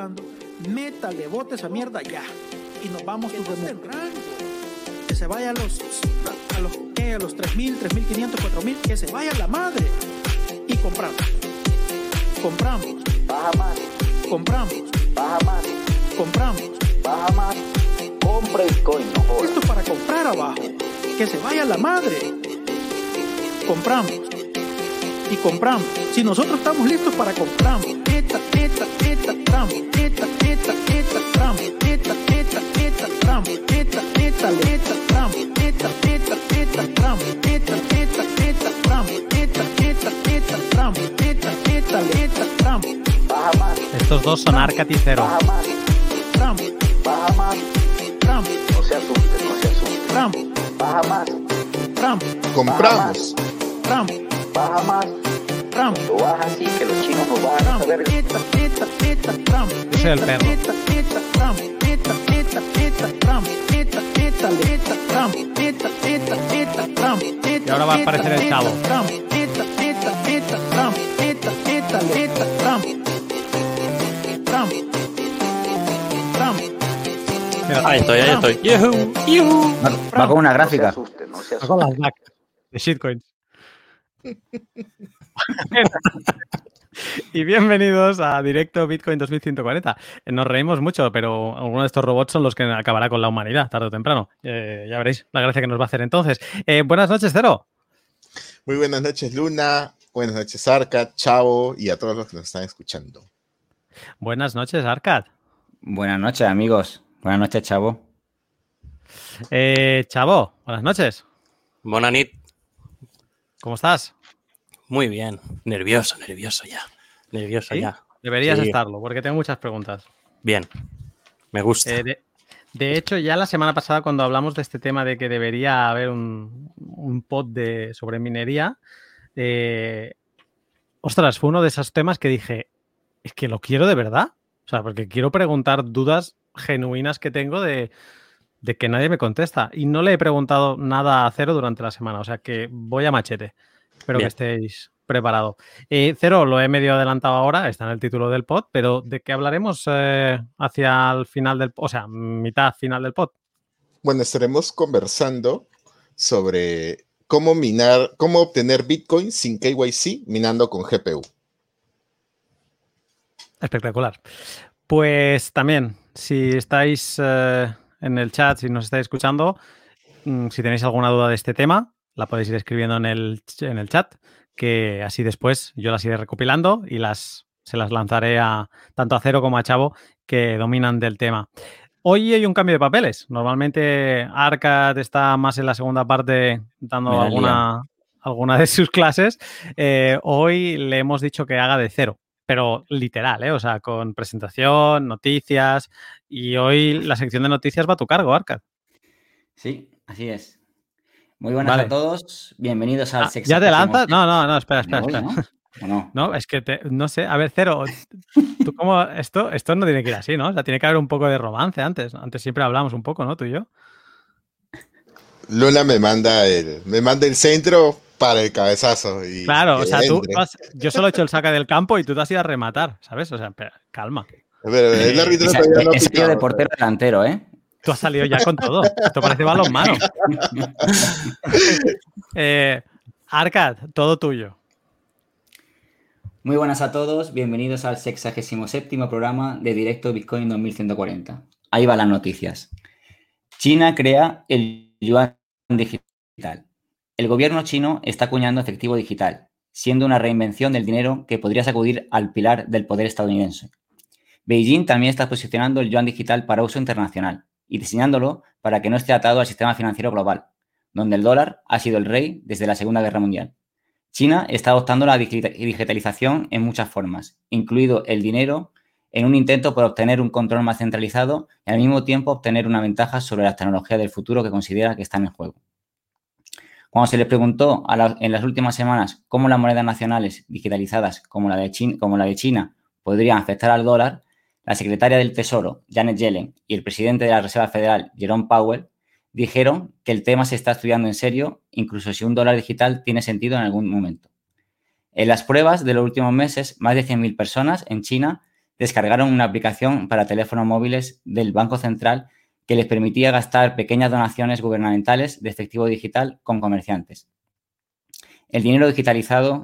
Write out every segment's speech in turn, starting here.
escuchando, métale, bote esa mierda ya. Y nos vamos a Que se vaya a los, a los, ¿qué? A los 3.000, 3.500, 4.000, que se vaya la madre. Y compramos. Compramos. Baja más, Compramos. baja más, Compramos. baja más. Compre Bitcoin, no joda. Esto es para comprar abajo. Que se vaya la madre. Compramos. Y compramos. Si nosotros estamos listos para compramos. Eta, estos dos son Arca Ticero. No no. Baja más. Compramos. Baja más. Lo bajas así que los chinos nos van. Ese es el perro. Y ahora va a aparecer el chavo. Ahí estoy, ahí estoy. Yuhu, yuhu. Va, con una gráfica. Va con las de shitcoins. y bienvenidos a Directo Bitcoin 2140. Eh, Nos reímos mucho, pero algunos de estos robots son los que acabará con la humanidad tarde o temprano. Eh, ya veréis la gracia que nos va a hacer entonces. Eh, buenas noches, Cero. Muy buenas noches, Luna. Buenas noches, Arca, Chavo y a todos los que nos están escuchando. Buenas noches, Arcad. Buenas noches, amigos. Buenas noches, chavo. Eh, Chavo, buenas noches. Bonanit. ¿Cómo estás? Muy bien. Nervioso, nervioso ya. Nervioso ¿Sí? ya. Deberías Sí. estarlo, porque tengo muchas preguntas. Bien. Me gusta. Eh, de, de hecho, ya la semana pasada, cuando hablamos de este tema de que debería haber un, un pod de, sobre minería, eh, ostras, fue uno de esos temas que dije, es que lo quiero de verdad. O sea, porque quiero preguntar dudas genuinas que tengo de, de que nadie me contesta. Y no le he preguntado nada a Cero durante la semana. O sea que voy a machete. Espero que estéis preparados. Eh, Cero, lo he medio adelantado ahora, está en el título del pod, pero ¿de qué hablaremos eh, hacia el final del, o sea, mitad final del pod? Bueno, estaremos conversando sobre cómo minar, cómo obtener Bitcoin sin KYC minando con GPU. Espectacular. Pues también, si estáis eh, en el chat, si nos estáis escuchando, mm, si tenéis alguna duda de este tema, la podéis ir escribiendo en el, en el chat, que así después yo las iré recopilando y las, se las lanzaré a tanto a Cero como a Chavo, que dominan del tema. Hoy hay un cambio de papeles. Normalmente Arcad está más en la segunda parte dando alguna, alguna de sus clases. Eh, hoy le hemos dicho que haga de cero, pero literal, ¿eh? O sea, con presentación, noticias. Y hoy la sección de noticias va a tu cargo, Arcad. Sí, así es. Muy buenas Vale. a todos. Bienvenidos al Ah, sexo. ¿Ya te lanzas? No, no, no, espera, espera, espera. ¿no? ¿O no? No, es que te- no sé, a ver, Cero, tú cómo, esto, esto no tiene que ir así, ¿no? O sea, tiene que haber un poco de romance antes. Antes siempre hablamos un poco, ¿no? Tú y yo. Luna me manda el, me manda el centro para el cabezazo. Y Claro, o sea, tú, entre. tú has- yo solo he hecho el saca del campo y tú te has ido a rematar, ¿sabes? O sea, espera, calma. Pero el árbitro todavía no ha de portero delantero, ¿eh? Tú has salido ya con todo. Esto parece balonmano. Eh, Arcad, todo tuyo. Muy buenas a todos. Bienvenidos al 67 programa de Directo Bitcoin 2140. Ahí van las noticias. China crea el yuan digital. El gobierno chino está acuñando efectivo digital, siendo una reinvención del dinero que podría sacudir al pilar del poder estadounidense. Beijing también está posicionando el yuan digital para uso internacional y diseñándolo para que no esté atado al sistema financiero global, donde el dólar ha sido el rey desde la Segunda Guerra Mundial. China está adoptando la digita- digitalización en muchas formas, incluido el dinero, en un intento por obtener un control más centralizado y al mismo tiempo obtener una ventaja sobre las tecnologías del futuro que considera que están en juego. Cuando se le preguntó en las últimas semanas cómo las monedas nacionales digitalizadas como la de China podrían afectar al dólar, la secretaria del Tesoro, Janet Yellen, y el presidente de la Reserva Federal, Jerome Powell, dijeron que el tema se está estudiando en serio, incluso si un dólar digital tiene sentido en algún momento. En las pruebas de los últimos meses, más de 100.000 personas en China descargaron una aplicación para teléfonos móviles del Banco Central que les permitía gastar pequeñas donaciones gubernamentales de efectivo digital con comerciantes. El dinero digitalizado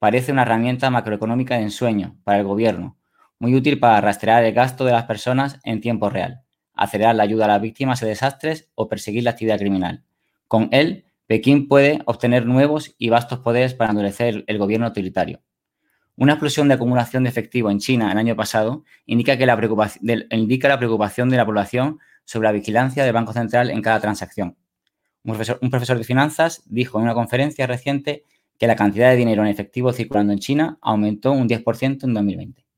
parece una herramienta macroeconómica de ensueño para el gobierno, muy útil para rastrear el gasto de las personas en tiempo real, acelerar la ayuda a las víctimas de desastres o perseguir la actividad criminal. Con él, Pekín puede obtener nuevos y vastos poderes para endurecer el gobierno autoritario. Una explosión de acumulación de efectivo en China el año pasado indica, que la, preocupación, indica la preocupación de la población sobre la vigilancia del Banco Central en cada transacción. Un profesor, un profesor de finanzas dijo en una conferencia reciente que la cantidad de dinero en efectivo circulando en China aumentó un 10% en 2020.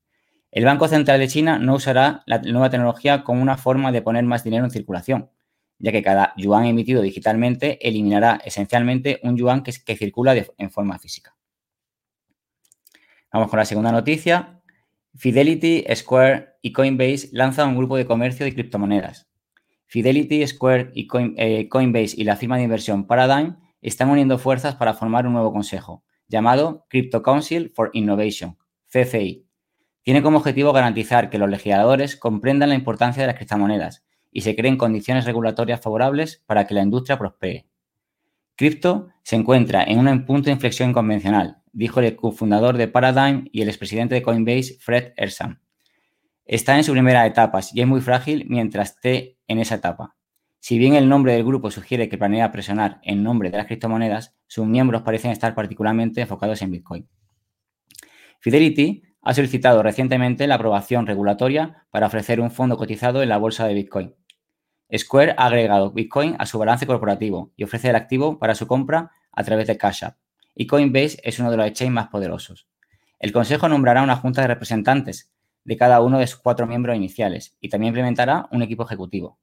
El Banco Central de China no usará la nueva tecnología como una forma de poner más dinero en circulación, ya que cada yuan emitido digitalmente eliminará esencialmente un yuan que, circula en forma física. Vamos con la segunda noticia. Fidelity, Square y Coinbase lanzan un grupo de comercio de criptomonedas. Fidelity, Square y eh, Coinbase y la firma de inversión Paradigm están uniendo fuerzas para formar un nuevo consejo llamado Crypto Council for Innovation, CCI. Tiene como objetivo garantizar que los legisladores comprendan la importancia de las criptomonedas y se creen condiciones regulatorias favorables para que la industria prospere. Cripto se encuentra en un punto de inflexión convencional, dijo el cofundador de Paradigm y el expresidente de Coinbase, Fred Ersam. Está en su primera etapa y es muy frágil mientras esté en esa etapa. Si bien el nombre del grupo sugiere que planea presionar en nombre de las criptomonedas, sus miembros parecen estar particularmente enfocados en Bitcoin. Fidelity ha solicitado recientemente la aprobación regulatoria para ofrecer un fondo cotizado en la bolsa de Bitcoin. Square ha agregado Bitcoin a su balance corporativo y ofrece el activo para su compra a través de Cash App. Y Coinbase es uno de los exchanges más poderosos. El Consejo nombrará una junta de representantes de cada uno de sus cuatro miembros iniciales y también implementará un equipo ejecutivo.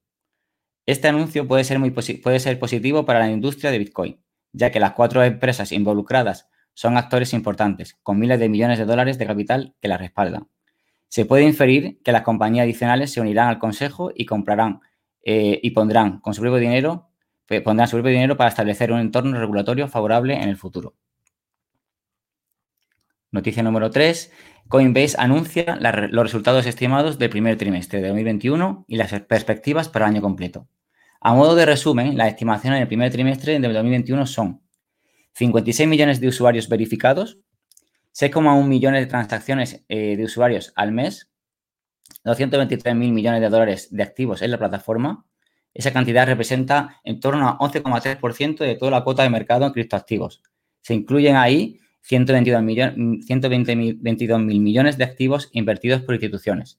Este anuncio puede ser, muy puede ser positivo para la industria de Bitcoin, ya que las cuatro empresas involucradas son actores importantes, con miles de millones de dólares de capital que las respaldan. Se puede inferir que las compañías adicionales se unirán al Consejo y comprarán eh, y pondrán con su propio dinero, pondrán su propio dinero para establecer un entorno regulatorio favorable en el futuro. Noticia número 3. Coinbase anuncia los resultados estimados del primer trimestre de 2021 y las perspectivas para el año completo. A modo de resumen, las estimaciones del primer trimestre de 2021 son 56 millones de usuarios verificados, 6,1 millones de transacciones eh, de usuarios al mes, 223 mil millones de dólares de activos en la plataforma. Esa cantidad representa en torno a 11,3% de toda la cuota de mercado en criptoactivos. Se incluyen ahí 122 mil millones de activos invertidos por instituciones.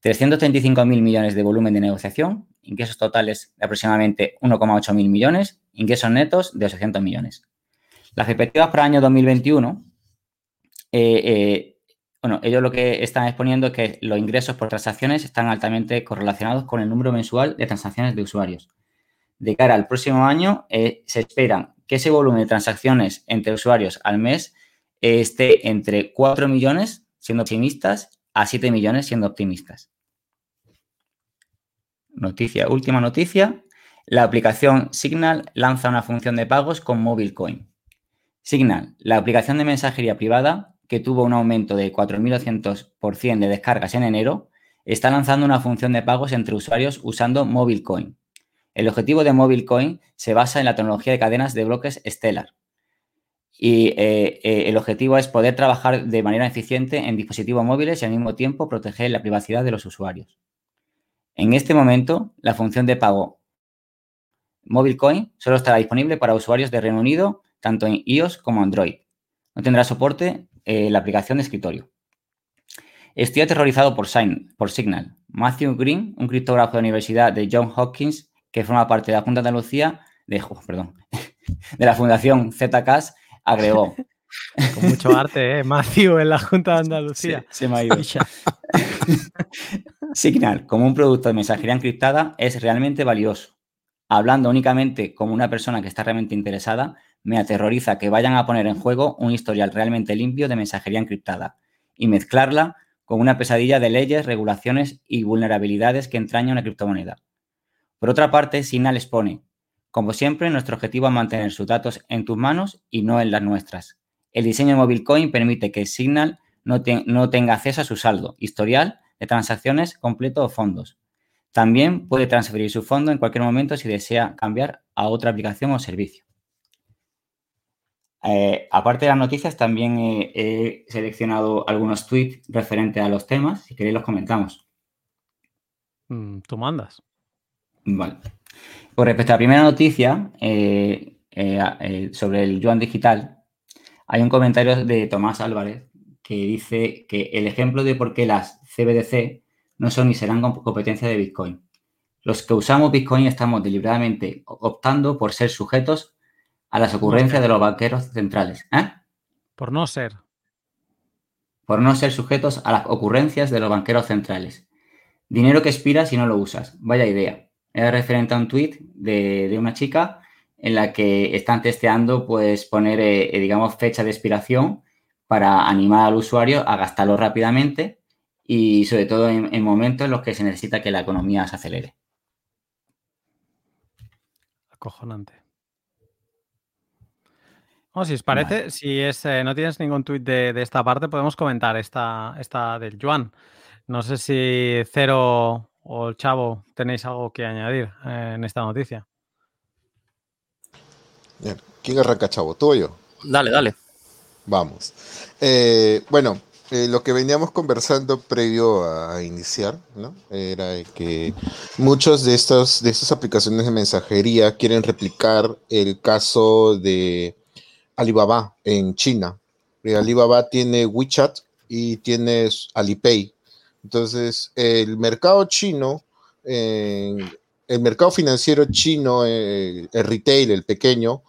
335 mil millones de volumen de negociación, ingresos totales de aproximadamente 1,8 mil millones, ingresos netos de 800 millones. Las perspectivas para el año 2021 bueno, ellos lo que están exponiendo es que los ingresos por transacciones están altamente correlacionados con el número mensual de transacciones de usuarios. De cara al próximo año, eh, se espera que ese volumen de transacciones entre usuarios al mes eh, esté entre 4 millones, siendo optimistas, a 7 millones, siendo optimistas. Noticia, última noticia. La aplicación Signal lanza una función de pagos con MobileCoin. Signal, la aplicación de mensajería privada, que tuvo un aumento de 4.200% de descargas en enero, está lanzando una función de pagos entre usuarios usando MobileCoin. El objetivo de MobileCoin se basa en la tecnología de cadenas de bloques Stellar. Y eh, eh, el objetivo es poder trabajar de manera eficiente en dispositivos móviles y al mismo tiempo proteger la privacidad de los usuarios. En este momento, la función de pago MobileCoin solo estará disponible para usuarios de Reino Unido, tanto en iOS como Android. No tendrá soporte eh, la aplicación de escritorio. Estoy aterrorizado por, por Signal. Matthew Green, un criptógrafo de la Universidad de John Hopkins, que forma parte de la Junta de Andalucía, de, perdón, de la Fundación ZCAS, agregó. Con mucho arte, ¿eh? Matthew en la Junta de Andalucía. se me ha ido. Signal, como un producto de mensajería encriptada, es realmente valioso. Hablando únicamente como una persona que está realmente interesada, me aterroriza que vayan a poner en juego un historial realmente limpio de mensajería encriptada y mezclarla con una pesadilla de leyes, regulaciones y vulnerabilidades que entraña una criptomoneda. Por otra parte, Signal expone, como siempre, nuestro objetivo es mantener sus datos en tus manos y no en las nuestras. El diseño de MobileCoin permite que Signal no, no tenga acceso a su saldo, historial de transacciones completo o fondos. También puede transferir su fondo en cualquier momento si desea cambiar a otra aplicación o servicio. Eh, aparte de las noticias, también he, seleccionado algunos tweets referentes a los temas. Si queréis, los comentamos. Mm, tú mandas. Vale. Con respecto a la primera noticia eh, eh, sobre el yuan digital, hay un comentario de Tomás Álvarez que dice que el ejemplo de por qué las CBDC no son ni serán competencia de Bitcoin. Los que usamos Bitcoin estamos deliberadamente optando por ser sujetos a las ocurrencias de los banqueros centrales. ¿eh? Por no ser. Por no ser sujetos a las ocurrencias de los banqueros centrales. Dinero que expira si no lo usas. Vaya idea. Era referente a un tweet de, una chica en la que están testeando, pues, poner, eh, digamos, fecha de expiración para animar al usuario a gastarlo rápidamente y sobre todo en, momentos en los que se necesita que la economía se acelere. Acojonante. si os parece, si es, eh, no tienes ningún tuit de, esta parte, podemos comentar esta, esta del Yuan. No sé si Cero o el Chavo tenéis algo que añadir eh, en esta noticia. ¿Quién arranca, Chavo? ¿Tú o yo? Dale, dale. Vamos. Eh, bueno, eh, lo que veníamos conversando previo a, iniciar, ¿no? Era que muchos de estos de estas aplicaciones de mensajería quieren replicar el caso de Alibaba en China. Eh, Alibaba tiene WeChat y tiene Alipay. Entonces, el mercado chino, el mercado financiero chino, el retail, el pequeño,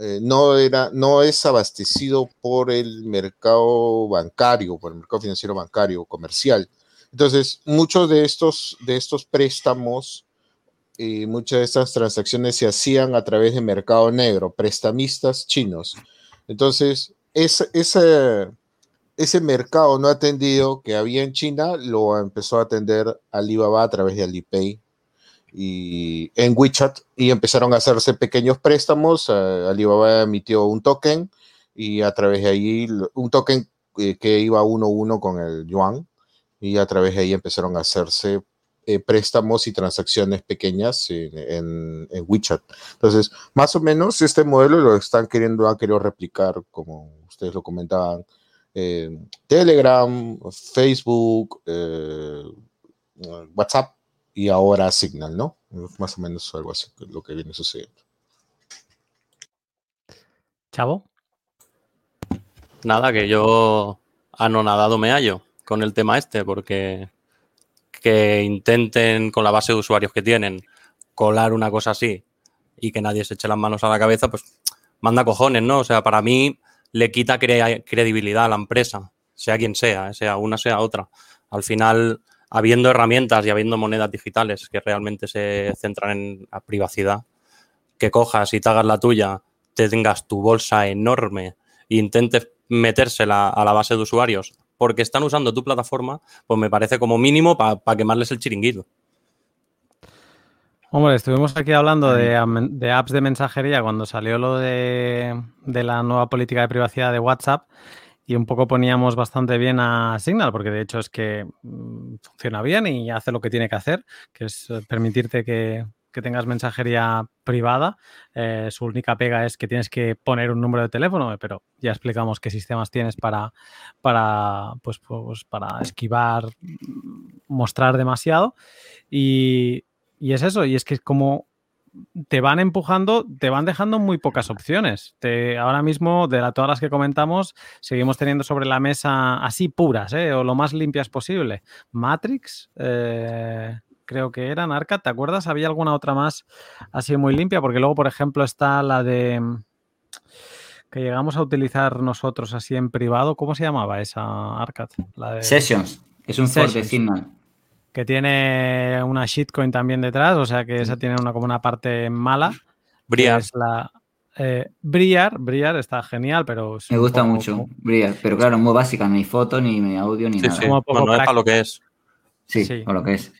eh, no, era, no es abastecido por el mercado bancario, por el mercado financiero bancario, comercial. Entonces, muchos de estos, de estos préstamos y muchas de estas transacciones se hacían a través de mercado negro, prestamistas chinos. Entonces, ese, ese, ese mercado no atendido que había en China lo empezó a atender Alibaba a través de Alipay y en WeChat y empezaron a hacerse pequeños préstamos. Alibaba emitió un token y a través de ahí, un token eh, que iba uno a uno con el yuan y a través de ahí empezaron a hacerse eh, préstamos y transacciones pequeñas en, WeChat. Entonces, más o menos este modelo lo están queriendo, han querido replicar, como ustedes lo comentaban, Telegram, Facebook, eh, WhatsApp y ahora Signal, ¿no? Más o menos algo así lo que viene sucediendo. Chavo. Nada, que yo anonadado me hallo con el tema este, porque que intenten con la base de usuarios que tienen colar una cosa así y que nadie se eche las manos a la cabeza, pues manda cojones, ¿no? O sea, para mí le quita credibilidad a la empresa, sea quien sea, sea una, sea otra. Al final, habiendo herramientas y habiendo monedas digitales que realmente se centran en la privacidad, que cojas y te hagas la tuya, te tengas tu bolsa enorme e intentes metérsela a la base de usuarios porque están usando tu plataforma, pues me parece como mínimo para quemarles el chiringuito. Hombre, estuvimos aquí hablando de, apps de mensajería cuando salió lo de, de la nueva política de privacidad de WhatsApp y un poco poníamos bastante bien a Signal, porque de hecho es que mm, funciona bien y hace lo que tiene que hacer, que es eh, permitirte que, tengas mensajería privada. Eh, su única pega es que tienes que poner un número de teléfono, pero ya explicamos qué sistemas tienes para, para, pues, pues para esquivar, mm, mostrar demasiado. Y, y es eso, y es que como te van empujando, te van dejando muy pocas opciones. ahora mismo, de todas las que comentamos, seguimos teniendo sobre la mesa así puras, ¿eh? o lo más limpias posible. Matrix, eh, creo que eran Arca, ¿te acuerdas? ¿Había alguna otra más así muy limpia? Porque luego, por ejemplo, está la de que llegamos a utilizar nosotros así en privado. ¿Cómo se llamaba esa Arcad? Sessions. Es un de Signal que tiene una shitcoin también detrás, o sea que esa tiene una como una parte mala. Briar. Es la, eh, Briar, está genial, pero... Me gusta mucho Briar, pero claro, muy básica, ni foto, ni audio, ni nada. Sí. no es para lo que es. Sí, sí, lo que es.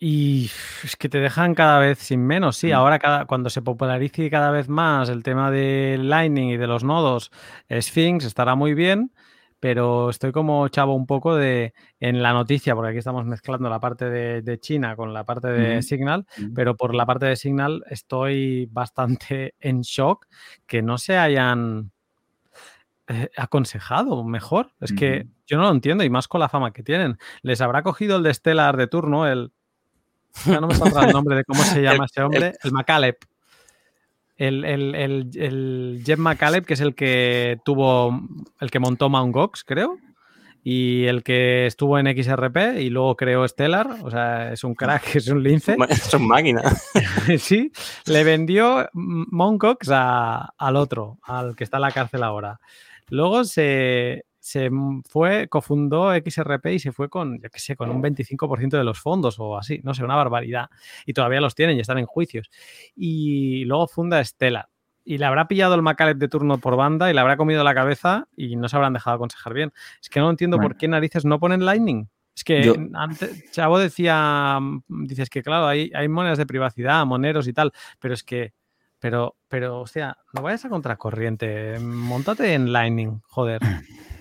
Y es que te dejan cada vez sin menos, sí. Mm. Ahora cada, cuando se popularice cada vez más el tema de Lightning y de los nodos, Sphinx estará muy bien, pero estoy como chavo un poco de en la noticia, porque aquí estamos mezclando la parte de, de China con la parte de. Signal, pero por la parte de Signal estoy bastante en shock que no se hayan eh, aconsejado mejor. Es que yo no lo entiendo y más con la fama que tienen. Les habrá cogido el de Stellar de turno, el... Ya no me saldrá el nombre de cómo se llama ese hombre, el Macaleb. El, el, el, el Jeff McCaleb, que es el que tuvo, el que montó Mount Gox, creo, y el que estuvo en XRP y luego creó Stellar, o sea, es un crack, es un lince. Son máquinas. sí, le vendió Mount Gox a- al otro, al que está en la cárcel ahora. Luego se, se fue, cofundó XRP y se fue con, yo qué sé, con un 25% de los fondos o así, no sé, una barbaridad. Y todavía los tienen y están en juicios. Y luego funda Stellar. Y le habrá pillado el Macaleb de turno por banda y le habrá comido la cabeza y no se habrán dejado aconsejar bien. Es que no entiendo Bueno. por qué narices no ponen Lightning. Es que Yo- antes, Chavo decía, mm, dices que claro, hay, hay monedas de privacidad, moneros y tal, pero es que, pero, pero, o sea, no vayas a contracorriente, montate en Lightning, joder.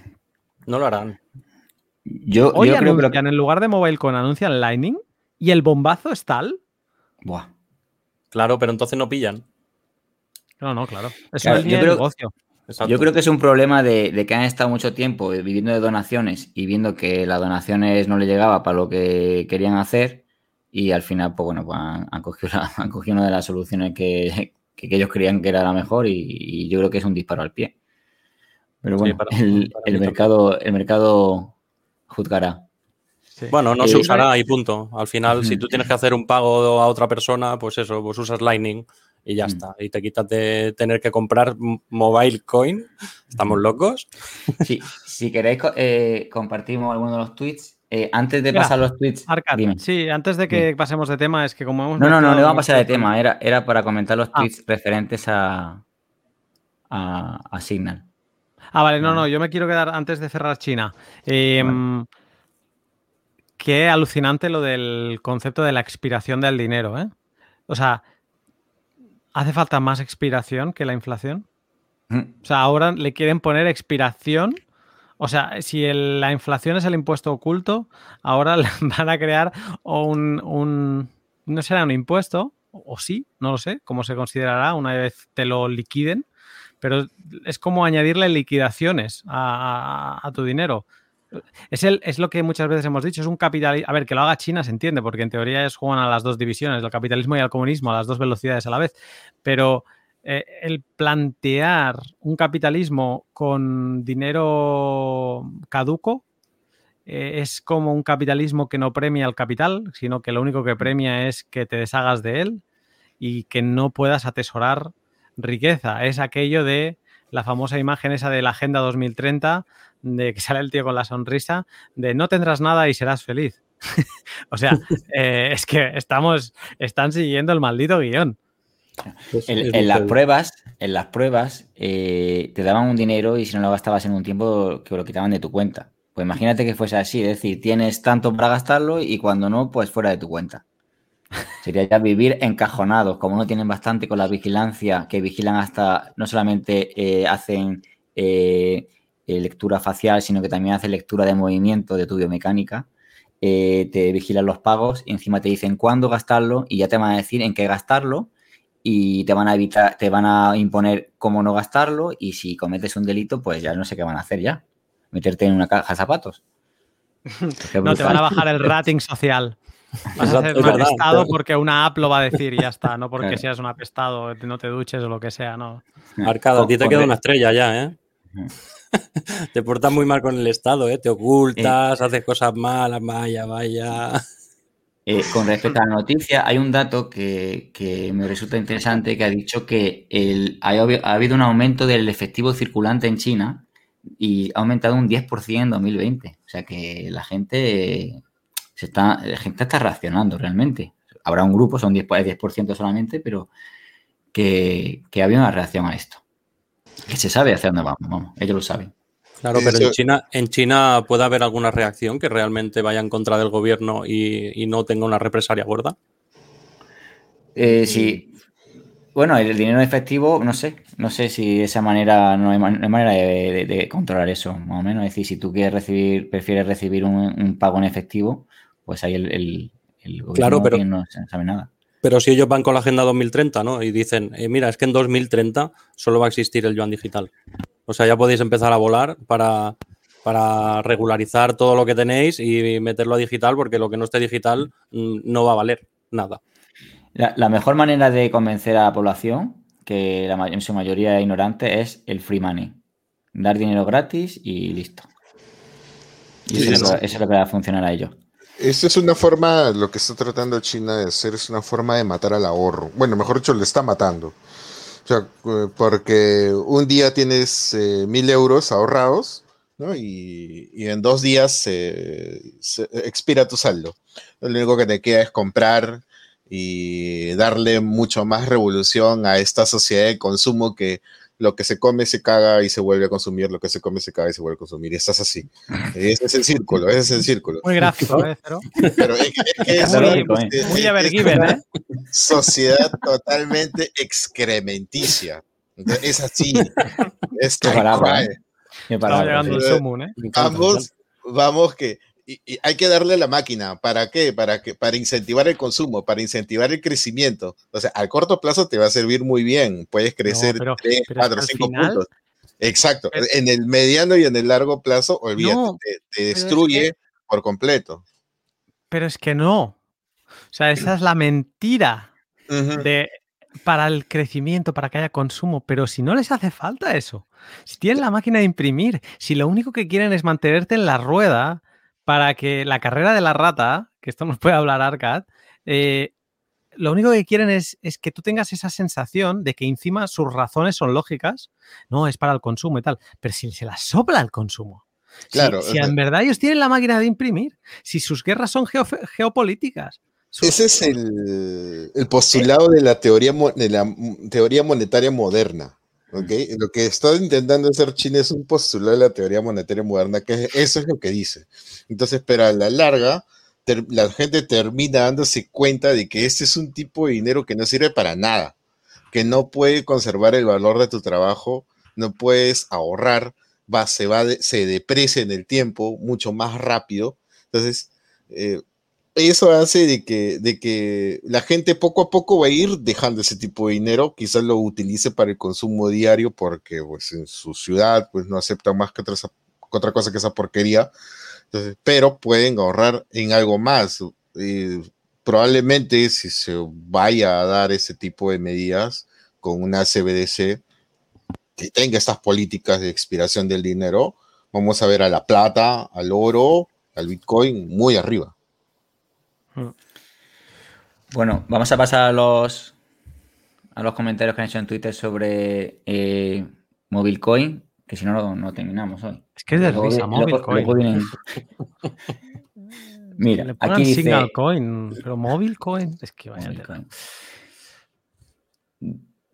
No lo harán. Yo, Hoy yo creo que lo en lugar de MobileCon, anuncian Lightning y el bombazo es tal. Buah. Claro, pero entonces no pillan. No, no, claro. Eso Claro, es yo creo- negocio. Exacto. Yo creo que es un problema de, de que han estado mucho tiempo viviendo de donaciones y viendo que las donaciones no le llegaba para lo que querían hacer y al final, pues bueno, pues han, han cogido, la- han cogido una de las soluciones que, que- que ellos creían que era la mejor y, y yo creo que es un disparo al pie. Pero Sí, bueno, para- el, para el mercado, el mercado juzgará. Sí. Bueno, no Eh, se usará y punto. Al final, si tú tienes que hacer un pago a otra persona, pues eso, pues usas Lightning y ya Mm. está. Y te quitas de tener que comprar mobile coin. ¿Estamos locos? Sí, si queréis, co- eh, compartimos alguno de los tweets. Eh, antes de Mira, pasar los tweets, Arcad, dime. sí, antes de que pasemos de tema, es que como hemos No, no, no, le vamos a pasar de tema. Era, era para comentar los Ah. tweets referentes a, a, a Signal. Ah, vale, no, no, yo me quiero quedar antes de cerrar China. Eh, Qué alucinante lo del concepto de la expiración del dinero, ¿eh? O sea, ¿hace falta más expiración que la inflación? O sea, ahora le quieren poner expiración. O sea, si el- la inflación es el impuesto oculto, ahora van a crear un, un- No será un impuesto, o o sí, no lo sé, cómo se considerará una vez te lo liquiden, pero es como añadirle liquidaciones a, tu dinero. Es, el, es lo que muchas veces hemos dicho, es un capitalismo... A ver, que lo haga China se entiende, porque en teoría es juegan a las dos divisiones, el capitalismo y el comunismo, a las dos velocidades a la vez. Pero eh, el plantear un capitalismo con dinero caduco eh, es como un capitalismo que no premia al capital, sino que lo único que premia es que te deshagas de él y que no puedas atesorar riqueza. Es aquello de la famosa imagen esa de la Agenda 2030, de que sale el tío con la sonrisa, de no tendrás nada y serás feliz. o sea, eh, es que estamos, están siguiendo el maldito guion. En, en las pruebas, en las pruebas eh, te daban un dinero y si no lo gastabas en un tiempo, que lo quitaban de tu cuenta. Pues imagínate que fuese así, es decir, tienes tanto para gastarlo y cuando no, pues fuera de tu cuenta. Sería ya vivir encajonados, como no tienen bastante con la vigilancia, que vigilan hasta, no solamente eh, hacen eh, eh, lectura facial, sino que también hacen lectura de movimiento de tu biomecánica. Te vigilan los pagos y encima te dicen cuándo gastarlo y ya te van a decir en qué gastarlo y te van a evitar, te van a imponer cómo no gastarlo y si cometes un delito, pues ya no sé qué van a hacer ya. Meterte en una caja de zapatos. No, te van a bajar el rating social. Vas a ser es un verdad, apestado claro. porque una app lo va a decir y ya está, no porque Claro. seas un apestado, no te duches o lo que sea, no. Arcada, a ti te queda una estrella ya, ¿eh? te portas muy mal con el Estado, ¿eh? Te ocultas, haces cosas malas, vaya, vaya. Eh, con respecto a la noticia, hay un dato que, que me resulta interesante que ha dicho que el, ha, ha habido un aumento del efectivo circulante en China y ha aumentado un 10% en 2020. O sea que la gente se está, la gente está reaccionando realmente. Habrá un grupo, son 10, por- 10% solamente, pero que, que había una reacción a esto. Que se sabe hacia dónde vamos, vamos, ellos lo saben. Claro, pero en China, en China puede haber alguna reacción que realmente vaya en contra del gobierno y, y no tenga una represalia gorda. Eh, sí. Bueno, el dinero en efectivo, no sé. No sé si de esa manera no hay, man- no hay manera de, de- de controlar eso, más o menos. Es decir, si tú quieres recibir, prefieres recibir un, un pago en efectivo, pues ahí el, el, el gobierno Claro, pero- no sabe nada. Pero si ellos van con la Agenda 2030, ¿no? Y dicen, eh, mira, es que en 2030 solo va a existir el yuan digital. O sea, ya podéis empezar a volar para, para regularizar todo lo que tenéis y meterlo a digital, porque lo que no esté digital mm, no va a valer nada. La, la mejor manera de convencer a la población, que la, en su mayoría es ignorante, es el free money. Dar dinero gratis y listo. Y Sí, eso, es sí. lo que- eso es lo que va a funcionar a ellos. Esto es una forma, lo que está tratando China de hacer es una forma de matar al ahorro. Bueno, mejor dicho, le está matando. O sea, porque un día tienes eh, mil euros ahorrados, ¿no? Y, en dos días se expira tu saldo. Lo único que te queda es comprar y darle mucho más revolución a esta sociedad de consumo que lo que se come se caga y se vuelve a consumir, lo que se come se caga y se vuelve a consumir. Y estás así. Ese es el círculo, ese es el círculo. Muy gráfico, ¿eh? Pero es que, es que es Muy- es- ¿eh? Sociedad totalmente excrementicia. Entonces, Es así. Es. ¿eh? Qué Estaba palabra, llegando el. Sumun, ¿eh? Me me Ambos, vamos que. Y, y hay que darle la máquina. ¿Para qué? Para, que, para incentivar el consumo, para incentivar el crecimiento. O sea, al corto plazo te va a servir muy bien. Puedes crecer pero- 3, pero 4, es que al 5 final- puntos. Exacto. Pero- en el mediano y en el largo plazo, olvídate, No, te, te pero es destruye por completo. Pero es que no. O sea, esa es la mentira de, para el crecimiento, para que haya consumo. Pero si no les hace falta eso, si tienen la máquina de imprimir, si lo único que quieren es mantenerte en la rueda para que la carrera de la rata, que esto nos puede hablar Arcad, eh, lo único que quieren es, es que tú tengas esa sensación de que encima sus razones son lógicas. No, es para el consumo y tal. Pero si se las sopla el consumo. Si- Claro, Si, en verdad ellos tienen la máquina de imprimir, si sus guerras son geopolíticas. sus- Ese es el, el postulado de la teoría, de la teoría monetaria moderna. ¿Ok? Lo que está intentando hacer China es un postulado de la teoría monetaria moderna, que es- eso es lo que dice. Entonces, pero a la larga, la gente termina dándose cuenta de que este es un tipo de dinero que no sirve para nada, que no puede conservar el valor de tu trabajo, no puedes ahorrar, va, se, va se deprecia en el tiempo mucho más rápido. Entonces, eh, eso hace de que, de que la gente poco a poco va a ir dejando ese tipo de dinero, quizás lo utilice para el consumo diario porque pues, en su ciudad pues, no aceptan más que otra, otra cosa que esa porquería, Entonces, pero pueden ahorrar en algo más. Eh, probablemente si se vaya a dar ese tipo de medidas con una CBDC que tenga estas políticas de expiración del dinero, vamos a ver a la plata, al oro, al Bitcoin muy arriba. Bueno, vamos a pasar a los, a los comentarios que han hecho en Twitter sobre eh, Mobilecoin, que si no, no, no terminamos hoy. Es que es de Luego risa, luego- Mobilecoin. luego vienen- Mira, Le pongan aquí dice Signal Coin, pero Mobile Coin, es que vaya. Mobilecoin.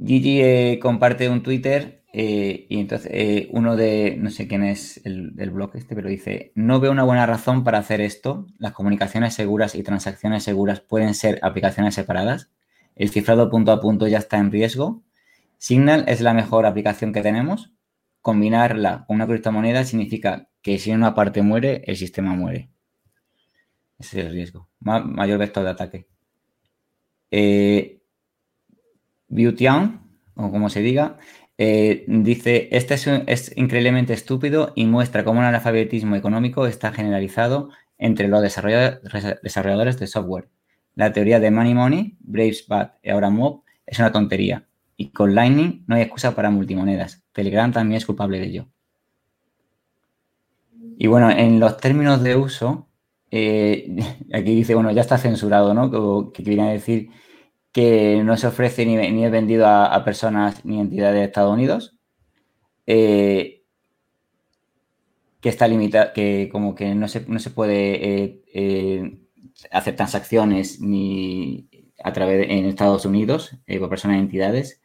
Gigi eh, comparte un Twitter eh, y entonces eh, uno de, no sé quién es el, el blog este, pero dice, no veo una buena razón para hacer esto. Las comunicaciones seguras y transacciones seguras pueden ser aplicaciones separadas. El cifrado punto a punto ya está en riesgo. Signal es la mejor aplicación que tenemos. Combinarla con una criptomoneda significa que si una parte muere, el sistema muere. Ese es el riesgo. Ma- mayor vector de ataque. Eh, Beautian, o como se diga, eh, dice, este es, increíblemente estúpido y muestra cómo el analfabetismo económico está generalizado entre los desarrolladores de software. La teoría de Money Money, Bravesbat y ahora Mob es una tontería. Y con Lightning no hay excusa para multimonedas. Telegram también es culpable de ello. Y bueno, en los términos de uso, eh, aquí dice, bueno, ya está censurado, ¿no? Que, que viene a decir que no se ofrece ni, ni es vendido a, a personas ni entidades de Estados Unidos, eh, que está limitado, que como que no se, no se puede eh, eh, hacer transacciones ni a través de, en Estados Unidos por personas y entidades,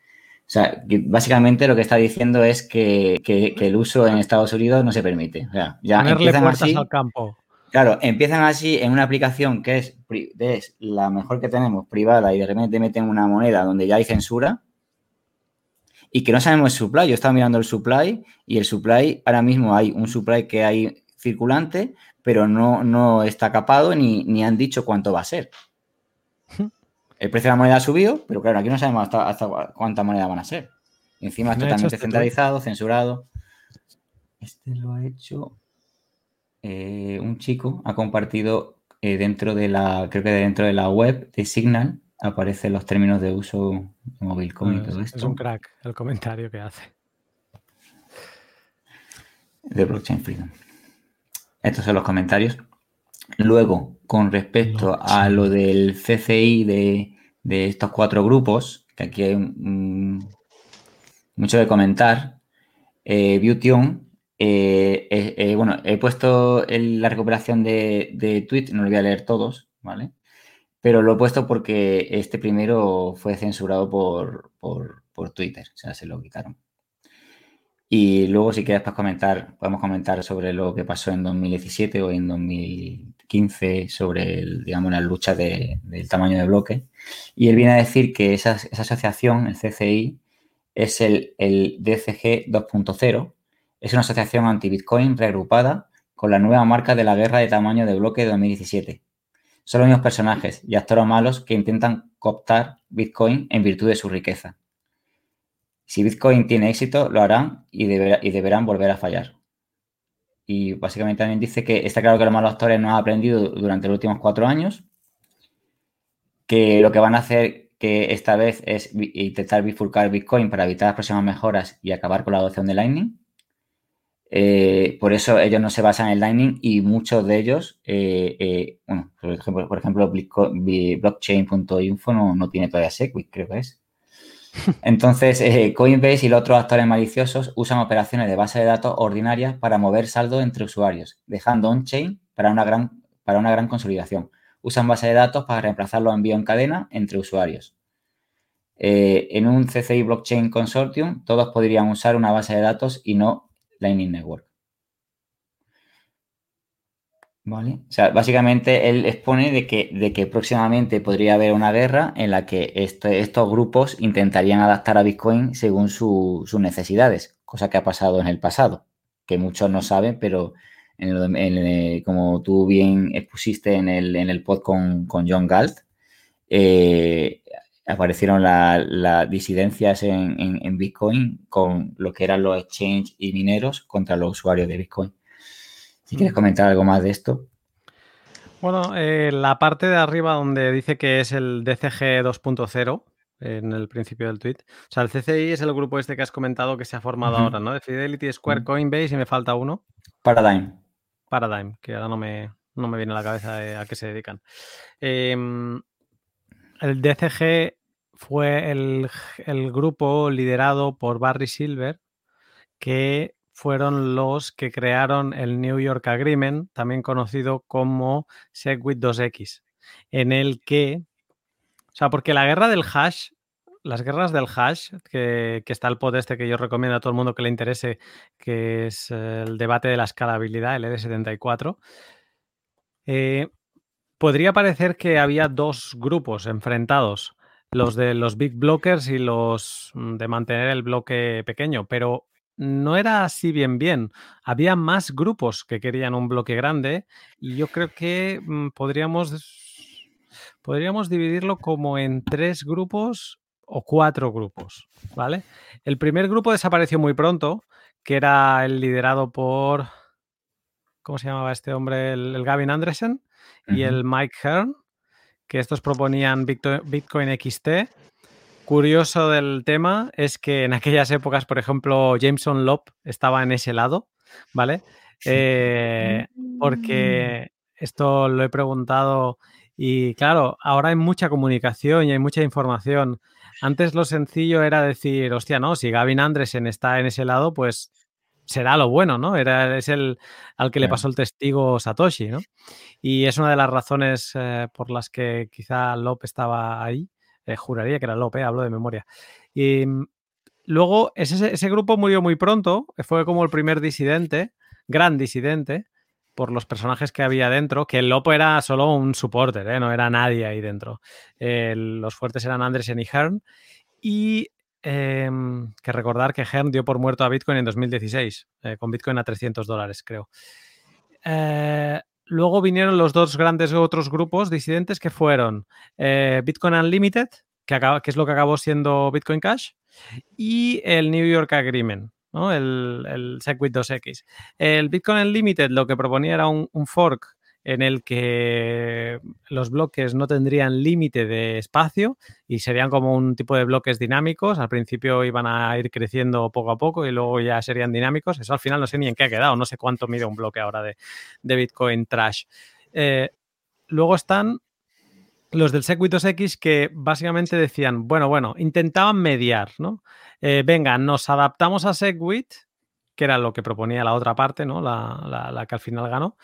O sea, que básicamente lo que está diciendo es que, que- que el uso en Estados Unidos no se permite. O sea, ya Ponerle puertas así. al campo. Claro, empiezan así en una aplicación que es, la mejor que tenemos, privada, y de repente meten una moneda donde ya hay censura y que no sabemos el supply. Yo estaba mirando el supply y el supply, ahora mismo hay un supply que hay circulante, pero no, no está capado ni, ni han dicho cuánto va a ser. El precio de la moneda ha subido, pero claro, aquí no sabemos hasta, hasta cuántas monedas van a ser. Encima es ¿Quién ha hecho totalmente centralizado, censurado. Este lo ha hecho eh, un chico, ha compartido eh, dentro de la, creo que dentro de la web de Signal, aparecen los términos de uso de Mobilecoin y todo Es, es esto un crack el comentario que hace. de Blockchain Freedom. Estos son los comentarios. Luego, con respecto a lo del CCI de, de estos cuatro grupos, que aquí hay mucho que comentar, eh, Beaution, eh, eh, eh, bueno, he puesto la recuperación de, de tweets, no lo voy a leer todos, ¿vale? Pero lo he puesto porque este primero fue censurado por, por, Twitter, o sea, se lo quitaron. Y luego, si quieres pues, comentar, podemos comentar sobre lo que pasó en 2017 o en 2015 sobre, el, digamos, la lucha de- del tamaño de bloque. Y él viene a decir que esa, esa asociación, el CCI, es el, el DCG 2.0. Es una asociación anti-Bitcoin reagrupada con la nueva marca de la guerra de tamaño de bloque de 2017. Son los mismos personajes y actores malos que intentan cooptar Bitcoin en virtud de su riqueza. Si Bitcoin tiene éxito, lo harán y, deberá- y deberán volver a fallar. Y básicamente también dice que está claro que los malos actores no han aprendido durante los últimos cuatro años, que lo que van a hacer que esta vez es intentar bifurcar Bitcoin para evitar las próximas mejoras y acabar con la adopción de Lightning. Eh, por eso ellos no se basan en Lightning y muchos de ellos, eh, eh, bueno, por ejemplo, por ejemplo blockchain.info no, no tiene todavía Segwit, creo que es. Entonces, Coinbase y los otros actores maliciosos usan operaciones de base de datos ordinarias para mover saldo entre usuarios, dejando on-chain para una gran, para una gran consolidación. Usan base de datos para reemplazar los envíos en cadena entre usuarios. En un CCI Blockchain Consortium, todos podrían usar una base de datos y no Lightning Network. ¿Vale? O sea, básicamente él expone de que, de que próximamente podría haber una guerra en la que este- estos grupos intentarían adaptar a Bitcoin según su- sus necesidades, cosa que ha pasado en el pasado, que muchos no saben, pero en el- como tú bien expusiste en el, en el pod con, con John Galt, eh, aparecieron la- las disidencias en, en- en Bitcoin con lo que eran los exchanges y mineros contra los usuarios de Bitcoin. Si quieres comentar algo más de esto. Bueno, eh, la parte de arriba donde dice que es el DCG 2.0 en el principio del tweet. O sea, el CCI es el grupo este que has comentado que se ha formado ahora, ¿no? De Fidelity, Square. Coinbase y me falta uno. Paradigm. Paradigm, que ahora no me, no me viene a la cabeza de a qué se dedican. Em, el DCG fue el, el grupo liderado por Barry Silver, que fueron los que crearon el New York Agreement, también conocido como Segwit 2X, en el que, o sea, porque la guerra del hash, las guerras del hash, que, que está el pod este que yo recomiendo a todo el mundo que le interese, que es eh, el debate de la escalabilidad, el ED74, eh, podría parecer que había dos grupos enfrentados, los de los big blockers y los mm, de mantener el bloque pequeño, pero no era así bien bien. Había más grupos que querían un bloque grande y yo creo que mm, podríamos, podríamos dividirlo como en tres grupos o cuatro grupos, ¿vale? El primer grupo desapareció muy pronto, que era el liderado por, ¿cómo se llamaba este hombre? El, el Gavin Andresen y el Mike Hearn, que estos proponían Bitcoin, XT. Curioso del tema es que en aquellas épocas, por ejemplo, Jameson Lopp estaba en ese lado, ¿vale? Eh, porque esto lo he preguntado y claro, ahora hay mucha comunicación y hay mucha información. Antes lo sencillo era decir, hostia, no, si Gavin Andresen está en ese lado, pues será lo bueno, ¿no? Era, es el al que le pasó el testigo Satoshi, ¿no? Y es una de las razones eh, por las que quizá Lop estaba ahí. Eh, juraría que era Lop, eh, hablo de memoria. Y, luego ese, ese grupo murió muy pronto, fue como el primer disidente, gran disidente, por los personajes que había dentro, que el Lopo era solo un supporter, ¿eh? no era nadie ahí dentro. Eh, los fuertes eran Andresen y Hearn. Y eh, que recordar que Hearn dio por muerto a Bitcoin en 2016, eh, con Bitcoin a 300 dólares, creo. Eh, luego vinieron los dos grandes otros grupos disidentes que fueron Bitcoin Unlimited, que es lo que acabó siendo Bitcoin Cash, y el New York Agreement, ¿no? el, el Segwit 2X. El Bitcoin Unlimited lo que proponía era un, un, fork en el que los bloques no tendrían límite de espacio y serían como un tipo de bloques dinámicos. Al principio iban a ir creciendo poco a poco y luego ya serían dinámicos. Eso al final no sé ni en qué ha quedado, no sé cuánto mide un bloque ahora de, de Bitcoin Trash. Eh, luego están los del Segwit 2X que básicamente decían, bueno, bueno, intentaban mediar, ¿no? Eh, venga, nos adaptamos a Segwit, que era lo que proponía la otra parte, ¿no? La, la que al final ganó,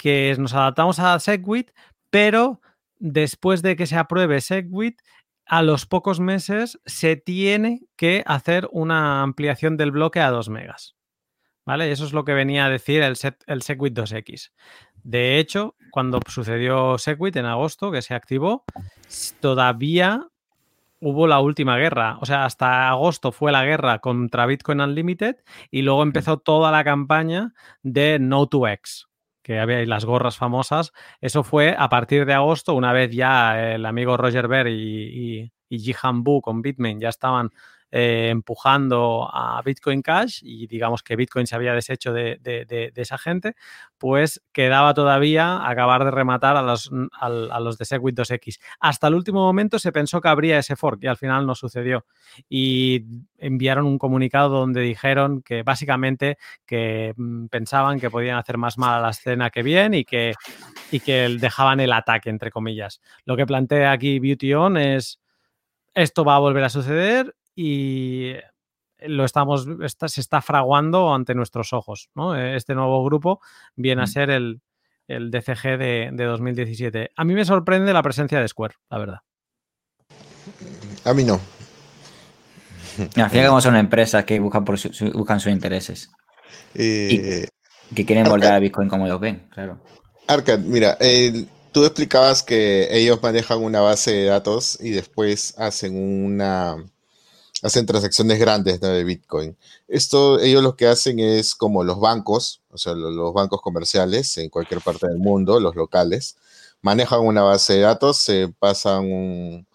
que nos adaptamos a Segwit, pero después de que se apruebe Segwit, a los pocos meses se tiene que hacer una ampliación del bloque a 2 megas. ¿Vale? Eso es lo que venía a decir el, set, el Segwit 2X. De hecho, cuando sucedió Segwit en agosto, que se activó, todavía hubo la última guerra. O sea, hasta agosto fue la guerra contra Bitcoin Unlimited y luego empezó toda la campaña de No2X, que había las gorras famosas. Eso fue a partir de agosto, una vez ya el amigo Roger Ver y, y, Jihan Bu con Bitmain ya estaban eh, empujando a Bitcoin Cash y digamos que Bitcoin se había deshecho de, esa gente, pues quedaba todavía acabar de rematar a los, de Segwit 2X. Hasta el último momento se pensó que habría ese fork y al final no sucedió. Y enviaron un comunicado donde dijeron que básicamente que mm, pensaban que podían hacer más mal a la escena que bien y que, y que dejaban el ataque, entre comillas. Lo que plantea aquí Beauty On es esto va a volver a suceder y lo estamos, está, se está fraguando ante nuestros ojos. ¿no? Este nuevo grupo viene a ser el, el DCG de, de, 2017. A mí me sorprende la presencia de Square, la verdad. A mí no. Al final, como son empresas que buscan, por su, buscan sus intereses. Eh, y que quieren volver a Bitcoin como ellos ven, claro. Arcad, mira, eh, tú explicabas que ellos manejan una base de datos y después hacen una hacen transacciones grandes de Bitcoin. Esto, ellos lo que hacen es como los bancos, o sea, los, bancos comerciales en cualquier parte del mundo, los locales, manejan una base de datos, se pasan un,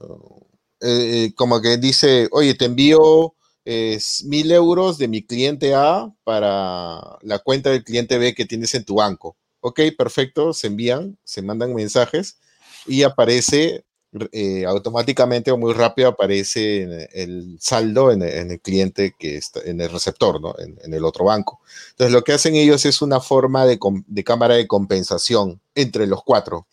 uh, eh, como que dice, oye, te envío eh, mil euros de mi cliente A para la cuenta del cliente B que tienes en tu banco. Ok, perfecto, se envían, se mandan mensajes y aparece eh, automáticamente o muy rápido aparece el saldo en, en, el cliente que está en el receptor, ¿no? En, en, el otro banco. Entonces, lo que hacen ellos es una forma de, de, cámara de compensación entre los cuatro.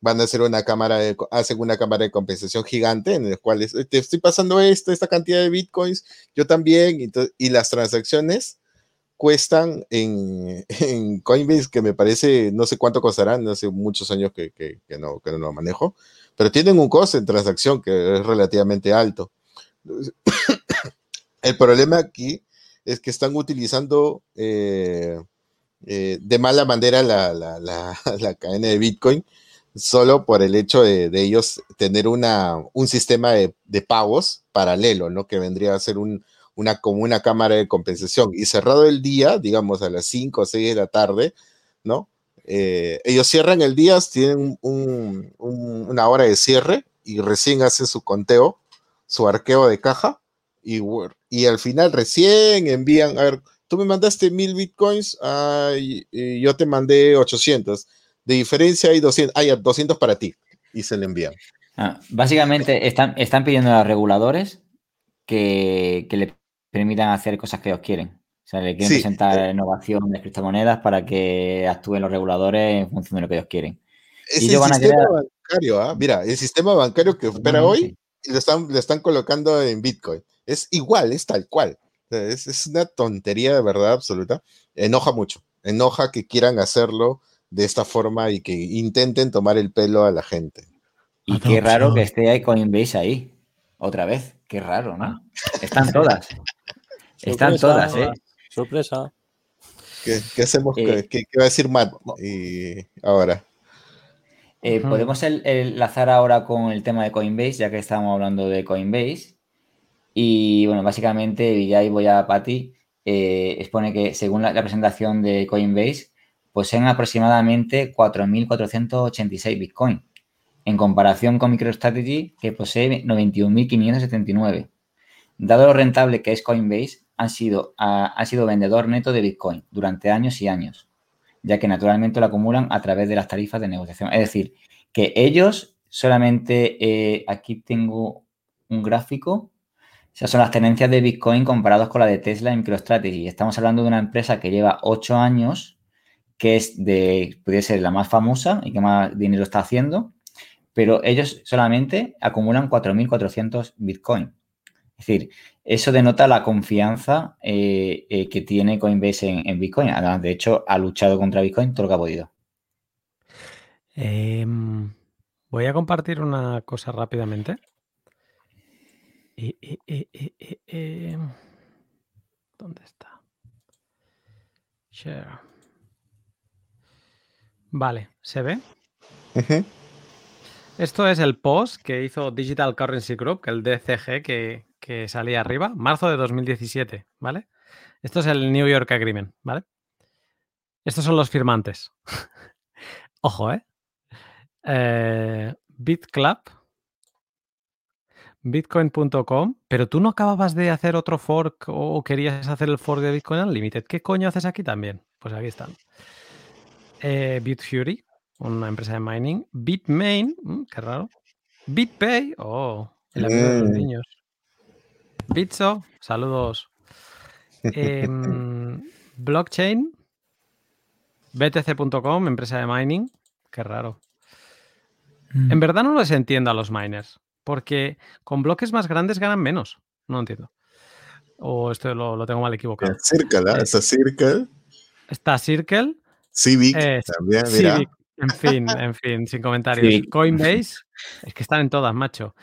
Van a hacer una cámara de, hacen una cámara de compensación gigante en el cual es, te estoy pasando esto, esta cantidad de bitcoins, yo también, y, las transacciones cuestan en, en, Coinbase, que me parece, no sé cuánto costarán, no muchos años que, que, que, no, que no lo manejo, pero tienen un coste en transacción que es relativamente alto. El problema aquí es que están utilizando eh, eh, de mala manera la, la, la, la, cadena de Bitcoin solo por el hecho de, de ellos tener una, un sistema de, de, pagos paralelo, ¿no? Que vendría a ser un, una, como una cámara de compensación. Y cerrado el día, digamos a las 5 o 6 de la tarde, ¿no? Eh, ellos cierran el día, tienen un, un, una hora de cierre y recién hacen su conteo, su arqueo de caja y, al final recién envían, a ver, tú me mandaste mil bitcoins, y, yo te mandé 800. De diferencia hay 200, hay 200 para ti y se le envían. Ah, básicamente están, están pidiendo a los reguladores que, que le permitan hacer cosas que ellos quieren. O sea, le quieren sí. presentar innovación de criptomonedas para que actúen los reguladores en función de lo que ellos quieren. Es y el sistema crear... bancario, ¿eh? mira, el sistema bancario que opera hoy lo están, lo están colocando en Bitcoin. Es igual, es tal cual. Es, es, una tontería de verdad absoluta. Enoja mucho. Enoja que quieran hacerlo de esta forma y que intenten tomar el pelo a la gente. Y qué raro que esté ahí Coinbase ahí. Otra vez. Qué raro, ¿no? Están todas. Están todas, ¿eh? Sorpresa. ¿Qué, qué hacemos? Eh, ¿Qué, qué va a decir Matt y ahora? Eh. Podemos el- enlazar ahora con el tema de Coinbase, ya que estábamos hablando de Coinbase. Y bueno, básicamente, y ahí voy a Pati, eh, expone que según la, la presentación de Coinbase, poseen aproximadamente 4.486 Bitcoin, en comparación con MicroStrategy, que posee 91.579. Dado lo rentable que es Coinbase, han sido, ha, ha sido vendedor neto de Bitcoin durante años y años ya que naturalmente lo acumulan a través de las tarifas de negociación. Es decir, que ellos solamente, eh, aquí tengo un gráfico, o sea, son las tenencias de Bitcoin comparados con la de Tesla y MicroStrategy. Estamos hablando de una empresa que lleva ocho años, que es de, puede ser la más famosa y que más dinero está haciendo, pero ellos solamente acumulan 4.400 Bitcoin. Es decir, eso denota la confianza eh, eh, que tiene Coinbase en, en Bitcoin. Además, de hecho, ha luchado contra Bitcoin todo lo que ha podido. Em, voy a compartir una cosa rápidamente. Em, ¿Dónde está? Share. Vale, ¿se ve? Esto es el post que hizo Digital Currency Group, el DCG que, que salía arriba, marzo de 2017, ¿vale? Esto es el New York Agreement, ¿vale? Estos son los firmantes. Ojo, ¿eh? eh BitClub, Bitcoin.com, pero tú no acababas de hacer otro fork o querías hacer el fork de Bitcoin Unlimited. ¿Qué coño haces aquí también? Pues aquí están. Eh, BitFury, una empresa de mining. Bitmain, mm, qué raro. BitPay, oh, el amigo de los Mm. niños. Bitso, saludos. Em, blockchain, BTC.com, empresa de mining, qué raro. En verdad no les entiendo a los miners, porque con bloques más grandes ganan menos. No entiendo. O esto lo, lo tengo mal equivocado. Circle, ¿ah? Eh, Esa Circle. Está Circle, Civic eh, también, mira. Civic, en fin, en fin, sin comentarios. Coinbase, es que están en todas, macho.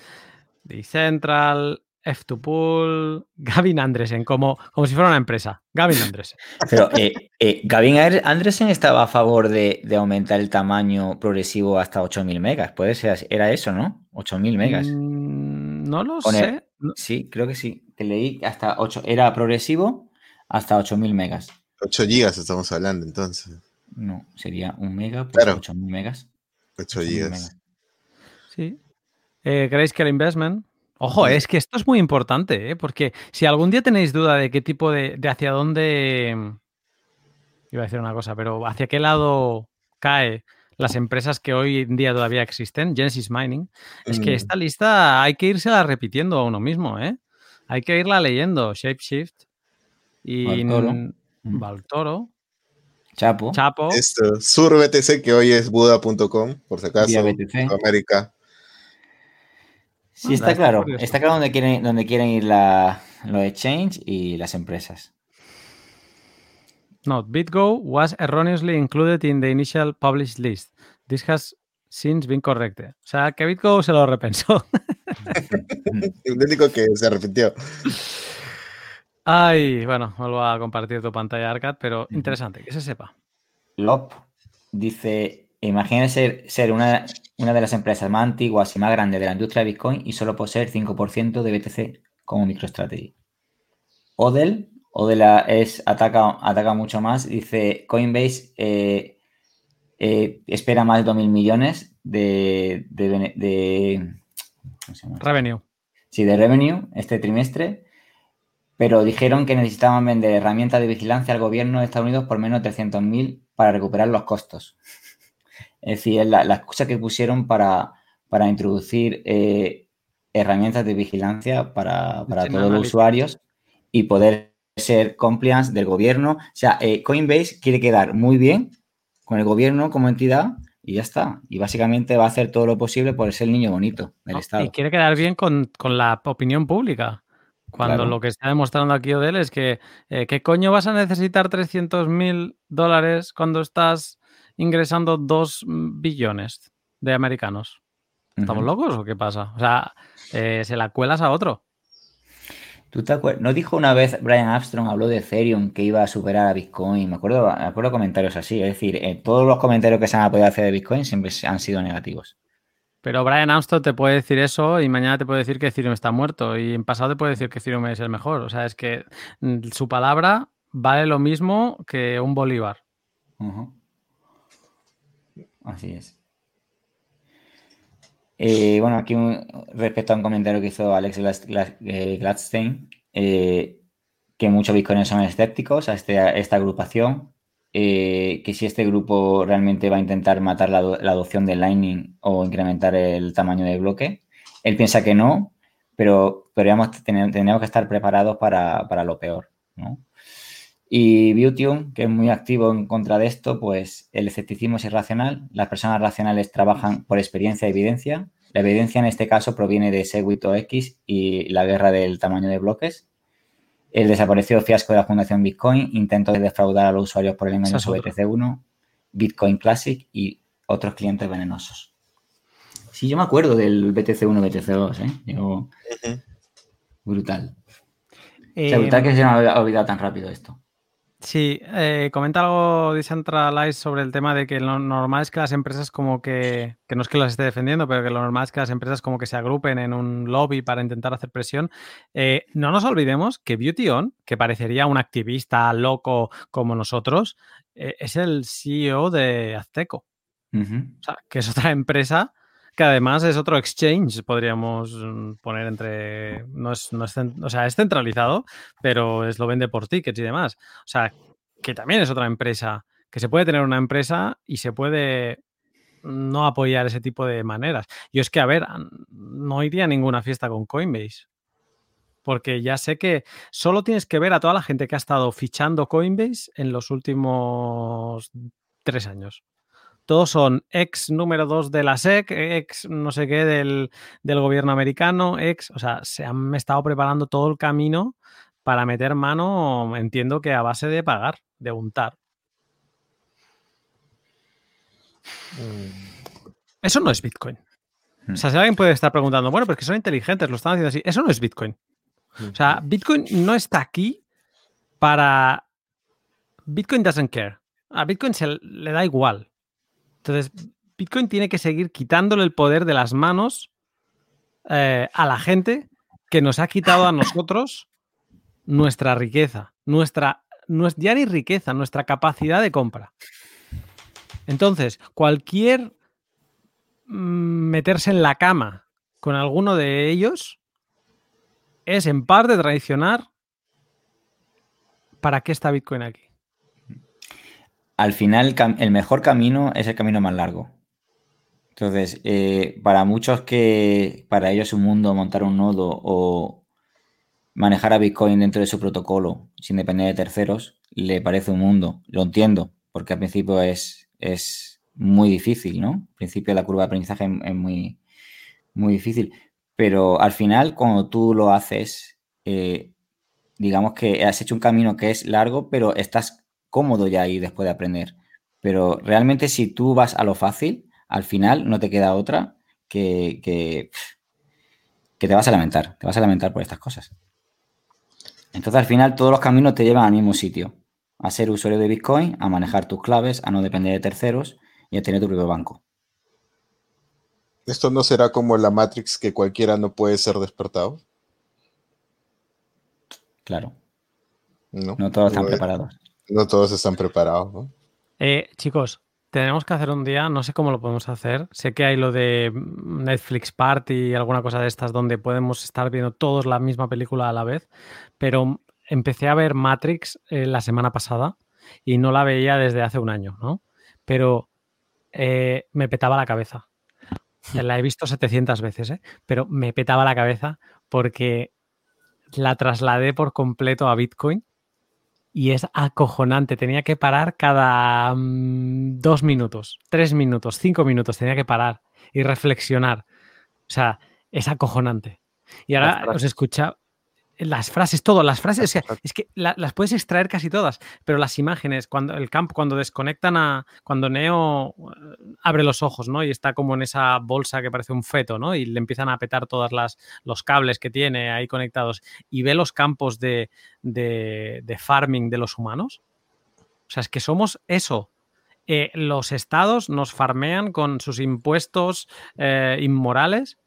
Decentral, F2Pool, Gavin Andresen, como, como si fuera una empresa. Gavin Andresen. Pero eh, eh, Gavin Andresen estaba a favor de, de aumentar el tamaño progresivo hasta 8.000 megas. Puede ser, así. era eso, ¿no? 8.000 megas. Mm, no lo Pone- sé. No- Sí, creo que sí. Que leí hasta 8, era progresivo hasta 8.000 megas. 8 gigas estamos hablando entonces. No, sería un mega, pues Claro. 8.000 megas. 8 8.000 gigas. megas. Sí. Eh, Grayscale Investment. Ojo, es que esto es muy importante, ¿eh? porque si algún día tenéis duda de qué tipo de, de hacia dónde, iba a decir una cosa, pero hacia qué lado cae las empresas que hoy en día todavía existen, Genesis Mining, es que Mm. esta lista hay que irse repitiendo a uno mismo, ¿eh? Hay que irla leyendo. Shapeshift y Mm. Valtoro, Chapo. Chapo. Esto, Sur BTC, que hoy es Buda.com, por si acaso. Vía BTC. América. Sí, está claro. Está claro dónde quieren, dónde quieren ir la, los exchange y las empresas. No, BitGo was erroneously included in the initial published list. This has since been corrected. O sea, que BitGo se lo repensó. Único que se arrepintió. Ay, bueno, vuelvo a compartir tu pantalla, Arcad, pero interesante, que se sepa. Lop dice, imagínese ser, una, una de las empresas más antiguas y más grandes de la industria de Bitcoin y solo poseer 5% de BTC como MicroStrategy. Odell, Odell es, ataca, ataca mucho más, dice Coinbase eh, eh, espera más de 2.000 millones de, de, de- ¿cómo se llama? Revenue. sí, de revenue este trimestre, pero dijeron que necesitaban vender herramientas de vigilancia al gobierno de Estados Unidos por menos de 300.000 para recuperar los costos. Es decir, la, la excusa que pusieron para, para introducir eh, herramientas de vigilancia para, para todos los usuarios y poder ser compliance del gobierno. O sea, eh, Coinbase quiere quedar muy bien con el gobierno como entidad y ya está. Y básicamente va a hacer todo lo posible por ser el niño bonito del ¿no? Estado. Y quiere quedar bien con, con la opinión pública. Cuando Claro. lo que está demostrando aquí Odell es que, eh, ¿qué coño vas a necesitar 300 mil dólares cuando estás ingresando 2 billones de americanos? ¿Estamos locos o qué pasa? O sea, eh, se la cuelas a otro. ¿Tú te acuerdas? ¿No dijo una vez Brian Armstrong, habló de Ethereum, que iba a superar a Bitcoin? Me acuerdo, me acuerdo comentarios así. Es decir, eh, todos los comentarios que se han podido hacer de Bitcoin siempre han sido negativos. Pero Brian Armstrong te puede decir eso y mañana te puede decir que Ethereum está muerto y en pasado te puede decir que Ethereum es el mejor. O sea, es que mm, su palabra vale lo mismo que un bolívar. Ujú. Así es. Eh, bueno, aquí respecto a un comentario que hizo Alex eh, Gladstein, eh, que muchos bitcoiners son escépticos a, este- esta agrupación, que si este grupo realmente va a intentar matar la, ado- la adopción de Lightning o incrementar el tamaño del bloque. Él piensa que no, pero, pero tenemos que estar preparados para, para lo peor, ¿no? Y Beautune, que es muy activo en contra de esto, pues el escepticismo es irracional. Las personas racionales trabajan por experiencia y evidencia. La evidencia en este caso proviene de Segwit o X y la guerra del tamaño de bloques. El desaparecido fiasco de la Fundación Bitcoin intentó defraudar a los usuarios por el otra. BTC1, Bitcoin Classic y otros clientes venenosos. Sí, yo me acuerdo del BTC1, BTC2, ¿eh? Yo- Brutal. O sea, Eh, brutal que se me ha olvidado tan rápido esto. Sí, eh, comenta algo Decentralize sobre el tema de que lo normal es que las empresas como que, que no es que las esté defendiendo, pero que lo normal es que las empresas como que se agrupen en un lobby para intentar hacer presión. Eh, no nos olvidemos que Beauty On, que parecería un activista loco como nosotros, eh, es el CEO de Azteco. O sea, que es otra empresa que además es otro exchange, podríamos mm, poner entre. No es, no es o sea, es centralizado, pero es, lo vende por tickets y demás. O sea, que también es otra empresa. Que se puede tener una empresa y se puede no apoyar ese tipo de maneras. Yo es que, a ver, no iría a ninguna fiesta con Coinbase. Porque ya sé que solo tienes que ver a toda la gente que ha estado fichando Coinbase en los últimos tres años todos son ex número dos de la SEC, ex no sé qué del, del gobierno americano, ex, o sea, se han estado preparando todo el camino para meter mano, entiendo que a base de pagar, de untar. Eso no es Bitcoin. O sea, si alguien puede estar preguntando, bueno, pero es que son inteligentes, lo están haciendo así. Eso no es Bitcoin. O sea, Bitcoin no está aquí para... Bitcoin doesn't care. A Bitcoin se le da igual. Entonces, Bitcoin tiene que seguir quitándole el poder de las manos eh, a la gente que nos ha quitado a nosotros nuestra riqueza, nuestra, nues- ya ni riqueza, nuestra capacidad de compra. Entonces, cualquier mm, meterse en la cama con alguno de ellos es en parte traicionar para qué está Bitcoin aquí. Al final el mejor camino es el camino más largo. Entonces, eh, para muchos que para ellos es un mundo montar un nodo o manejar a Bitcoin dentro de su protocolo sin depender de terceros, le parece un mundo. Lo entiendo, porque al principio es, es muy difícil, ¿no? Al principio la curva de aprendizaje es, es muy, muy difícil. Pero al final, cuando tú lo haces, eh, digamos que has hecho un camino que es largo, pero estás cómodo ya ahí después de aprender. Pero realmente si tú vas a lo fácil, al final no te queda otra que, que, que te vas a lamentar, te vas a lamentar por estas cosas. Entonces al final todos los caminos te llevan al mismo sitio, a ser usuario de Bitcoin, a manejar tus claves, a no depender de terceros y a tener tu propio banco. Esto no será como la Matrix que cualquiera no puede ser despertado, Claro, ¿no? no todos están preparados. No todos están preparados, ¿no? Eh, chicos, tenemos que hacer un día, no sé cómo lo podemos hacer. Sé que hay lo de Netflix Party y alguna cosa de estas donde podemos estar viendo todos la misma película a la vez, pero empecé a ver Matrix eh, la semana pasada y no la veía desde hace un año, ¿no? Pero eh, me petaba la cabeza. La he visto 700 veces, ¿eh? Pero me petaba la cabeza porque la trasladé por completo a Bitcoin y es acojonante. Tenía que parar cada mm, dos minutos, tres minutos, cinco minutos. Tenía que parar y reflexionar. O sea, es acojonante. Y ahora os escucha. Las frases, todo, las frases, es que, es que la- las puedes extraer casi todas, pero las imágenes, cuando el campo, cuando desconectan a, cuando Neo eh, abre los ojos, ¿no? Y está como en esa bolsa que parece un feto, ¿no? Y le empiezan a petar todas las los cables que tiene ahí conectados y ve los campos de, de, de farming de los humanos. O sea, es que somos eso. Eh, los estados nos farmean con sus impuestos eh, inmorales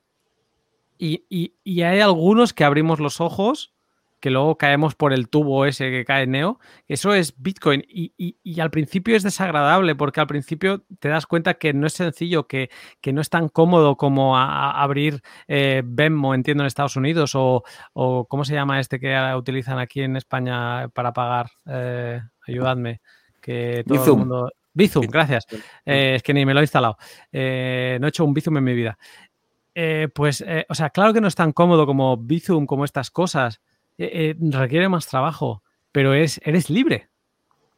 y, y- y hay algunos que abrimos los ojos, que luego caemos por el tubo ese que cae Neo. Eso es Bitcoin. Y, y- y al principio es desagradable porque al principio te das cuenta que no es sencillo, que, que no es tan cómodo como a- a abrir eh, Venmo, entiendo, en Estados Unidos o, o ¿cómo se llama este que utilizan aquí en España para pagar? Eh, ayudadme. Que todo el Bizum. mundo... Bizum, gracias. Eh, es que ni me lo he instalado. Eh, no he hecho un Bizum en mi vida. Eh, pues, eh, o sea, claro que no es tan cómodo como Bizum, como estas cosas. Eh, requiere más trabajo, pero es, eres libre.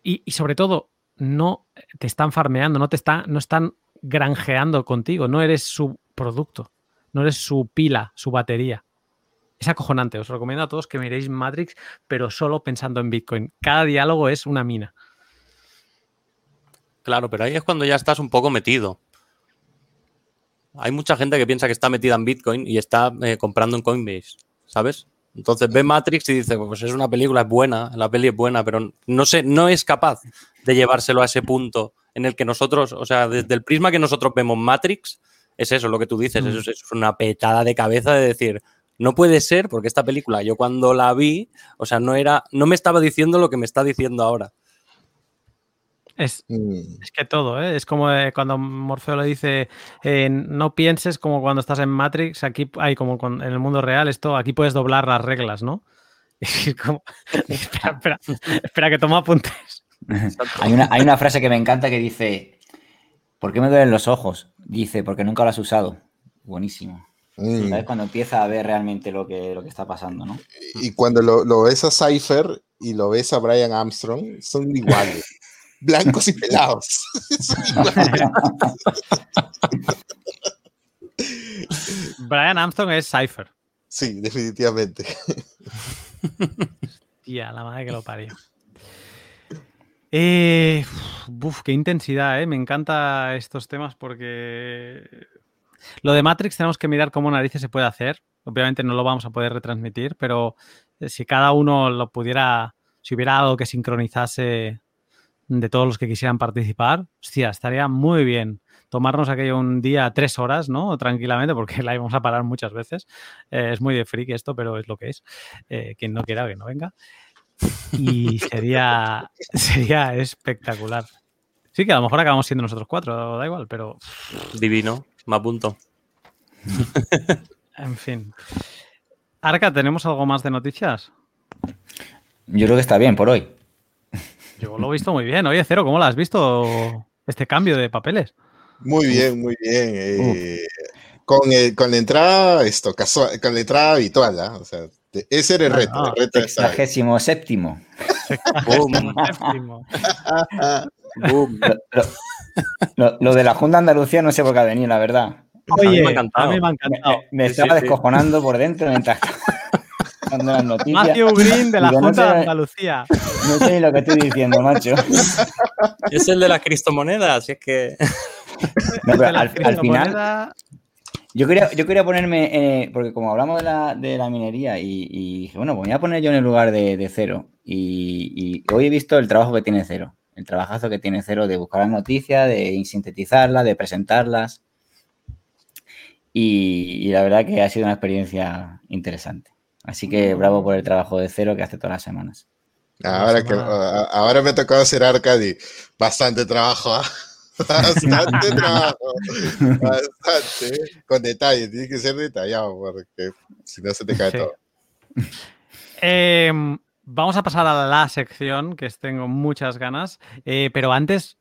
Y, sobre todo, no te están farmeando, no te están, no están granjeando contigo, no eres su producto, no eres su pila, su batería. Es acojonante, os recomiendo a todos que miréis Matrix, pero solo pensando en Bitcoin. Cada diálogo es una mina. Claro, pero ahí es cuando ya estás un poco metido. Hay mucha gente que piensa que está metida en Bitcoin y está eh, comprando en Coinbase, ¿sabes? Entonces ve Matrix y dice, pues es una película, es buena, la peli es buena, pero no sé, no es capaz de llevárselo a ese punto en el que nosotros, o sea, desde el prisma que nosotros vemos Matrix, es eso lo que tú dices, Mm. eso es, es una petada de cabeza de decir, no puede ser, porque esta película, yo cuando la vi, o sea, no era, no me estaba diciendo lo que me está diciendo ahora. Es, Mm, Es que todo, ¿eh? Es como eh, cuando Morfeo le dice, eh, no pienses como cuando estás en Matrix, aquí hay como con- en el mundo real, esto, aquí puedes doblar las reglas, ¿no? Y es como, espera, espera, espera que toma apuntes. Hay una, hay una frase que me encanta que dice, ¿por qué me duelen los ojos? Dice, porque nunca lo has usado. Buenísimo. mm. ¿Sabes? Cuando empieza a ver realmente lo que, lo que está pasando, ¿no? Y cuando lo, lo ves a Cypher y lo ves a Brian Armstrong, son iguales. Blancos y pelados. Brian Armstrong es Cypher. sí, definitivamente. Tía, la madre que lo parió. Eh, uf, qué intensidad, ¿eh? Me encanta estos temas porque lo de Matrix tenemos que mirar cómo narices se puede hacer. Obviamente no lo vamos a poder retransmitir, pero eh, si cada uno lo pudiera, si hubiera algo que sincronizase de todos los que quisieran participar, hostia, estaría muy bien tomarnos aquello un día tres horas, ¿no? Tranquilamente, porque la íbamos a parar muchas veces. Eh, es muy de freak esto, pero es lo que es. Eh, quien no quiera, que no venga. Y sería, sería espectacular. Sí, que a lo mejor acabamos siendo nosotros cuatro, da igual, pero Divino, me apunto. en fin. Arca, ¿tenemos algo más de noticias? Yo creo que está bien por hoy. Yo lo he visto muy bien. Oye, Cero, ¿cómo lo has visto este cambio de papeles? Muy bien, muy bien. eh, con, el- con la entrada, esto, casual, con la entrada habitual, ¿ah? O sea, ese era el Ah, reto. no, el reto. Sexagésimo séptimo. Boom, Séptimo. boom. Lo, lo- lo- lo de la Junta Andalucía no sé por qué ha venido, la verdad. mí me ha Oye, encantado. a mí me ha encantado. me- me Sí, estaba sí, sí. descojonando por dentro mientras dando las noticias. Matthew Green de la no Junta sé- de Andalucía. No sé ni lo que estoy diciendo, macho. Es el de las cristomonedas, si es que. No, pero al, al final, yo quería, yo quería ponerme, eh, porque como hablamos de la, de la minería y, y dije, bueno, pues voy a poner yo en el lugar de, de cero. Y, y hoy he visto el trabajo que tiene cero, el trabajazo que tiene cero de buscar las noticias, de sintetizarlas, de presentarlas. Y, y la verdad que ha sido una experiencia interesante. Así que bravo por el trabajo de cero que hace todas las semanas. Ahora, que, semana. ahora me ha tocado hacer Arcadi. Bastante trabajo, ¿ah? Bastante trabajo. Bastante. Con detalles, tiene que ser detallado porque si no se te cae Sí. todo. Em, vamos a pasar a la sección, que tengo muchas ganas, eh, pero antes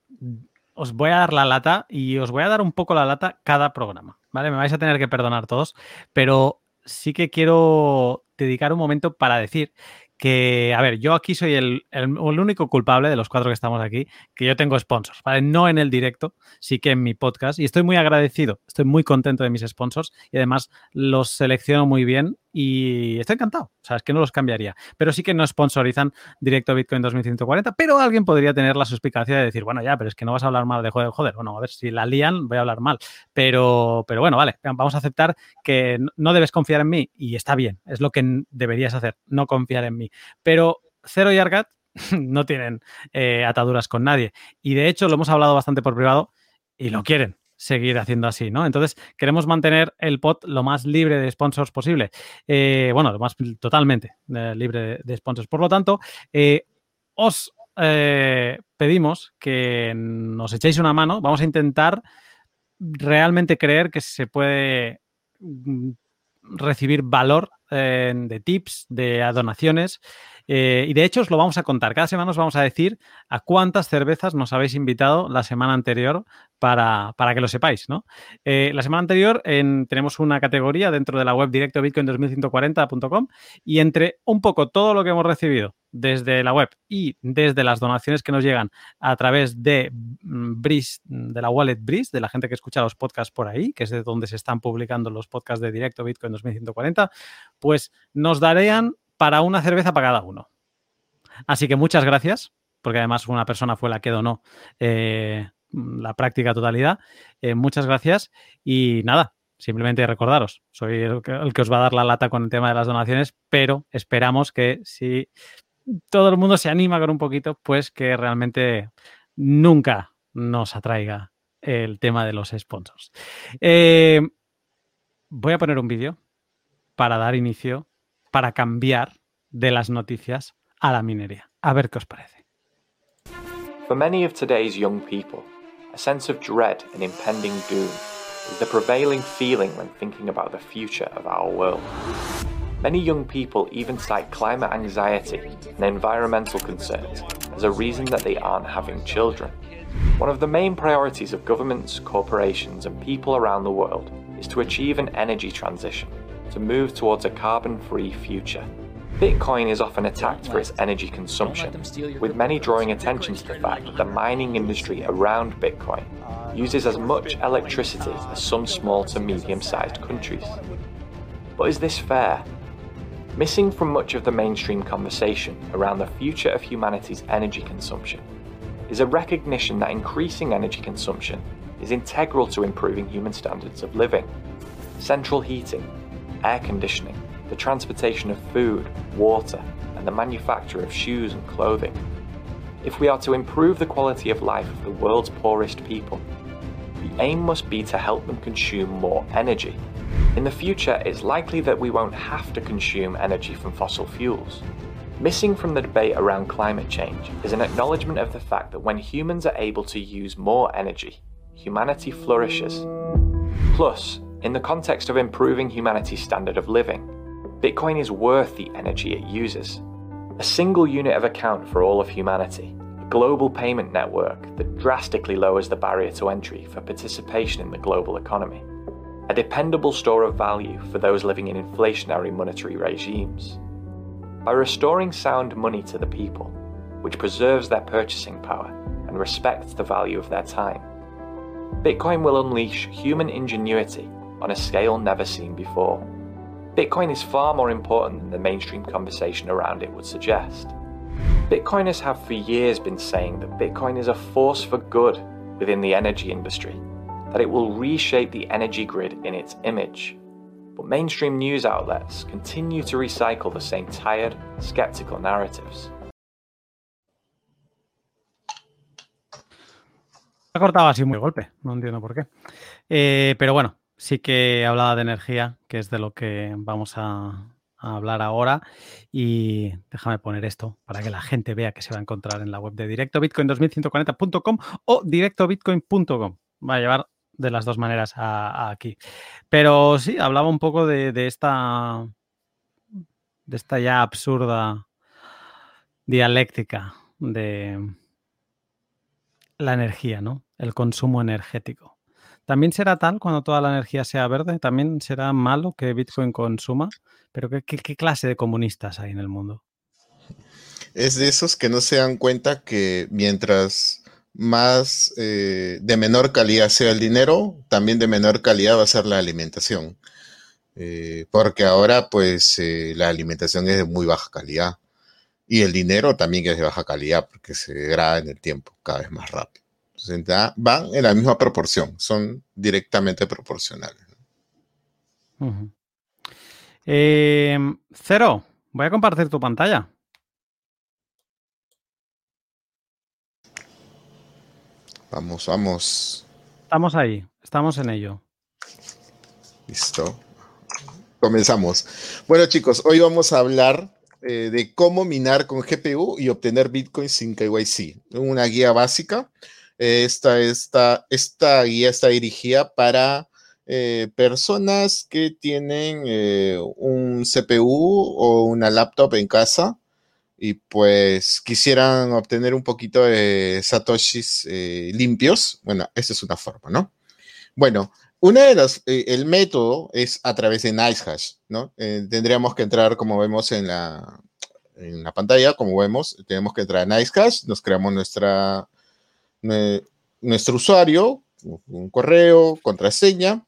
os voy a dar la lata y os voy a dar un poco la lata cada programa, ¿vale? Me vais a tener que perdonar todos, pero sí que quiero dedicar un momento para decir que, a ver, yo aquí soy el, el- único culpable de los cuatro que estamos aquí, que yo tengo sponsors, ¿vale? No en el directo, sí que en mi podcast, y estoy muy agradecido, estoy muy contento de mis sponsors y además los selecciono muy bien y estoy encantado. O sea, es que no los cambiaría. Pero sí que no sponsorizan directo Bitcoin 2140, pero alguien podría tener la suspicacia de decir, bueno, ya, pero es que no vas a hablar mal de joder, joder. Bueno, a ver, si la lían, voy a hablar mal. Pero, pero bueno, vale, vamos a aceptar que no debes confiar en mí y está bien, es lo que deberías hacer, no confiar en mí. Pero Cero y Argat no tienen eh, ataduras con nadie. Y de hecho, lo hemos hablado bastante por privado y lo quieren seguir haciendo así, ¿no? Entonces, queremos mantener el pot lo más libre de sponsors posible. Eh, bueno, lo más totalmente eh, libre de, sponsors. Por lo tanto, eh, os pedimos que nos echéis una mano. Vamos a intentar realmente creer que se puede mm, recibir valor de tips, de donaciones eh, y de hecho os lo vamos a contar. Cada semana os vamos a decir a cuántas cervezas nos habéis invitado la semana anterior para, que lo sepáis, ¿no? Eh, la semana anterior tenemos una categoría dentro de la web directo bitcoin2140.com y entre un poco todo lo que hemos recibido desde la web y desde las donaciones que nos llegan a través de mm, Breeze, de la wallet Breeze, de la gente que escucha los podcasts por ahí, que es de donde se están publicando los podcasts de directo Bitcoin 2140, pues nos darían para una cerveza para cada uno. Así que muchas gracias, porque además una persona fue la que donó eh, la práctica totalidad. Eh, muchas gracias y nada, simplemente recordaros, soy el que, os va a dar la lata con el tema de las donaciones, pero esperamos que si todo el mundo se anima con un poquito, pues que realmente nunca nos atraiga el tema de los sponsors. Eh, voy a poner un vídeo para dar inicio para cambiar de las noticias a la minería. A ver qué os parece. For many of today's young people, a sense of dread and impending doom is the prevailing feeling when thinking about the future of our world. Many young people even cite climate anxiety and environmental concerns as a reason that they aren't having children. One of the main priorities of governments, corporations, and people around the world is to achieve an energy transition to move towards a carbon free future. Bitcoin is often attacked for its energy consumption, with many drawing attention to the fact that the mining industry around Bitcoin uses as much electricity as some small to medium sized countries. But is this fair? Missing from much of the mainstream conversation around the future of humanity's energy consumption is a recognition that increasing energy consumption is integral to improving human standards of living. Central heating, air conditioning, the transportation of food, water, and the manufacture of shoes and clothing. If we are to improve the quality of life of the world's poorest people, the aim must be to help them consume more energy. In the future, it's likely that we won't have to consume energy from fossil fuels. Missing from the debate around climate change is an acknowledgement of the fact that when humans are able to use more energy, humanity flourishes. Plus, in the context of improving humanity's standard of living, Bitcoin is worth the energy it uses. A single unit of account for all of humanity, a global payment network that drastically lowers the barrier to entry for participation in the global economy, a dependable store of value for those living in inflationary monetary regimes. By restoring sound money to the people, which preserves their purchasing power and respects the value of their time, Bitcoin will unleash human ingenuity on a scale never seen before. Bitcoin is far more important than the mainstream conversation around it would suggest. Bitcoiners have for years been saying that Bitcoin is a force for good within the energy industry, that it will reshape the energy grid in its image. But mainstream news outlets continue to recycle the same tired, skeptical narratives. Ha cortado así muy golpe, no entiendo por qué. Eh, pero bueno, sí que hablaba de energía, que es de lo que vamos a, hablar ahora. Y déjame poner esto para que la gente vea que se va a encontrar en la web de directobitcoin2140.com o directobitcoin.com. Va a llevar de las dos maneras aquí. Pero sí, hablaba un poco de, de, esta de esta ya absurda dialéctica de la energía, ¿no? El consumo energético. ¿También será tal cuando toda la energía sea verde? ¿También será malo que Bitcoin consuma? ¿Pero qué, clase de comunistas hay en el mundo? Es de esos que no se dan cuenta que mientras más eh, de menor calidad sea el dinero, también de menor calidad va a ser la alimentación. Eh, porque ahora, pues, eh, la alimentación es de muy baja calidad. Y el dinero también es de baja calidad porque se degrada en el tiempo cada vez más rápido. Da- van en la misma proporción, son directamente proporcionales. Eh, Cero, voy a compartir tu pantalla. Vamos, vamos. Estamos ahí, estamos en ello. Listo. Comenzamos. Bueno, chicos, hoy vamos a hablar eh, de cómo minar con GPU y obtener Bitcoin sin KYC. Una guía básica. Esta, esta, esta guía está dirigida para eh, personas que tienen eh, un CPU o una laptop en casa y pues quisieran obtener un poquito de satoshis eh, limpios. Bueno, esa es una forma, ¿no? Bueno, una de las, el método es a través de NiceHash, ¿no? Tendríamos que entrar, como vemos en la, en la pantalla, como vemos, tenemos que entrar a NiceHash, nos creamos nuestra, nue- nuestro usuario, un correo, contraseña,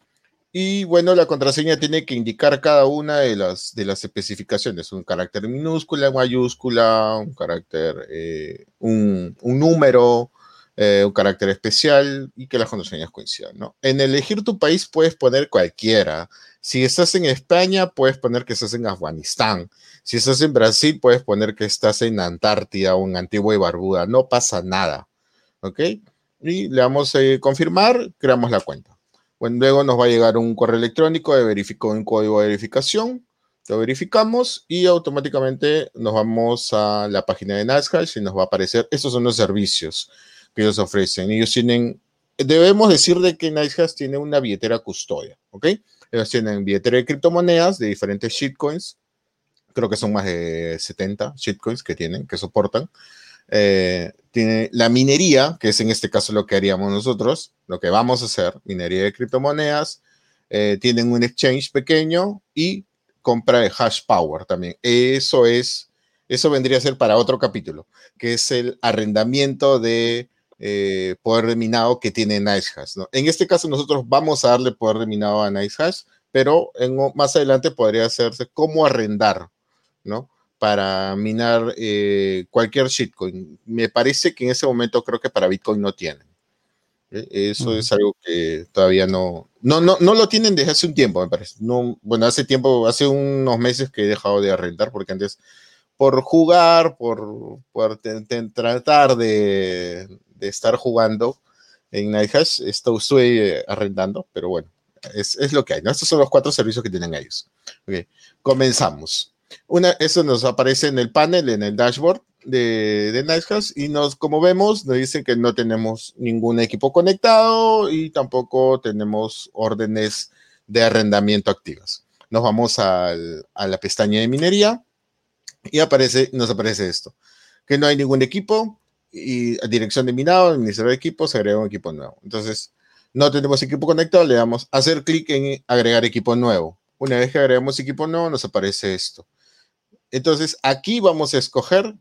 y bueno, la contraseña tiene que indicar cada una de las, de las especificaciones, un carácter minúscula, mayúscula, un carácter, eh, un, un número, eh, un carácter especial y que las contraseñas coincidan, ¿no? En elegir tu país puedes poner cualquiera. Si estás en España, puedes poner que estás en Afganistán. Si estás en Brasil, puedes poner que estás en Antártida o en Antigua y Barbuda. No pasa nada, ¿ok? Y le damos a confirmar, creamos la cuenta. Bueno, luego nos va a llegar un correo electrónico de verifico un código de verificación. Lo verificamos y automáticamente nos vamos a la página de NiceHash y nos va a aparecer. Estos son los servicios que ellos ofrecen. Ellos tienen, debemos decir de que NiceHash tiene una billetera custodia, ¿ok? Ellos tienen billetera de criptomonedas de diferentes shitcoins. Creo que son más de 70 shitcoins que tienen, que soportan. Eh, tiene la minería, que es en este caso lo que haríamos nosotros, lo que vamos a hacer, minería de criptomonedas. Eh, tienen un exchange pequeño y compra de hash power también. Eso es, eso vendría a ser para otro capítulo, que es el arrendamiento de eh, poder de minado que tiene NiceHash. ¿no? En este caso nosotros vamos a darle poder de minado a NiceHash, pero en, más adelante podría hacerse cómo arrendar, ¿no? Para minar eh, cualquier shitcoin. Me parece que en ese momento creo que para Bitcoin no tienen. ¿eh? Eso es algo que todavía no, no, no, no lo tienen desde hace un tiempo, me parece. No, bueno, hace tiempo, hace unos meses que he dejado de arrendar porque antes por jugar, por, por te- te- tratar de, de estar jugando en NiceHash, esto estuve eh, arrendando, pero bueno, es, es lo que hay, ¿no? Estos son los cuatro servicios que tienen ellos. Ok, comenzamos. Una, eso nos aparece en el panel, en el dashboard de, de NiceHash y nos, como vemos, nos dicen que no tenemos ningún equipo conectado y tampoco tenemos órdenes de arrendamiento activas. Nos vamos a la pestaña de minería y aparece, nos aparece esto, que no hay ningún equipo y dirección de minado, administrador de equipos, se agrega un equipo nuevo. Entonces, no tenemos equipo conectado, le damos hacer clic en agregar equipo nuevo. Una vez que agregamos equipo nuevo, nos aparece esto. Entonces, aquí vamos a escoger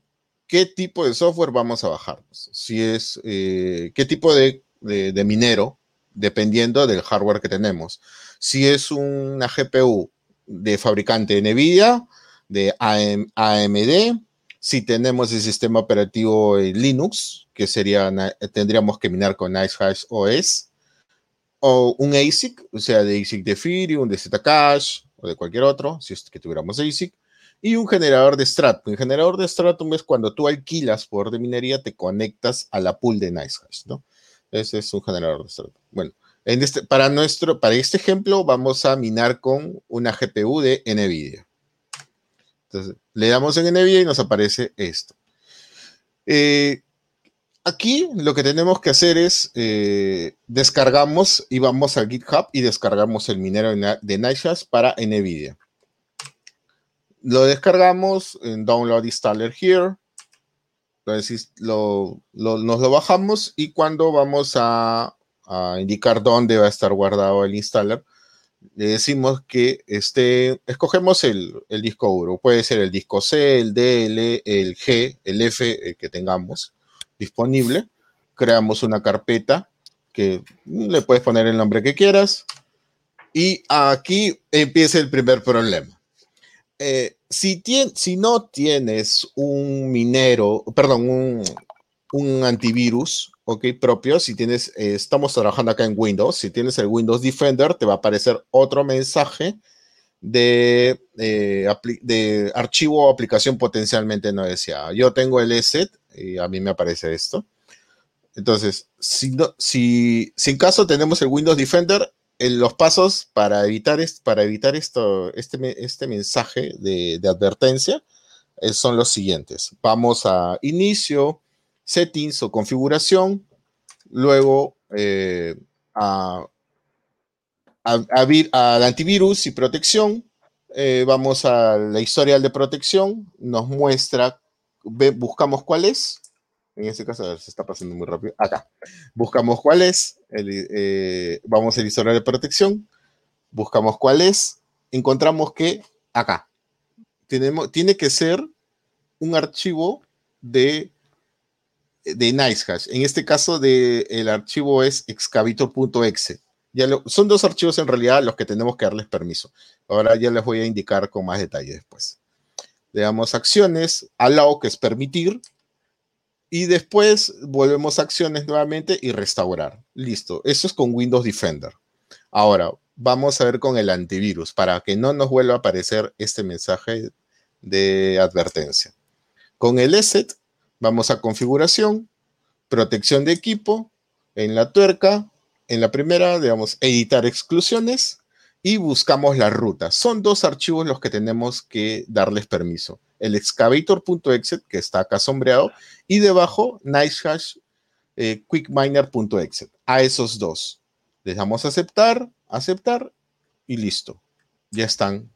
qué tipo de software vamos a bajar. Si es, eh, qué tipo de, de- de minero, dependiendo del hardware que tenemos. Si es una GPU de fabricante NVIDIA, de AM AMD, si tenemos el sistema operativo Linux, que sería, tendríamos que minar con NiceHash OS, o un ASIC, o sea, de ASIC de Ethereum, de Zcash, o de cualquier otro, si es que tuviéramos ASIC, y un generador de Stratum. Un generador de Stratum es cuando tú alquilas poder de minería, te conectas a la pool de NiceHash, ¿no? Ese es un generador de Stratum. Bueno, en este, para, nuestro, para este ejemplo vamos a minar con una GPU de NVIDIA. Entonces, le damos en NVIDIA y nos aparece esto. Eh, aquí lo que tenemos que hacer es eh, descargamos y vamos a GitHub y descargamos el minero de NiceHash para NVIDIA. Lo descargamos en Download Installer Here. Lo, nos lo bajamos y cuando vamos a, indicar dónde va a estar guardado el installer, le decimos que este, escogemos el, disco duro. Puede ser el disco C, el D, el el G, el F, que tengamos disponible. Creamos una carpeta que le puedes poner el nombre que quieras. Y aquí empieza el primer problema. Eh, si, si no tienes un minero, perdón, un, antivirus, ok, propio, si tienes, eh, estamos trabajando acá en Windows, si tienes el Windows Defender, te va a aparecer otro mensaje de, eh, archivo o aplicación potencialmente no deseada. Yo tengo el ESET y a mí me aparece esto. Entonces, si, si, si en caso tenemos el Windows Defender, los pasos para evitar, para evitar esto, este, este mensaje de, advertencia eh, son los siguientes. Vamos a inicio, settings o configuración, luego eh, a, al antivirus y protección, eh, vamos a la historial de protección, nos muestra, buscamos cuál es, en este caso se está pasando muy rápido, acá, buscamos cuál es, eh, vamos al historial de protección, buscamos cuál es, encontramos que acá, tenemos, tiene que ser un archivo de de NiceHash. En este caso, de, el archivo es excavator.exe. Ya son dos archivos en realidad los que tenemos que darles permiso. Ahora ya les voy a indicar con más detalle después. Le damos acciones, allow, que es permitir, y después volvemos a acciones nuevamente y restaurar. Listo, eso es con Windows Defender. Ahora, vamos a ver con el antivirus para que no nos vuelva a aparecer este mensaje de advertencia. Con el ESET Vamos a configuración, protección de equipo, en la tuerca, en la primera, digamos, editar exclusiones y buscamos la ruta. Son dos archivos los que tenemos que darles permiso. El excavator.exe, que está acá sombreado, y debajo nicehash eh, quickminer.exe. A esos dos. Les aceptar, aceptar y listo. Ya están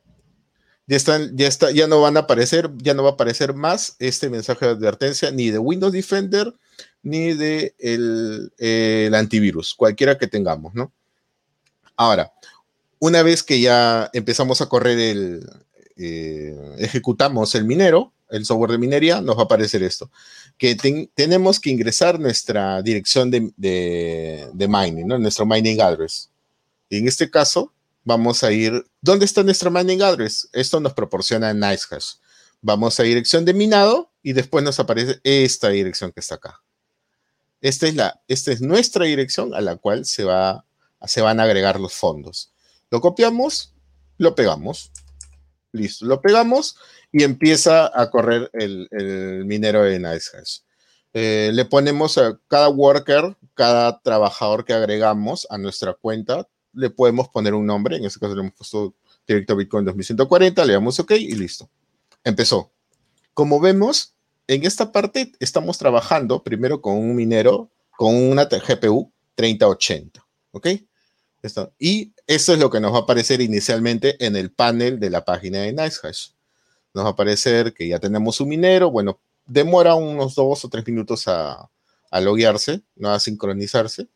ya están, ya está, ya no van a aparecer, ya no va a aparecer más este mensaje de advertencia ni de Windows Defender ni de el, antivirus, cualquiera que tengamos, ¿no? Ahora, una vez que ya empezamos a correr el, eh, ejecutamos el minero, el software de minería, nos va a aparecer esto, que tenemos que ingresar nuestra dirección de, de, mining, ¿no? Nuestro mining address. Y en este caso, vamos a ir, ¿dónde está nuestra mining address? Esto nos proporciona NiceHash. Vamos a dirección de minado y después nos aparece esta dirección que está acá. Esta es, la, esta es nuestra dirección a la cual se, va, se van a agregar los fondos. Lo copiamos, lo pegamos. Listo, lo pegamos y empieza a correr el, minero de NiceHash. Eh, le ponemos a cada worker, cada trabajador que agregamos a nuestra cuenta, le podemos poner un nombre, en este caso le hemos puesto directo Bitcoin 2140, le damos OK y listo. Empezó. Como vemos, en esta parte estamos trabajando primero con un minero, con una GPU 3080, ¿ok? Y eso es lo que nos va a aparecer inicialmente en el panel de la página de NiceHash. Nos va a aparecer que ya tenemos un minero, bueno, demora unos dos o tres minutos a, a loguearse, no a sincronizarse.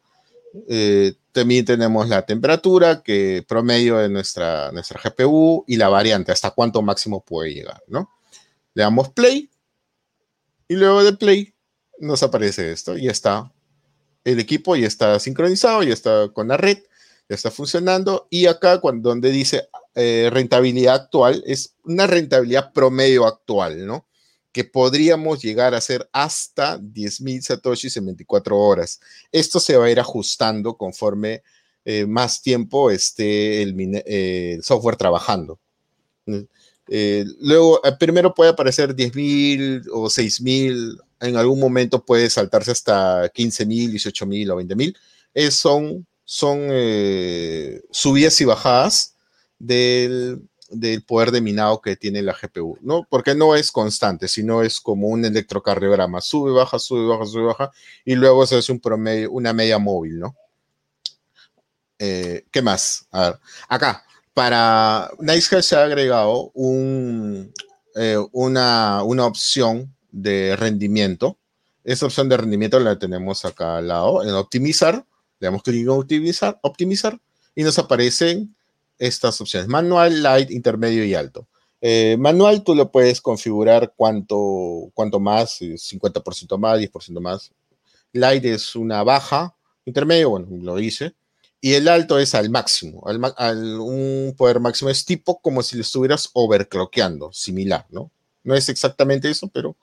Eh, también tenemos la temperatura que promedio de nuestra, nuestra GPU y la variante, hasta cuánto máximo puede llegar, ¿no? Le damos play y luego de play nos aparece esto y está el equipo ya está sincronizado, ya está con la red, ya está funcionando y acá cuando, donde dice eh, rentabilidad actual es una rentabilidad promedio actual, ¿no? que podríamos llegar a ser hasta 10.000 satoshis en 24 horas. Esto se va a ir ajustando conforme eh, más tiempo esté el, eh, software trabajando. Eh, luego, primero puede aparecer 10.000 o 6.000, en algún momento puede saltarse hasta 15.000, 18.000 o 20.000. son son subidas y bajadas del, del poder de minado que tiene la GPU, ¿no? Porque no es constante, sino es como un electrocardiograma, sube, baja, sube, baja, sube, baja, y luego se hace un promedio, una media móvil, ¿no? Eh, ¿Qué más? A ver, acá, para NiceHash se ha agregado un, eh, una, una opción de rendimiento. Esa opción de rendimiento la tenemos acá al lado, en optimizar, le damos clic en optimizar, optimizar, y nos aparecen estas opciones, manual, light, intermedio y alto. Eh, manual tú lo puedes configurar cuánto, cuánto más, 50% más, 10% más. Light es una baja, intermedio, bueno, lo hice. y el alto es al máximo, al, al- un poder máximo es tipo como si lo estuvieras overclockeando, similar, ¿no? No es exactamente eso, pero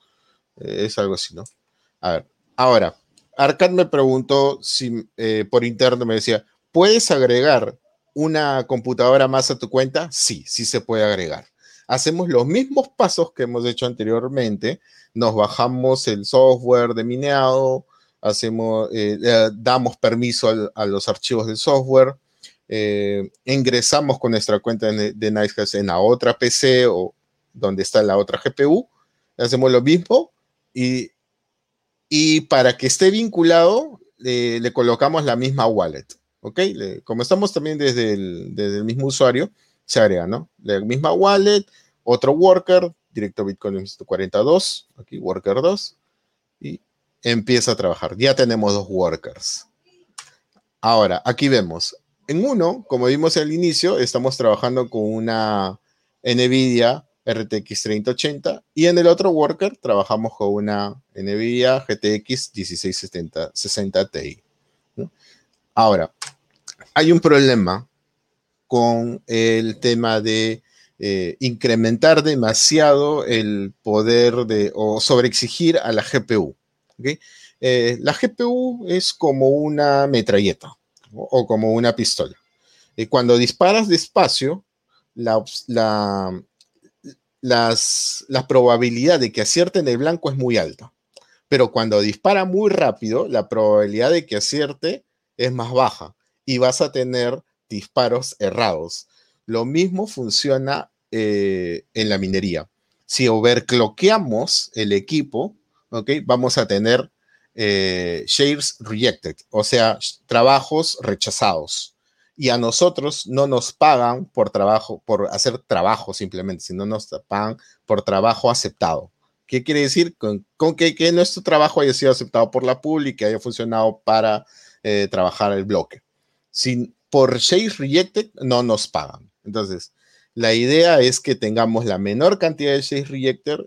eh, es algo así, ¿no? A ver, ahora, Arcad me preguntó si eh, por interno me decía, ¿puedes agregar una computadora más a tu cuenta? Sí, sí se puede agregar. Hacemos los mismos pasos que hemos hecho anteriormente, nos bajamos el software de mineado, hacemos, eh, eh, damos permiso a los archivos del software, ingresamos con nuestra cuenta de, de en la otra PC o donde está la otra GPU, hacemos lo mismo y, y para que esté vinculado le, le colocamos la misma wallet, ¿ok? Como estamos también desde el, desde el mismo usuario, se agrega, ¿no? La misma wallet, otro worker, directo Bitcoin 42, aquí worker 2, y empieza a trabajar. Ya tenemos dos workers. Ahora, aquí vemos, en uno, como vimos al inicio, estamos trabajando con una NVIDIA RTX 3080 y en el otro worker trabajamos con una NVIDIA GTX 1660 60 Ti. Ahora, hay un problema con el tema de eh, incrementar demasiado el poder de o sobreexigir a la GPU. Eh, la GPU es como una metralleta o, como una pistola. Y cuando disparas despacio, la, las, la probabilidad de que acierte en el blanco es muy alta. Pero cuando dispara muy rápido, la probabilidad de que acierte es más baja y vas a tener disparos errados. Lo mismo funciona eh, en la minería. Si overclockeamos el equipo. Vamos a tener eh, shares rejected, o sea, trabajos rechazados. Y a nosotros no nos pagan por trabajo, por hacer trabajo simplemente, sino nos pagan por trabajo aceptado. ¿Qué quiere decir? Con, que, nuestro trabajo haya sido aceptado por la que haya funcionado para eh, trabajar el bloque. Sin, por shares rejected no nos pagan. Entonces, la idea es que tengamos la menor cantidad de shares rejected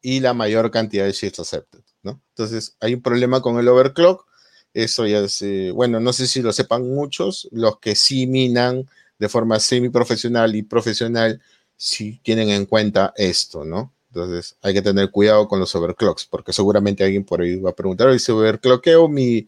y la mayor cantidad de shares accepted, ¿no? Entonces, hay un problema con el overclock. Eso ya es, eh, bueno, no sé si lo sepan muchos, los que sí minan de forma semi-profesional y profesional, sí tienen en cuenta esto, ¿no? Entonces, hay que tener cuidado con los overclocks, porque seguramente alguien por ahí va a preguntar, oye, si overclockeo mi,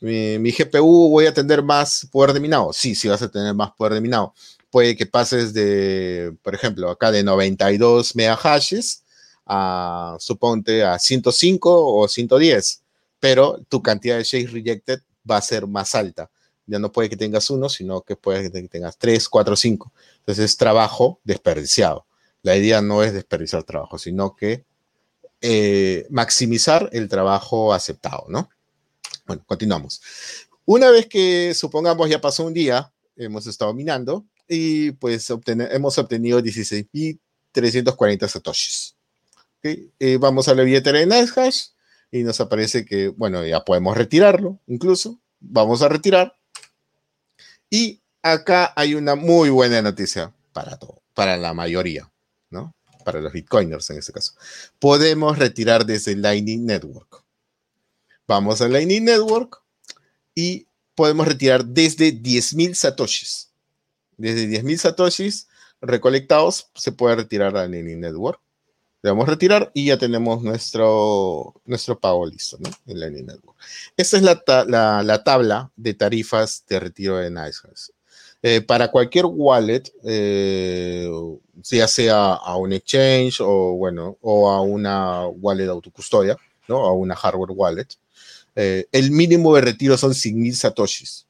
mi, mi GPU, ¿voy a tener más poder de minado? Sí, sí vas a tener más poder de minado. Puede que pases de, por ejemplo, acá de 92 megahashes a, suponte, a 105 o 110, pero tu cantidad de shades rejected va a ser más alta. Ya no puede que tengas uno, sino que puede que tengas 3, 4, 5. Entonces es trabajo desperdiciado. La idea no es desperdiciar trabajo, sino que eh, maximizar el trabajo aceptado, ¿no? Bueno, continuamos. Una vez que supongamos ya pasó un día, hemos estado minando y pues obtener, hemos obtenido 16.340 satoshis. ¿ok? Eh, vamos a la billetera de NiceHash y nos aparece que, bueno, ya podemos retirarlo, incluso. Vamos a retirar. Y acá hay una muy buena noticia para todo, para la mayoría, ¿no? Para los bitcoiners en este caso. Podemos retirar desde Lightning Network. Vamos a Lightning Network y podemos retirar desde 10.000 satoshis. Desde 10.000 satoshis recolectados se puede retirar a Lightning Network. Le vamos retirar y ya tenemos nuestro, nuestro pago listo, ¿no? En Lightning Network. Esta es la, la- la tabla de tarifas de retiro de NiceHash. Eh, para cualquier wallet, eh, ya sea a un exchange o, bueno, o a una wallet autocustodia, ¿no? A una hardware wallet, eh, el mínimo de retiro son 100.000 satoshis,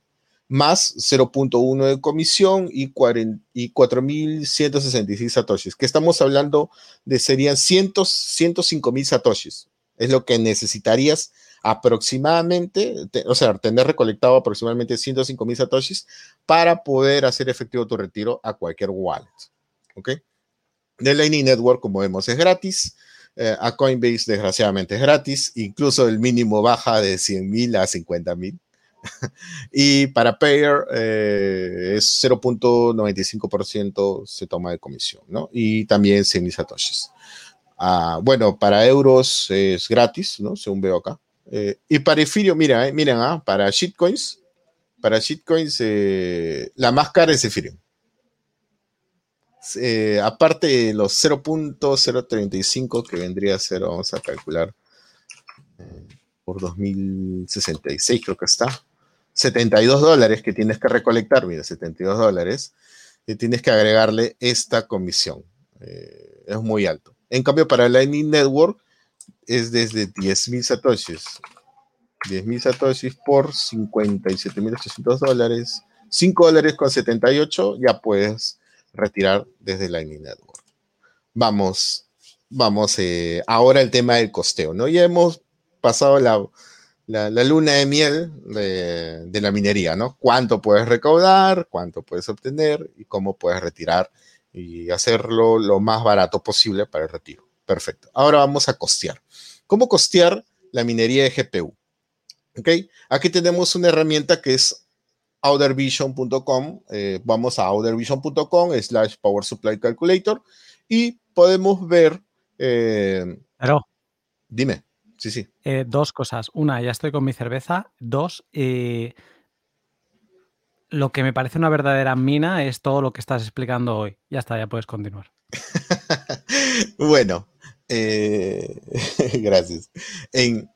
más 0.1 de comisión y, 40 y 4.166 satoshis, que estamos hablando de serían 100, 105.000 satoshis. Es lo que necesitarías aproximadamente, te- o sea, tener recolectado aproximadamente 105.000 satoshis para poder hacer efectivo tu retiro a cualquier wallet. ¿Ok? De Lightning Network, como vemos, es gratis. Eh, a Coinbase, desgraciadamente, es gratis. Incluso el mínimo baja de 100.000 a 50.000. y para Payer eh, es 0.95% se toma de comisión, ¿no? Y también 100.000 satoshis. Ah, bueno, para euros es gratis, ¿no? Según veo acá. Eh, y para Ethereum, mira, eh, miren, ah, para shitcoins, para shitcoins, eh, la más cara es Ethereum. Aparte de los 0.035 que vendría a ser, vamos a calcular, por 2066 creo que está, 72 dólares que tienes que recolectar, mira, 72 dólares, y tienes que agregarle esta comisión. Eh, es muy alto. En cambio, para Lightning Network es desde 10.000 satoshis. 10.000 satoshis por 57.800 dólares. 5 dólares con 78 ya puedes retirar desde Lightning Network. Vamos, vamos, eh, ahora el tema del costeo, ¿no? Ya hemos pasado la, la, luna de miel de, de, la minería, ¿no? Cuánto puedes recaudar, cuánto puedes obtener y cómo puedes retirar y hacerlo lo más barato posible para el retiro. Perfecto. Ahora vamos a costear. ¿Cómo costear la minería de GPU? ¿Ok? Aquí tenemos una herramienta que es outervision.com. Eh, vamos a outervision.com slash power supply calculator y podemos ver... Eh, Pero... Dime. Sí, sí. Eh, dos cosas. Una, ya estoy con mi cerveza. Dos, eh, lo que me parece una verdadera mina es todo lo que estás explicando hoy. Ya está, ya puedes continuar. bueno, eh, gracias. En,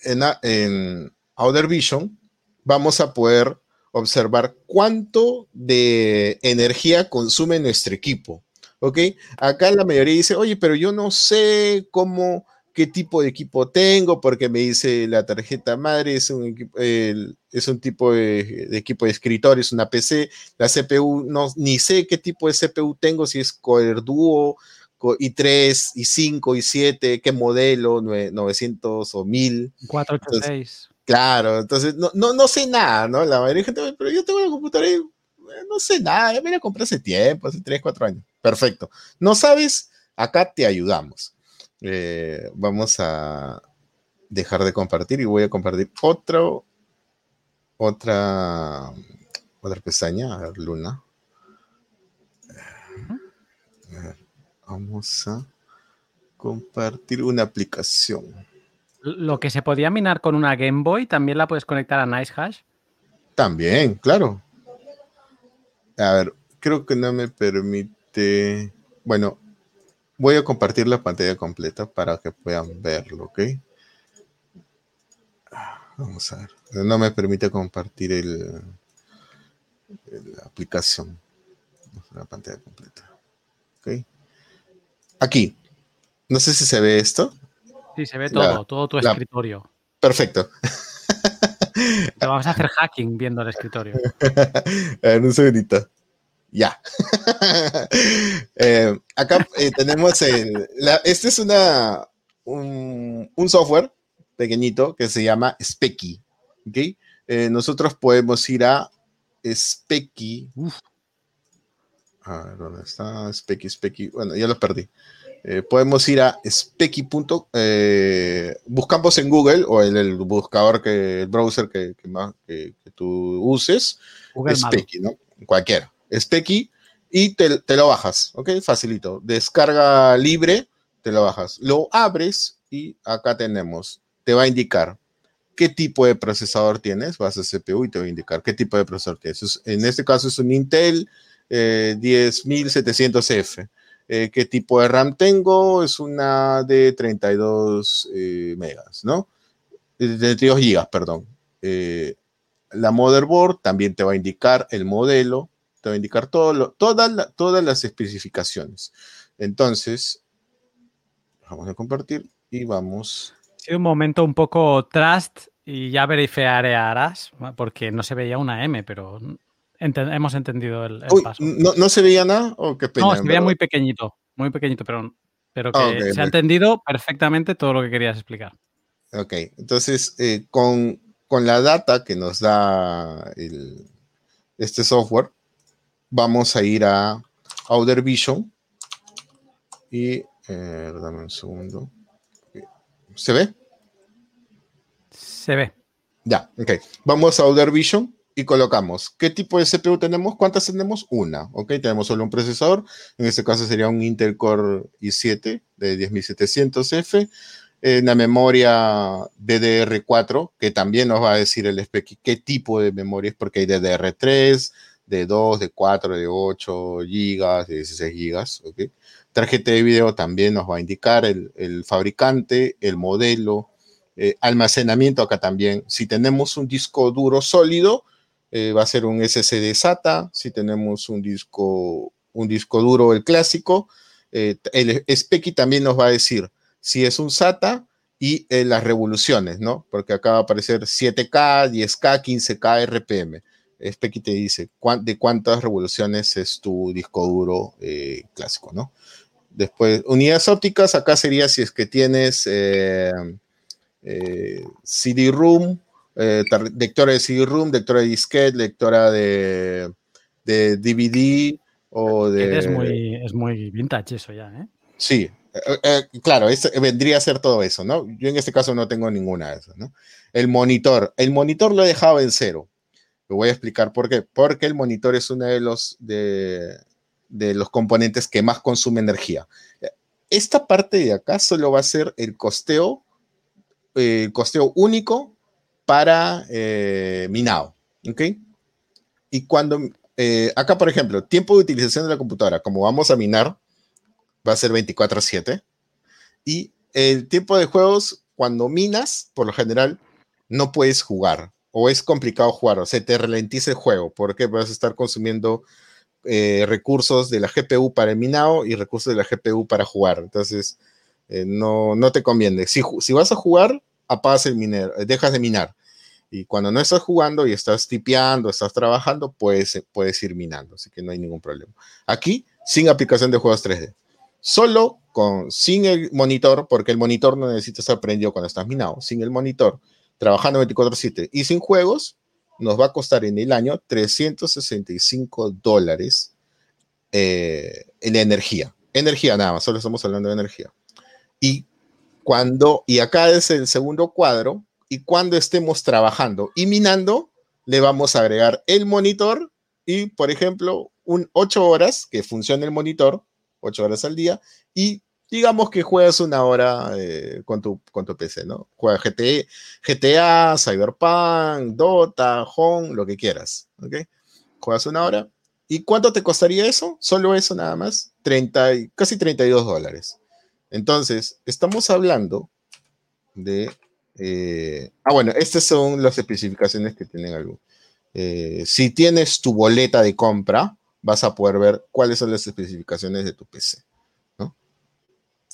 en, en Outer Vision vamos a poder observar cuánto de energía consume nuestro equipo. ¿Ok? Acá la mayoría dice, oye, pero yo no sé cómo qué tipo de equipo tengo, porque me dice la tarjeta madre, es un, es un tipo de, equipo de escritorio, es una PC, la CPU, no, ni sé qué tipo de CPU tengo, si es Core Duo, i3, i5, i7, qué modelo, 900 o 1000. 486. claro, entonces no, no, no, sé nada, ¿no? La mayoría de gente, pero yo tengo la computadora y eh, no sé nada, ya me la compré hace tiempo, hace 3, 4 años. Perfecto. ¿No sabes? Acá te ayudamos. Eh, vamos a dejar de compartir y voy a compartir otro, otra, otra pestaña. A ver, Luna. vamos a compartir una aplicación. Lo que se podía minar con una Game Boy, ¿también la puedes conectar a NiceHash? También, claro. A ver, creo que no me permite. Bueno, Voy a compartir la pantalla completa para que puedan verlo, ¿ok? Vamos a ver. No me permite compartir el, la aplicación. La pantalla completa. ¿Ok? Aquí. No sé si se ve esto. Sí, se ve todo, todo tu escritorio. Perfecto. Te vamos a hacer hacking viendo el escritorio. a ver, un segundito. Ya. Eh, acá eh, tenemos el. este es una, un, software pequeñito que se llama Specky. ¿okay? Eh, nosotros podemos ir a Specky. A ver, ¿dónde está? Specky, Specky. Bueno, ya lo perdí. podemos ir a Specky. buscamos en Google o en el buscador que el browser que, más, que, tú uses. Google Specky, ¿no? Cualquiera. Specky y te, lo bajas, ¿ok? Facilito. Descarga libre, te lo bajas. Lo abres y acá tenemos, te va a indicar qué tipo de procesador tienes, vas a CPU y te va a indicar qué tipo de procesador tienes. En este caso es un Intel 10700F. Eh, eh, ¿Qué tipo de RAM tengo? Es una de 32 eh, megas, ¿no? De 32 gigas, perdón. la motherboard también te va a indicar el modelo, va a indicar todo todas, todas las especificaciones. Entonces, vamos a compartir y vamos. Sí, un momento un poco trust y ya verificarás, porque no se veía una M, pero hemos entendido el, paso. ¿no, se veía nada o qué No, se veía muy pequeñito, muy pequeñito, pero, pero que se ha entendido perfectamente todo lo que querías explicar. Ok, entonces eh, con, con, la data que nos da este software, vamos a ir a Outer Vision y eh, dame un segundo. ¿Se ve? Se ve. Ya, ok. Vamos a Outer Vision y colocamos qué tipo de CPU tenemos, cuántas tenemos, una, ok, tenemos solo un procesador, en este caso sería un Intel Core i7 de 10700F, eh, una memoria DDR4, que también nos va a decir el spec qué tipo de memoria es, porque hay DDR3, de 2, de 4, de 8 gigas, de 16 gigas. Tarjeta de video también nos va a indicar el, el fabricante, el modelo, eh, almacenamiento acá también. Si tenemos un disco duro sólido, eh, va a ser un SSD SATA. Si tenemos un disco, un disco duro, el clásico, eh, el SPECI también nos va a decir si es un SATA y las revoluciones, ¿no? Porque acá va a aparecer 7K, 10K, 15K RPM. SPECI te dice de cuántas revoluciones es tu disco duro clásico, ¿no? Después, unidades ópticas, acá sería si es que tienes eh, CD-ROOM, eh, lectora de CD-ROOM, lectora de disquete, lectora de, DVD o de... Es muy, es muy vintage eso ya, ¿eh? Sí, eh, claro, vendría a ser todo eso, ¿no? Yo en este caso no tengo ninguna de esas, ¿no? El monitor, el monitor lo he dejado en cero. Lo voy a explicar por qué. Porque el monitor es uno de los, de, de los componentes que más consume energía. Esta parte de acá solo va a ser el costeo eh, costeo único para eh, minado. ¿Ok? Y cuando, eh, acá por ejemplo, tiempo de utilización de la computadora, como vamos a minar, va a ser 24/7. Y el tiempo de juegos, cuando minas, por lo general, no puedes jugar o es complicado jugar, o se te ralentiza el juego, porque vas a estar consumiendo recursos de la GPU para el minado y recursos de la GPU para jugar. Entonces, no, no te conviene. Si, si vas a jugar, apagas el minero, eh, dejas de minar. Y cuando no estás jugando y estás tipeando, estás trabajando, puedes, puedes ir minando, así que no hay ningún problema. Aquí, sin aplicación de juegos 3D. Solo con, sin el monitor, porque el monitor no necesita estar prendido cuando estás minado, sin el monitor, trabajando 24/7 y sin juegos, nos va a costar en el año 365 dólares eh, en energía. Energía nada más, solo estamos hablando de energía. Y cuando, y acá es el segundo cuadro, y cuando estemos trabajando y minando, le vamos a agregar el monitor y, por ejemplo, un 8 horas que funcione el monitor, 8 horas al día, y digamos que juegas una hora eh, con, tu, con tu PC, ¿no? Juega GT, GTA, Cyberpunk, Dota, Home, lo que quieras, ¿ok? Juegas una hora. ¿Y cuánto te costaría eso? Solo eso nada más, 30, casi 32 dólares. Entonces, estamos hablando de... Eh, ah, bueno, estas son las especificaciones que tienen algo. Eh, si tienes tu boleta de compra, vas a poder ver cuáles son las especificaciones de tu PC.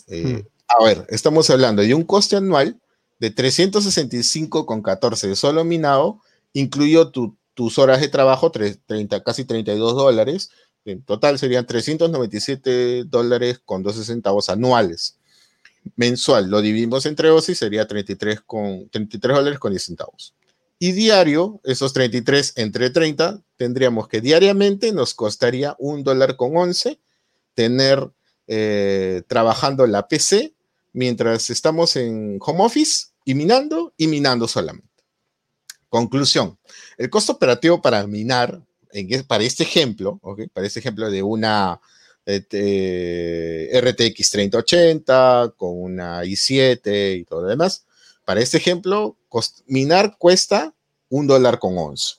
Eh, hmm. A ver, estamos hablando de un coste anual de 365,14 de solo minado, incluyo tus horas de trabajo, 30, casi 32 dólares, en total serían 397 dólares con 12 centavos anuales. Mensual, lo dividimos entre 12 y sería 33, con, 33 dólares con 10 centavos. Y diario, esos 33 entre 30, tendríamos que diariamente nos costaría un dólar con 11 tener eh, trabajando la PC mientras estamos en home office y minando y minando solamente. Conclusión, el costo operativo para minar para este ejemplo, para este ejemplo de una este, RTX 3080 con una i7 y todo lo demás, para este ejemplo, minar cuesta un dólar con once.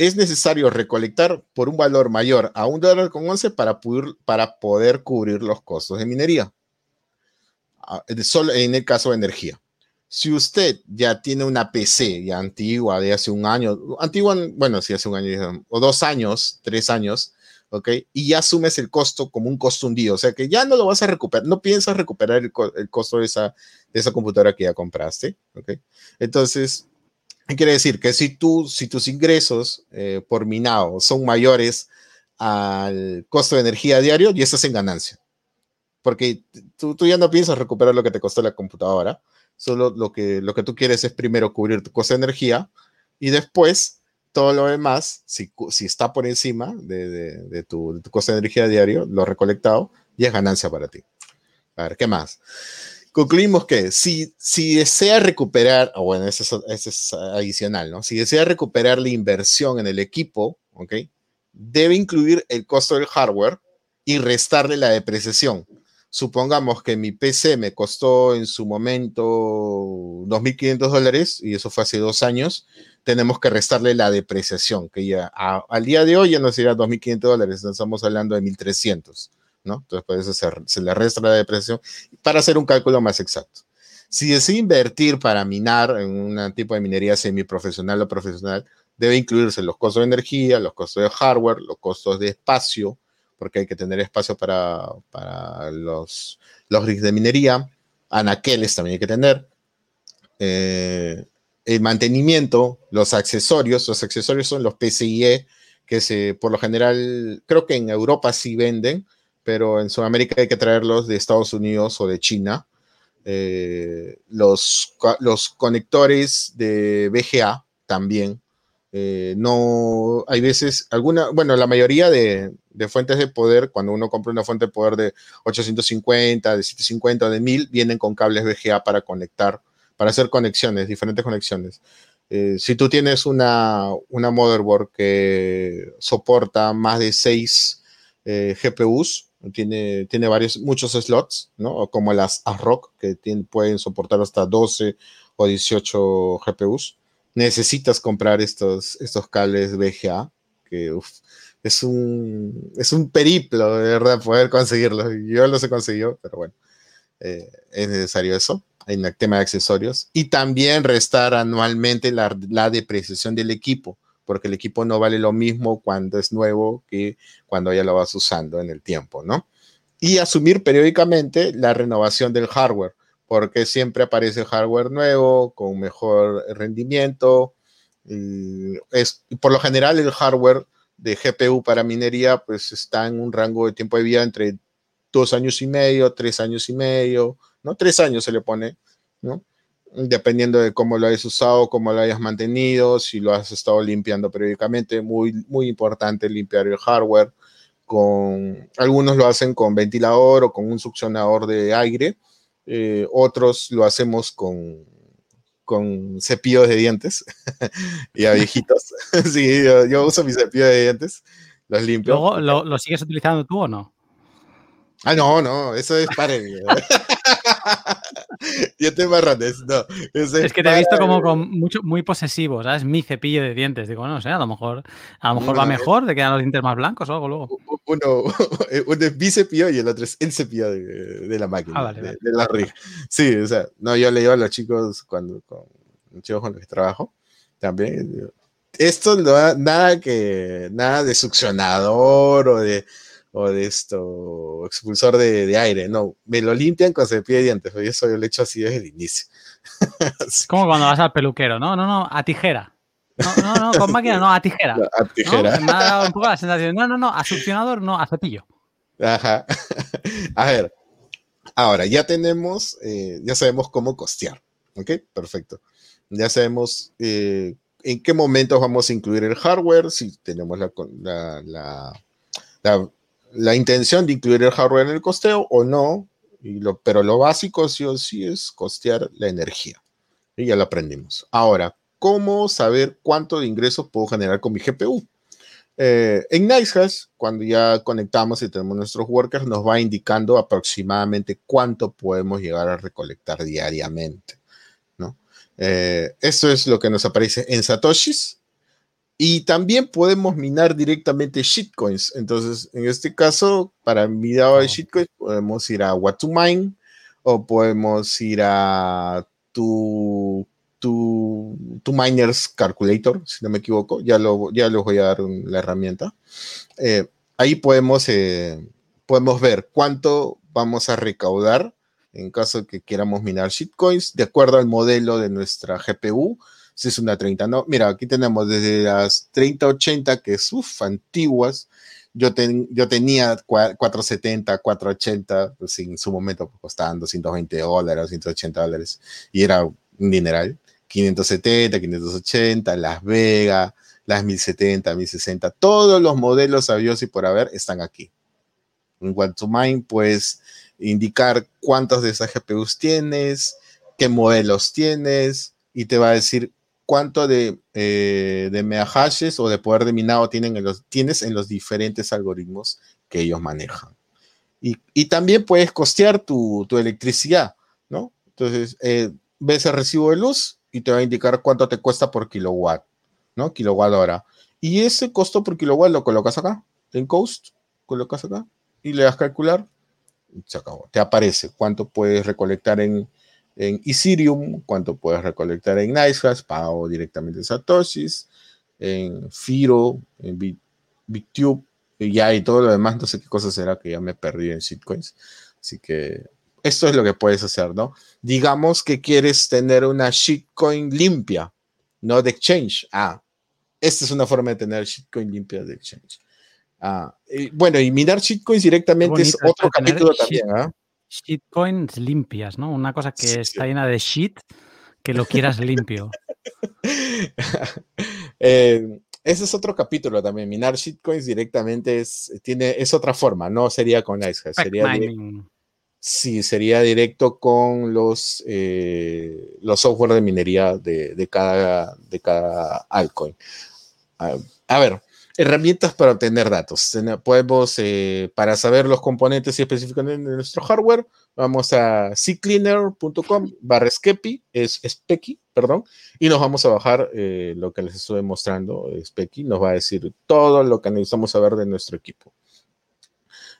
Es necesario recolectar por un valor mayor a un dólar con once para poder, para poder cubrir los costos de minería. Ah, solo en el caso de energía. Si usted ya tiene una PC ya antigua de hace un año, antigua, bueno, si hace un año o dos años, tres años, ¿ok? Y ya asumes el costo como un costo hundido, o sea que ya no lo vas a recuperar, no piensas recuperar el, costo de esa, de esa computadora que ya compraste, ¿ok? Entonces, ¿qué quiere decir? Que si, tú, si tus ingresos eh, por minado son mayores al costo de energía diario, ya estás en ganancia. Porque tú, tú ya no piensas recuperar lo que te costó la computadora, Solo lo que, lo que tú quieres es primero cubrir tu costo de energía y después todo lo demás, si, si está por encima de, de, tu, de, tu, costo de energía diario, lo recolectado, ya es ganancia para ti. A ver, ¿qué más? Concluimos que si, si desea recuperar, o bueno, eso es, es, adicional, ¿no? Si desea recuperar la inversión en el equipo, ¿ok? Debe incluir el costo del hardware y restarle la depreciación supongamos que mi PC me costó en su momento 2.500 dólares, y eso fue hace dos años, tenemos que restarle la depreciación, que ya al día de hoy ya no sería 2.500 dólares, estamos hablando de 1.300, ¿no? Entonces, por eso se, se, le resta la depreciación para hacer un cálculo más exacto. Si decide invertir para minar en un tipo de minería semiprofesional o profesional, debe incluirse los costos de energía, los costos de hardware, los costos de espacio, porque hay que tener espacio para, para los, los rigs de minería, anaqueles también hay que tener, eh, el mantenimiento, los accesorios, los accesorios son los PCIe, que se, por lo general, creo que en Europa sí venden, pero en Sudamérica hay que traerlos de Estados Unidos o de China. Eh, los, los conectores de VGA también. Eh, no, hay veces, alguna, bueno, la mayoría de, de, fuentes de poder, cuando uno compra una fuente de poder de 850, de 750, de 1000, vienen con cables VGA para conectar para hacer conexiones, diferentes conexiones. Eh, si tú tienes una, una, motherboard que soporta más de 6 eh, GPUs, tiene, tiene varios, muchos slots, ¿no? Como las AROC, que pueden soportar hasta 12 o 18 GPUs. Necesitas comprar estos, estos cables VGA, que es, un, es un periplo, de verdad, poder conseguirlos. Yo los he conseguido, pero bueno, eh, es necesario eso en el tema de accesorios y también restar anualmente la, la, depreciación del equipo, porque el equipo no vale lo mismo cuando es nuevo que cuando ya lo vas usando en el tiempo, ¿no? Y asumir periódicamente la renovación del hardware, porque siempre aparece hardware nuevo con mejor rendimiento. Y es, por lo general, el hardware de GPU para minería pues está en un rango de tiempo de vida entre dos años y medio, tres años y medio, ¿no? Tres años se le pone, ¿no? Dependiendo de cómo lo hayas usado, cómo lo hayas mantenido, si lo has estado limpiando periódicamente, muy, muy importante limpiar el hardware. Con, algunos lo hacen con ventilador o con un succionador de aire, eh, otros lo hacemos con, con cepillos de dientes, y a viejitos. sí, yo, uso mi cepillo de dientes, los limpio. ¿Luego lo, sigues utilizando tú o no? Ah, no, no, eso es para Yo te marrones, no. Es, que te he visto como con mucho, muy posesivo, ¿sabes? Mi cepillo de dientes. Digo, no sé, a lo mejor, a lo mejor va mejor, te quedan los dientes más blancos o algo luego. Uno, uno es mi cepillo y el otro es el cepillo de, de la máquina, ah, vale, de, vale. de, la rig. Sí, o sea, no, yo le digo a los chicos cuando, con los chicos con los que trabajo, también, esto no nada que, nada de succionador o de o de esto, expulsor de, de, aire, no, me lo limpian con cepillo de dientes, y eso yo lo he hecho así desde el inicio. sí. Como cuando vas al peluquero, no, no, no, a tijera. No, no, no, con máquina no, a tijera. No, a tijera. ¿No? Me ha dado un poco la sensación, no, no, no, a succionador no, a cepillo. Ajá. A ver, ahora ya tenemos, eh, ya sabemos cómo costear, ¿ok? Perfecto. Ya sabemos eh, en qué momentos vamos a incluir el hardware, si tenemos la, la, la, la la intención de incluir el hardware en el costeo o no, pero lo básico sí o sí es costear la energía. Y ya lo aprendimos. Ahora, ¿cómo saber cuánto de ingresos puedo generar con mi GPU? Eh, en NiceHash, cuando ya conectamos y tenemos nuestros workers, nos va indicando aproximadamente cuánto podemos llegar a recolectar diariamente. ¿no? Eh, esto es lo que nos aparece en Satoshis y también podemos minar directamente shitcoins. Entonces, en este caso, para minado de shitcoins, podemos ir a What to Mine o podemos ir a tu, tu, tu Miners Calculator, si no me equivoco. Ya, lo, ya les voy a dar la herramienta. Eh, ahí podemos, eh, podemos ver cuánto vamos a recaudar en caso que queramos minar shitcoins de acuerdo al modelo de nuestra GPU si es una 30, no, mira, aquí tenemos desde las 3080, que es, uff, antiguas, yo, ten, yo tenía 470, 480, pues en su momento pues, costaban 220 dólares, 180 dólares, y era un dineral, 570, 580, Las Vegas, las 1070, 1060, todos los modelos sabios y por haber están aquí. En What to Mine, pues indicar cuántos de esas GPUs tienes, qué modelos tienes, y te va a decir cuánto de, eh, de o de poder de minado tienes en los diferentes algoritmos que ellos manejan. Y, y también puedes costear tu, tu electricidad, ¿no? Entonces, eh, ves el recibo de luz y te va a indicar cuánto te cuesta por kilowatt, ¿no? Kilowatt hora. Y ese costo por kilowatt lo colocas acá, en Coast, colocas acá y le das calcular, se acabó. Te aparece cuánto puedes recolectar en, en Ethereum, cuánto puedes recolectar en NiceHash, pago directamente en Satoshis, en Firo, en Bit- BitTube, y ya y todo lo demás, no sé qué cosa será que ya me perdí en shitcoins. Así que esto es lo que puedes hacer, ¿no? Digamos que quieres tener una shitcoin limpia, no de exchange. Ah, esta es una forma de tener shitcoin limpia de exchange. Ah, y bueno, y minar shitcoins directamente es otro capítulo también, ¿ah? Shitcoins limpias, ¿no? Una cosa que Sí, está llena de shit, que lo quieras limpio. Eh, ese es otro capítulo también. Minar shitcoins directamente es, tiene, es otra forma, no sería con NiceHash, Spec sería sí, sería directo con los, eh, los software de minería de, de cada, de cada altcoin. A, a ver, herramientas para obtener datos. Podemos, eh, para saber los componentes y específicamente de nuestro hardware, vamos a ccleaner.com barra Skepi, es Specky, perdón, y nos vamos a bajar eh, lo que les estoy mostrando. Specky nos va a decir todo lo que necesitamos saber de nuestro equipo.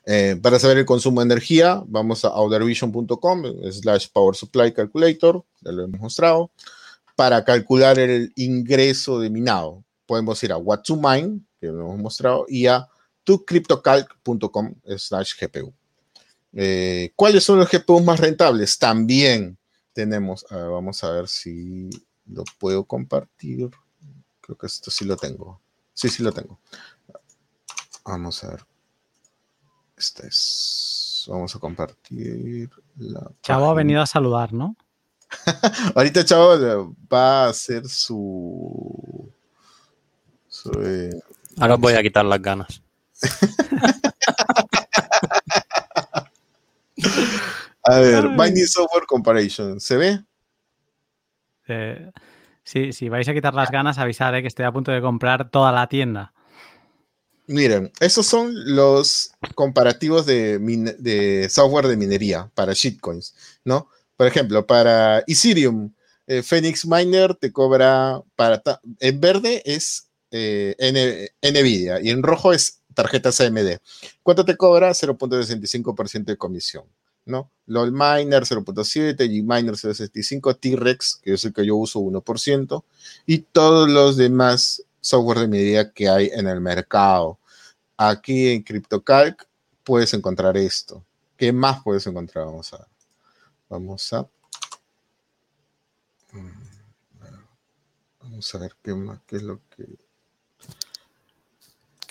Eh, para saber el consumo de energía, vamos a outervision.com slash power supply calculator, ya lo hemos mostrado. Para calcular el ingreso de minado, podemos ir a what to mine, que lo hemos mostrado, y a tocryptocalc.com slash GPU. Eh, ¿Cuáles son los GPUs más rentables? También tenemos, a ver, vamos a ver si lo puedo compartir. Creo que esto sí lo tengo. Sí, sí lo tengo. Vamos a ver. Este es. Vamos a compartir la. Chavo ha venido a saludar, ¿no? Ahorita Chavo va a hacer su. Ahora os voy a quitar las ganas. a ver, Ay. Mining Software Comparison. ¿Se ve? Eh, sí, si vais a quitar las ganas, avisar eh, que estoy a punto de comprar toda la tienda. Miren, esos son los comparativos de, software de minería para shitcoins, ¿no? Por ejemplo, para Ethereum, eh, Phoenix Miner te cobra para en verde es eh, Nvidia y en rojo es tarjetas AMD. ¿Cuánto te cobra? 0.65% de comisión, ¿no? LOL Miner 0.7, Gminer 0.65, T-Rex, que es el que yo uso 1%, y todos los demás software de minería que hay en el mercado. Aquí en CryptoCalc puedes encontrar esto. ¿Qué más puedes encontrar? Vamos a. Vamos a. Mm, Vamos a ver qué más, qué es lo que.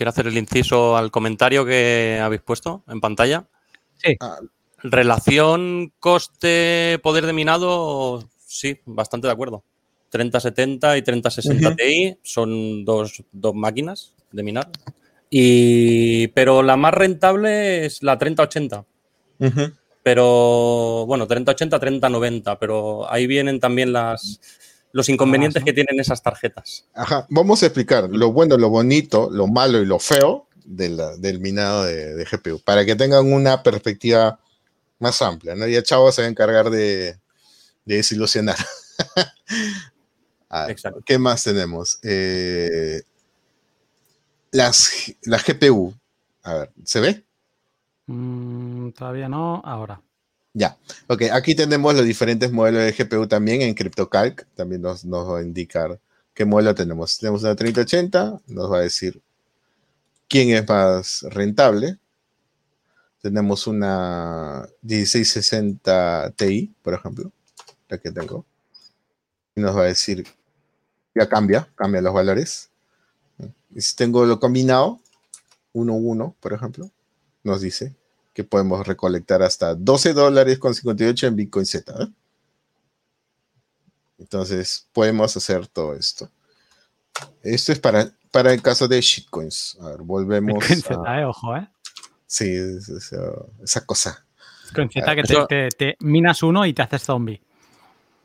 Quiero hacer el inciso al comentario que habéis puesto en pantalla. Sí. Ah, Relación coste-poder de minado, sí, bastante de acuerdo. 3070 y 3060 Ujú. Ti son dos, dos máquinas de minar. Y, pero la más rentable es la 3080. ujú. Pero bueno, 3080, 3090, pero ahí vienen también las, los inconvenientes que tienen esas tarjetas. Ajá, vamos a explicar lo bueno, lo bonito, lo malo y lo feo de la- del minado de, de GPU, para que tengan una perspectiva más amplia, ¿no? Ya Chavo se va a encargar de, de desilusionar. A ver, Exacto. ¿Qué más tenemos? Eh, las, la GPU. A ver, ¿se ve? Mm, todavía no, ahora. Ya. Ok, aquí tenemos los diferentes modelos de GPU también en CryptoCalc. También nos, va a indicar qué modelo tenemos. Tenemos una 3080, nos va a decir quién es más rentable. Tenemos una 1660 Ti, por ejemplo, la que tengo. Y nos va a decir, ya cambia, cambia los valores. Y si tengo lo combinado, 1-1, por ejemplo, nos dice que podemos recolectar hasta 12 dólares con 58 en Bitcoin Z. ¿eh? Entonces, podemos hacer todo esto. Esto es para, para el caso de shitcoins. A ver, volvemos Bitcoin a... Z, eh, ojo, ¿eh? Sí, uh, esa cosa. Bitcoin Z que te, Eso- te- te minas uno y te haces zombie.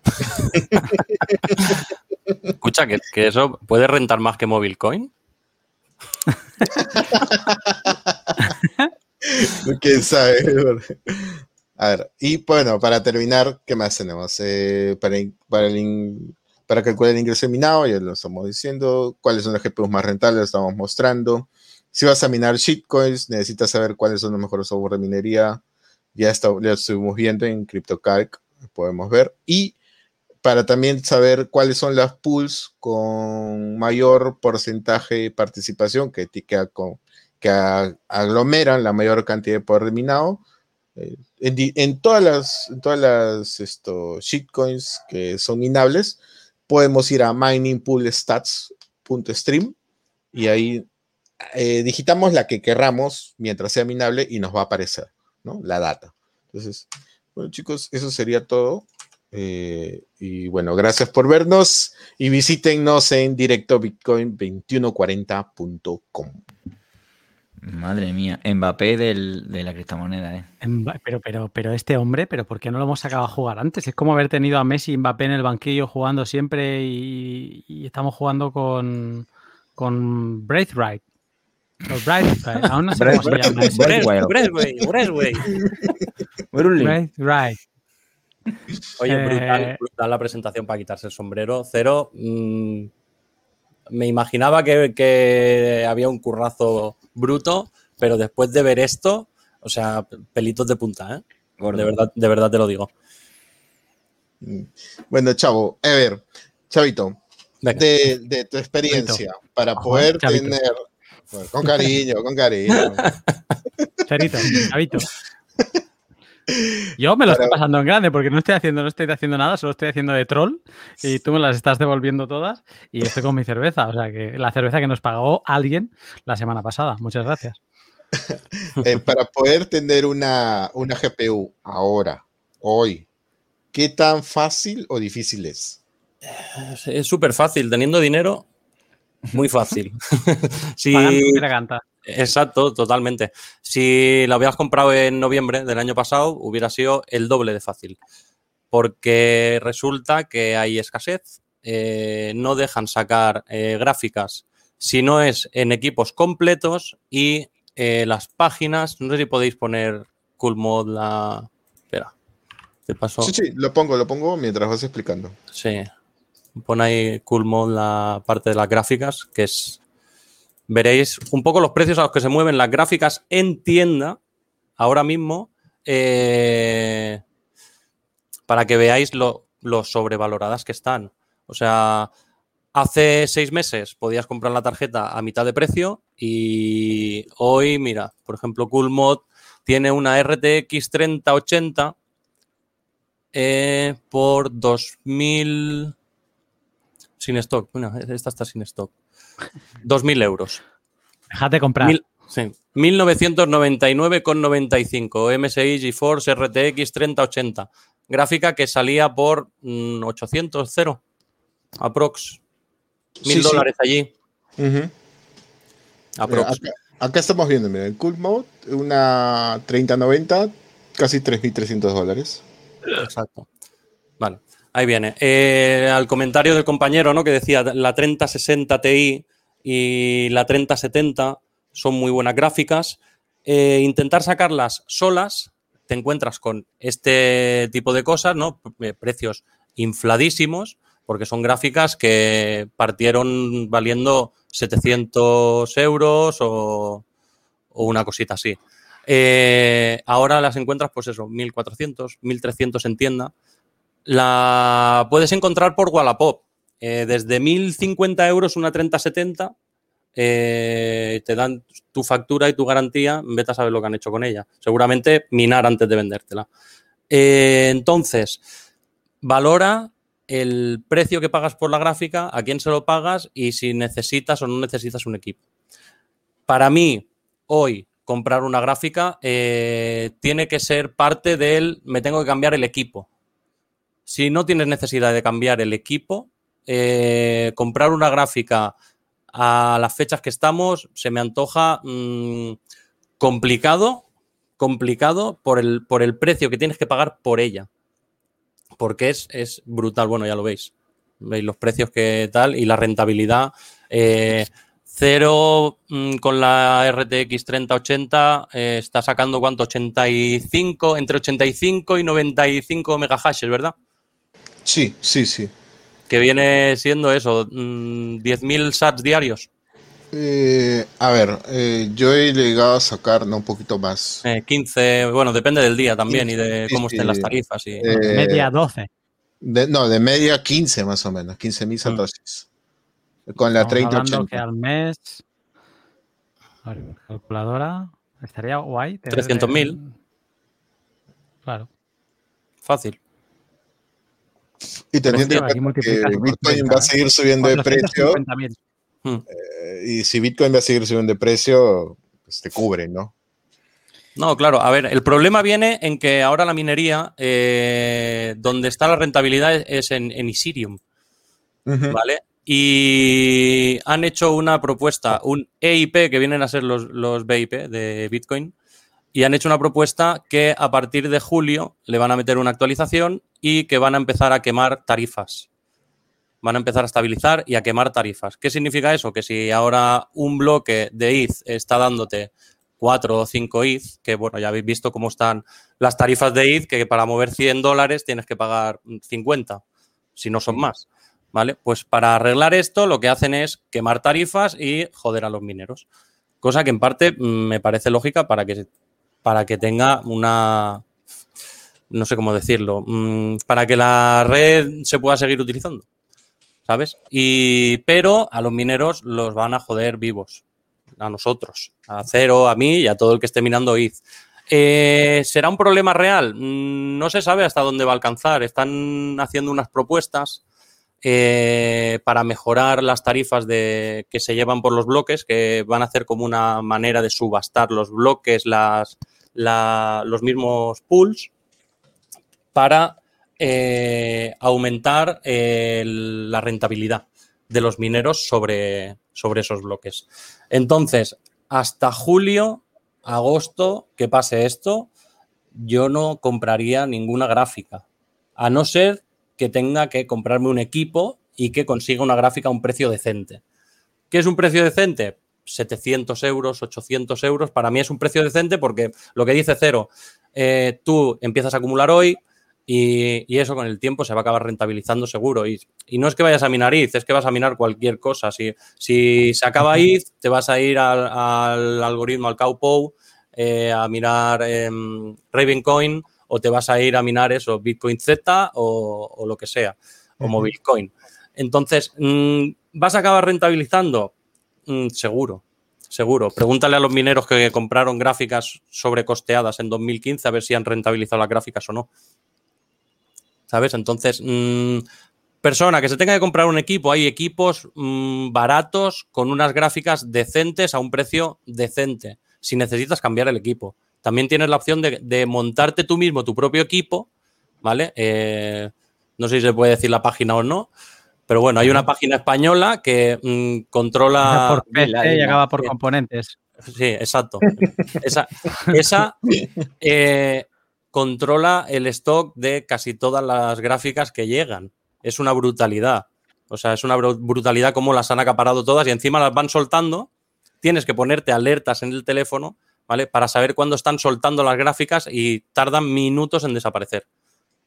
Escucha, que, que eso puede rentar más que Mobilecoin. ¿Quién sabe? Y bueno, para terminar, ¿qué más tenemos? Eh, para, para, el, para calcular el ingreso minado, ya lo estamos diciendo. ¿Cuáles son los GPUs más rentables? Lo estamos mostrando. Si vas a minar shitcoins, necesitas saber cuáles son los mejores software de minería. Ya, está, ya estuvimos viendo en CryptoCalc, podemos ver. Y para también saber cuáles son las pools con mayor porcentaje de participación que, que, aglomeran la mayor cantidad de poder minado. Eh, en, todas las, todas las esto, shitcoins que son minables, podemos ir a miningpoolstats.stream y ahí eh, digitamos la que querramos mientras sea minable y nos va a aparecer ¿no? la data. Entonces, bueno chicos, eso sería todo. Eh, y bueno, gracias por vernos y visítennos en directobitcoin2140.com. Madre mía, Mbappé de la criptomoneda, ¿eh? Pero, pero, pero este hombre, ¿pero por qué no lo hemos sacado a jugar antes? Es como haber tenido a Messi y Mbappé en el banquillo jugando siempre y, estamos jugando con, con Braithwaite. Aún no sé cómo se llama. Oye, brutal, brutal, la presentación para quitarse el sombrero. Cero. Mm, me imaginaba que, había un currazo bruto, pero después de ver esto, o sea, pelitos de punta, ¿eh? De verdad, de verdad te lo digo. Mm. Bueno, chavo, a ver, Chavito, de, tu experiencia para poder tener. con cariño, con cariño. Charito, Chavito. Yo me lo estoy pasando en grande porque no estoy haciendo, no estoy haciendo nada, solo estoy haciendo de troll y tú me las estás devolviendo todas y estoy con mi cerveza. O sea que la cerveza que nos pagó alguien la semana pasada. Muchas gracias. Eh, para poder tener una, una GPU ahora, hoy, ¿qué tan fácil o difícil es? Es súper fácil. Teniendo dinero, muy fácil. sí. Exacto, totalmente. Si la hubieras comprado en noviembre del año pasado, hubiera sido el doble de fácil. Porque resulta que hay escasez, eh, no dejan sacar eh, gráficas si no es en equipos completos y eh, las páginas, no sé si podéis poner Cool Mod la... Espera, te paso. Sí, sí, lo pongo, lo pongo mientras vas explicando. Sí, pon ahí Cool Mod la parte de las gráficas, que es veréis un poco los precios a los que se mueven las gráficas en tienda ahora mismo eh, para que veáis lo, sobrevaloradas que están. O sea, hace seis meses podías comprar la tarjeta a mitad de precio y hoy, mira, por ejemplo, CoolMod tiene una RTX 3080 eh, por 2000 sin stock. Esta está sin stock. 2.000 euros. Déjate comprar. Mil, sí. 1999,95. MSI GeForce RTX 3080. Gráfica que salía por 800, mm, 0. Aprox. Mil dólares allí. Aprox. Acá, estamos viendo, mira, el Cool Mode, una 3090, casi 3.300 dólares. Exacto. Ahí viene. Eh, al comentario del compañero, ¿no? Que decía la 3060 Ti y la 3070 son muy buenas gráficas. Eh, intentar sacarlas solas, te encuentras con este tipo de cosas, ¿no? Eh, precios infladísimos, porque son gráficas que partieron valiendo 700 euros o, una cosita así. ahora las encuentras, pues eso, 1400, 1300 en tienda la puedes encontrar por Wallapop. Eh, desde 1.050 euros una 3070 eh, te dan tu factura y tu garantía, vete a saber lo que han hecho con ella. Seguramente minar antes de vendértela. Eh, entonces, valora el precio que pagas por la gráfica, a quién se lo pagas y si necesitas o no necesitas un equipo. Para mí, hoy, comprar una gráfica tiene que ser parte del me tengo que cambiar el equipo. Si no tienes necesidad de cambiar el equipo, eh, comprar una gráfica a las fechas que estamos se me antoja mm, complicado, complicado por el, por el precio que tienes que pagar por ella. Porque es, es brutal, bueno, ya lo veis. Veis los precios que tal y la rentabilidad. Eh, Cero mm, con la RTX 3080 eh, está sacando cuánto? 85, entre 85 y 95 megahashes, ¿verdad? Sí, sí, sí. Que viene siendo eso, mm, 10.000 sats diarios. Eh, a ver, eh, yo he llegado a sacar ¿no? un poquito más. Eh, 15, bueno, depende del día también y de cómo estén las tarifas. Y, Eh, Media 12. de- no, de media 15 más o menos, 15.000 satoshis. Con la Estamos hablando 3080. que al mes. a ver, calculadora. Estaría guay. tener 300.000. el- Claro. fácil. Y teniendo en cuenta que Bitcoin 30, va a seguir subiendo de precio, 450.000. eh, y si Bitcoin va a seguir subiendo de precio, pues te cubre, ¿no? No, claro, a ver, el problema viene en que ahora la minería, eh, donde está la rentabilidad es- en, en Ethereum. ¿vale? Y han hecho una propuesta, un EIP, que vienen a ser los, los BIP de Bitcoin, y han hecho una propuesta que a partir de julio le van a meter una actualización y que van a empezar a quemar tarifas. Van a empezar a estabilizar y a quemar tarifas. ¿Qué significa eso? Que si ahora un bloque de ETH está dándote 4 o 5 ETH, que bueno, ya habéis visto cómo están las tarifas de ETH, que para mover 100 dólares tienes que pagar 50, si no son más. ¿Vale? Pues para arreglar esto lo que hacen es quemar tarifas y joder a los mineros. Cosa que en parte mm, me parece lógica para que, para que tenga una, no sé cómo decirlo, mm, para que la red se pueda seguir utilizando. ¿Sabes? Y, pero a los mineros los van a joder vivos. A nosotros, a Cero, a mí y a todo el que esté minando ETH. Eh, ¿Será un problema real? Mm, No se sabe hasta dónde va a alcanzar. Están haciendo unas propuestas eh, para mejorar las tarifas de, que se llevan por los bloques, que van a hacer como una manera de subastar los bloques, los mismos pools, para eh, aumentar la rentabilidad de los mineros sobre, sobre esos bloques. Entonces, hasta julio, agosto, que pase esto, yo no compraría ninguna gráfica, a no ser que tenga que comprarme un equipo y que consiga una gráfica a un precio decente. ¿Qué es un precio decente? 700 euros, 800 euros. Para mí es un precio decente porque lo que dice Cero, eh, tú empiezas a acumular hoy y, y eso con el tiempo se va a acabar rentabilizando seguro. Y, y no es que vayas a minar ETH, es que vas a minar cualquier cosa. Si, si se acaba ETH, te vas a ir al, al algoritmo, al Cowpow, eh, a mirar em, Ravencoin o te vas a ir a minar eso, Bitcoin Z o, o lo que sea, o Mobilecoin. Entonces, mm, ¿vas a acabar rentabilizando? Mm, seguro, seguro. Pregúntale a los mineros que compraron gráficas sobrecosteadas en 2015 a ver si han rentabilizado las gráficas o no. ¿Sabes? Entonces, mm, persona que se tenga que comprar un equipo, hay equipos mm, baratos con unas gráficas decentes a un precio decente, si necesitas cambiar el equipo. También tienes la opción de, de montarte tú mismo tu propio equipo, ¿vale? Eh, no sé si se puede decir la página o no, pero bueno, hay una página española que mm, controla... por PC y acaba por componentes. Sí, exacto. Esa, esa eh, controla el stock de casi todas las gráficas que llegan. Es una brutalidad. O sea, es una bru- brutalidad como las han acaparado todas y encima las van soltando. Tienes que ponerte alertas en el teléfono, ¿vale? Para saber cuándo están soltando las gráficas y tardan minutos en desaparecer.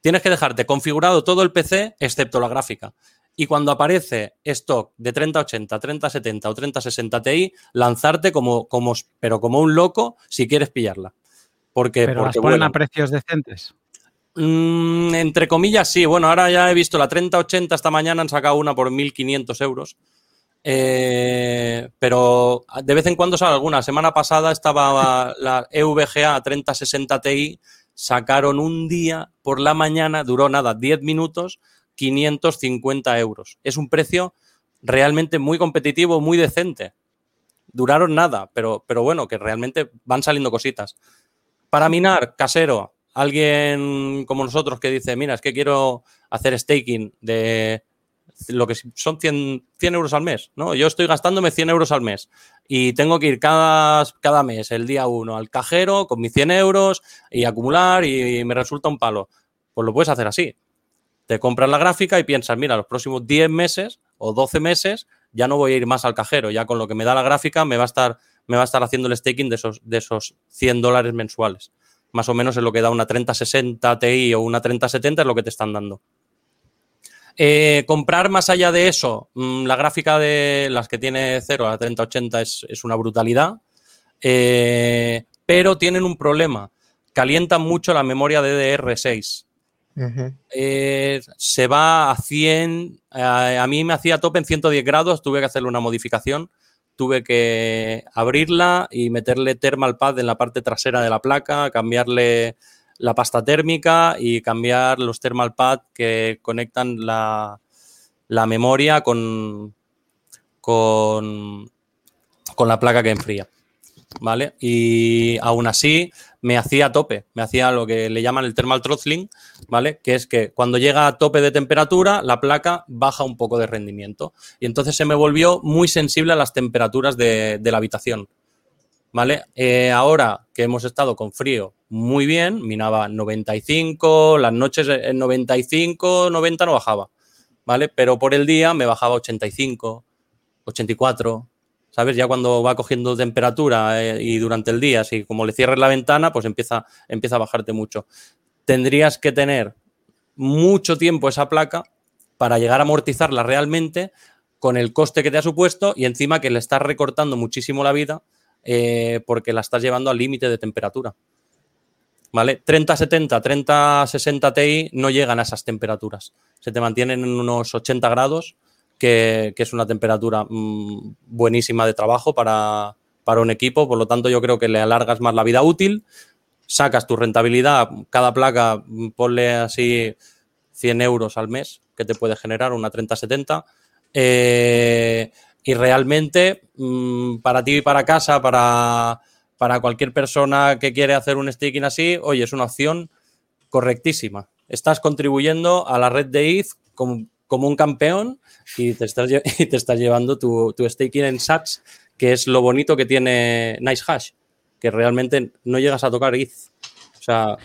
Tienes que dejarte configurado todo el PC excepto la gráfica. Y cuando aparece stock de 3080, 3070 o 3060 Ti, lanzarte como, como, pero como un loco si quieres pillarla. Porque, Pero las porque ponen vuelan. a precios decentes. Mm, entre comillas, sí. Bueno, ahora ya he visto la 3080 esta mañana, han sacado una por 1.500 euros. Eh, pero de vez en cuando sale alguna. Semana pasada estaba la EVGA 3060 Ti, sacaron un día por la mañana, duró nada, 10 minutos, 550 euros. Es un precio realmente muy competitivo, muy decente. Duraron nada, pero, pero bueno, que realmente van saliendo cositas. Para minar, casero, alguien como nosotros que dice, mira, es que quiero hacer staking de lo que son 100, 100 euros al mes, ¿no? Yo estoy gastándome 100 euros al mes y tengo que ir cada, cada mes, el día uno, al cajero con mis 100 euros y acumular y me resulta un palo. Pues lo puedes hacer así. Te compras la gráfica y piensas, mira, los próximos 10 meses o 12 meses ya no voy a ir más al cajero, ya con lo que me da la gráfica me va a estar, me va a estar haciendo el staking de esos, de esos 100 dólares mensuales. Más o menos es lo que da una 3060 Ti o una 3070 es lo que te están dando. Eh, comprar más allá de eso, mm, la gráfica de las que tiene 0 a la 3080 es, es una brutalidad, eh, pero tienen un problema. Calientan mucho la memoria DDR6. Eh, se va a 100, a, a mí me hacía tope en 110 grados, tuve que hacerle una modificación, tuve que abrirla y meterle thermal pad en la parte trasera de la placa, cambiarle la pasta térmica y cambiar los thermal pad que conectan la, la memoria con, con, con la placa que enfría. ¿Vale? Y aún así me hacía tope, me hacía lo que le llaman el thermal throttling, ¿vale? Que es que cuando llega a tope de temperatura, la placa baja un poco de rendimiento. Y entonces se me volvió muy sensible a las temperaturas de, de la habitación. ¿Vale? Eh, ahora que hemos estado con frío muy bien, minaba 95, las noches en 95, 90 no bajaba, ¿vale? Pero por el día me bajaba 85, 84, Ya cuando va cogiendo temperatura eh, y durante el día, si como le cierres la ventana, pues empieza, empieza a bajarte mucho. Tendrías que tener mucho tiempo esa placa para llegar a amortizarla realmente con el coste que te ha supuesto y encima que le estás recortando muchísimo la vida eh, porque la estás llevando al límite de temperatura. ¿Vale? 30-70, 30-60 Ti no llegan a esas temperaturas. Se te mantienen en unos 80 grados, que, es una temperatura mmm, buenísima de trabajo para, para un equipo. Por lo tanto, yo creo que le alargas más la vida útil, sacas tu rentabilidad, cada placa, ponle así 100 euros al mes que te puede generar una 30-70. Eh, y realmente mmm, para ti y para casa, para, para cualquier persona que quiere hacer un staking así, oye, es una opción correctísima. Estás contribuyendo a la red de ETH como, como un campeón y te estás, y te estás llevando tu, tu, staking en sats, que es lo bonito que tiene Nice Hash, que realmente no llegas a tocar ETH. O sea,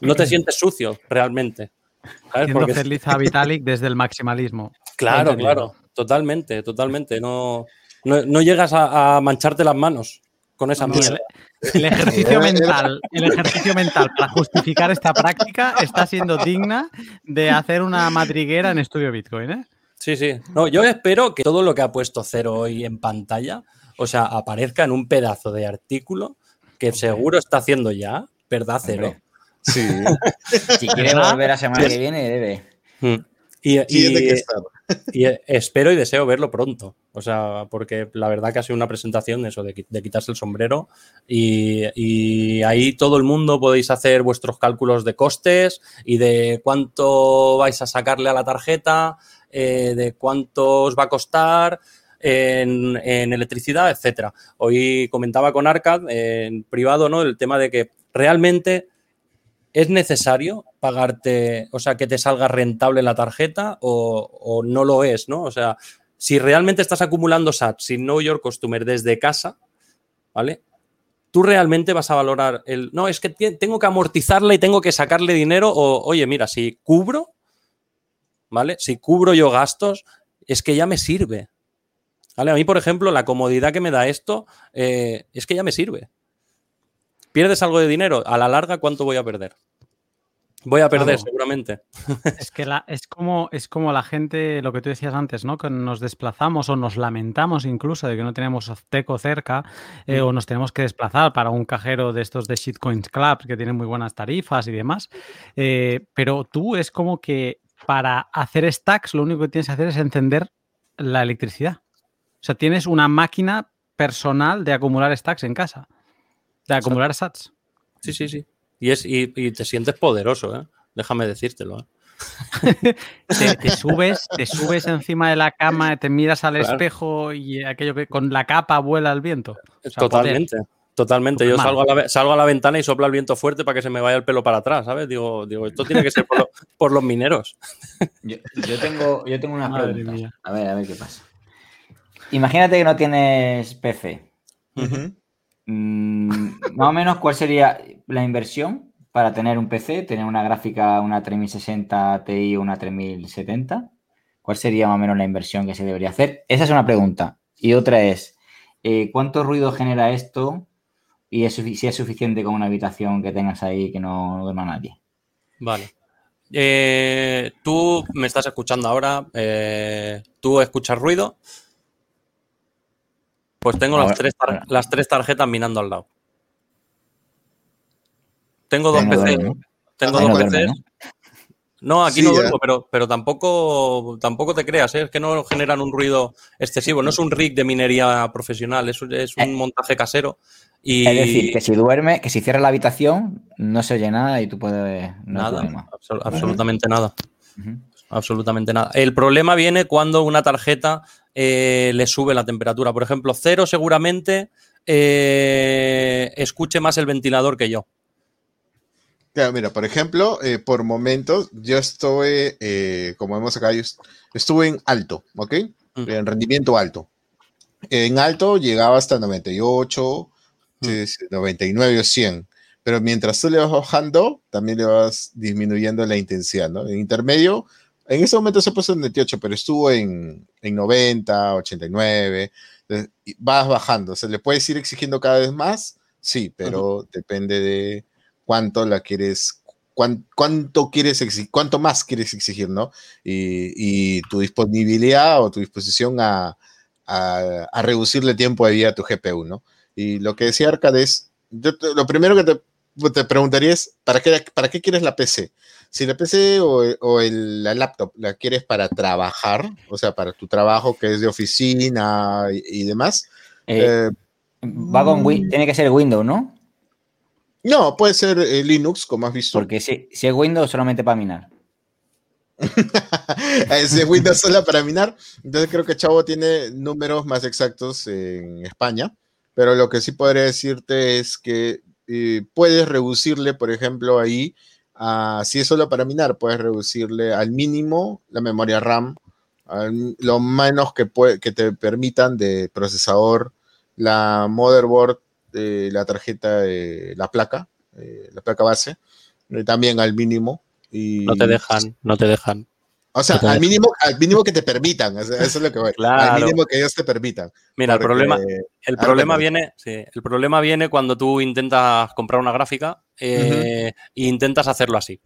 no te sientes sucio realmente. ¿sabes? Porque... feliz a Vitalik desde el maximalismo. Claro, claro. Totalmente, totalmente. No, no, no llegas a, a, mancharte las manos con esa mierda. El, el, ejercicio mental, el ejercicio mental para justificar esta práctica está siendo digna de hacer una madriguera en estudio Bitcoin, ¿eh? Sí, sí. No, yo espero que todo lo que ha puesto Cero hoy en pantalla, o sea, aparezca en un pedazo de artículo que seguro está haciendo ya, ¿verdad, Cero? Sí. si quiere volver la semana que viene, debe. Mm. Y, y, y, espero y deseo verlo pronto. O sea, porque la verdad que ha sido una presentación eso de, quitarse el sombrero y, ahí todo el mundo podéis hacer vuestros cálculos de costes y de cuánto vais a sacarle a la tarjeta, eh, de cuánto os va a costar. En, electricidad, etcétera. Hoy comentaba con Arcad en privado, ¿no? El tema de que realmente ¿Es necesario pagarte, o sea, que te salga rentable la tarjeta o, no lo es, ¿no? O sea, si realmente estás acumulando SAT sin Know Your Customer desde casa, ¿vale? Tú realmente vas a valorar el, no, es que tengo que amortizarla y tengo que sacarle dinero o, oye, mira, si cubro, ¿vale? Si cubro yo gastos, es que ya me sirve. ¿Vale? A mí, por ejemplo, la comodidad que me da esto eh, es que ya me sirve pierdes algo de dinero, a la larga, ¿cuánto voy a perder? Voy a perder, claro. seguramente. Es que la, es, como, es como la gente, lo que tú decías antes, ¿no? Que nos desplazamos o nos lamentamos incluso de que no tenemos Teco cerca eh, mm. o nos tenemos que desplazar para un cajero de estos de Shitcoins Club que tienen muy buenas tarifas y demás. Eh, pero tú es como que para hacer stacks lo único que tienes que hacer es encender la electricidad. O sea, tienes una máquina personal de acumular stacks en casa. De acumular sats. Sí, sí, sí. Y, es, y, y te sientes poderoso, ¿eh? Déjame decírtelo. ¿eh? te, te, subes, te subes encima de la cama, te miras al claro. espejo y aquello que con la capa vuela el viento. O sea, totalmente, poder. totalmente. Yo salgo a, la, salgo a, la, ventana y sopla el viento fuerte para que se me vaya el pelo para atrás, ¿sabes? Digo, digo esto tiene que ser por, lo, por los mineros. Yo, yo, tengo, yo tengo una pregunta. A ver, a ver qué pasa. Imagínate que no tienes PC. Uh -huh. Mm, más o menos, ¿cuál sería la inversión para tener un PC? Tener una gráfica, una 3060 Ti o una 3070. ¿Cuál sería más o menos la inversión que se debería hacer? Esa es una pregunta. Y otra es, eh, ¿cuánto ruido genera esto? Y es si es suficiente con una habitación que tengas ahí que no duerma nadie. Vale. Eh, tú me estás escuchando ahora. eh, ¿Tú escuchas ruido? Pues tengo las tres, las tres tarjetas minando al lado. Tengo dos PCs. Tengo dos PCs. ¿no? No, aquí Sí, no duermo, pero, pero tampoco, tampoco te creas, ¿eh? es que no generan un ruido excesivo. No es un rig de minería profesional, es, un- es un Eh. montaje casero. Y Es decir, que si duerme, que si cierras la habitación, no se oye nada y tú puedes. No nada, absol- absolutamente nada. Absolutamente nada. El problema viene cuando una tarjeta eh, le sube la temperatura. Por ejemplo, cero seguramente eh, escuche más el ventilador que yo. Claro, mira, por ejemplo, eh, por momentos yo estuve, eh, como vemos acá, yo est- estuve en alto, ¿ok? Mm. En rendimiento alto. En alto llegaba hasta 98, Mm. sí, sí, 99 o 100. Pero mientras tú le vas bajando, también le vas disminuyendo la intensidad, ¿no? En intermedio, en ese momento se puso en 98, pero estuvo en, en 90, 89. entonces, vas bajando. ¿Se le puedes ir exigiendo cada vez más? Sí, pero depende de cuánto la quieres, cuán- cuánto quieres exigir, cuánto más quieres exigir, ¿no? Y, y tu disponibilidad o tu disposición a, a, a reducirle tiempo de vida a tu GPU, ¿no? Y lo que decía Arcade es, yo te- lo primero que te, te preguntaría es, ¿para qué, ¿para qué quieres la PC? Si la PC o, o el- la laptop la quieres para trabajar, o sea, para tu trabajo que es de oficina y, y demás, Eh, eh, va con Win- tiene que ser Windows, ¿no? no, puede ser eh, Linux, como has visto. Porque si, si es Windows, solamente para minar. es de Windows sola para minar. Entonces creo que Chavo tiene números más exactos en España. Pero lo que sí podría decirte es que eh, puedes reducirle, por ejemplo, ahí, a- si es solo para minar, puedes reducirle al mínimo la memoria RAM, al- lo menos que, puede, que te permitan de procesador, la motherboard, eh, la tarjeta, eh, la placa, eh, la placa base, eh, también al mínimo. Y, No te dejan, no te dejan. o sea, al mínimo, al mínimo que te permitan, eso es lo que voy. Al Claro. mínimo que ellos te permitan. Mira, el problema, el problema viene, sí, el problema viene cuando tú intentas comprar una gráfica eh, e intentas hacerlo así.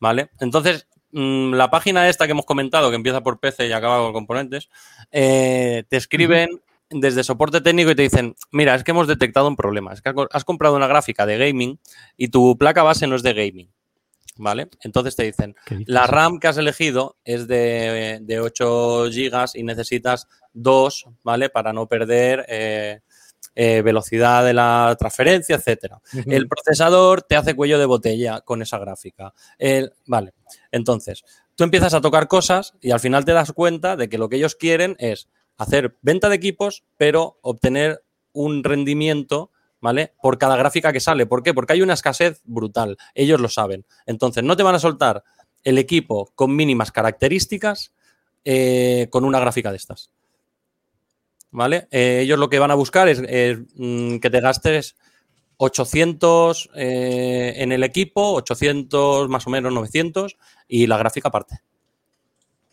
¿Vale? Entonces, mm, la página esta que hemos comentado, que empieza por PC y acaba con componentes, eh, te escriben desde soporte técnico y te dicen, mira, es que hemos detectado un problema. Es que has comprado una gráfica de gaming y tu placa base no es de gaming. ¿Vale? Entonces te dicen, la RAM que has elegido es de, de 8 GB y necesitas 2, ¿vale? Para no perder eh, eh, velocidad de la transferencia, etcétera. El procesador te hace cuello de botella con esa gráfica. El- vale, entonces, tú empiezas a tocar cosas y al final te das cuenta de que lo que ellos quieren es hacer venta de equipos, pero obtener un rendimiento, ¿vale? Por cada gráfica que sale. ¿Por qué? Porque hay una escasez brutal. Ellos lo saben. Entonces, no te van a soltar el equipo con mínimas características eh, con una gráfica de estas. ¿Vale? Eh, ellos lo que van a buscar es, mm, que te gastes 800 eh, en el equipo, 800 más o menos 900 y la gráfica aparte.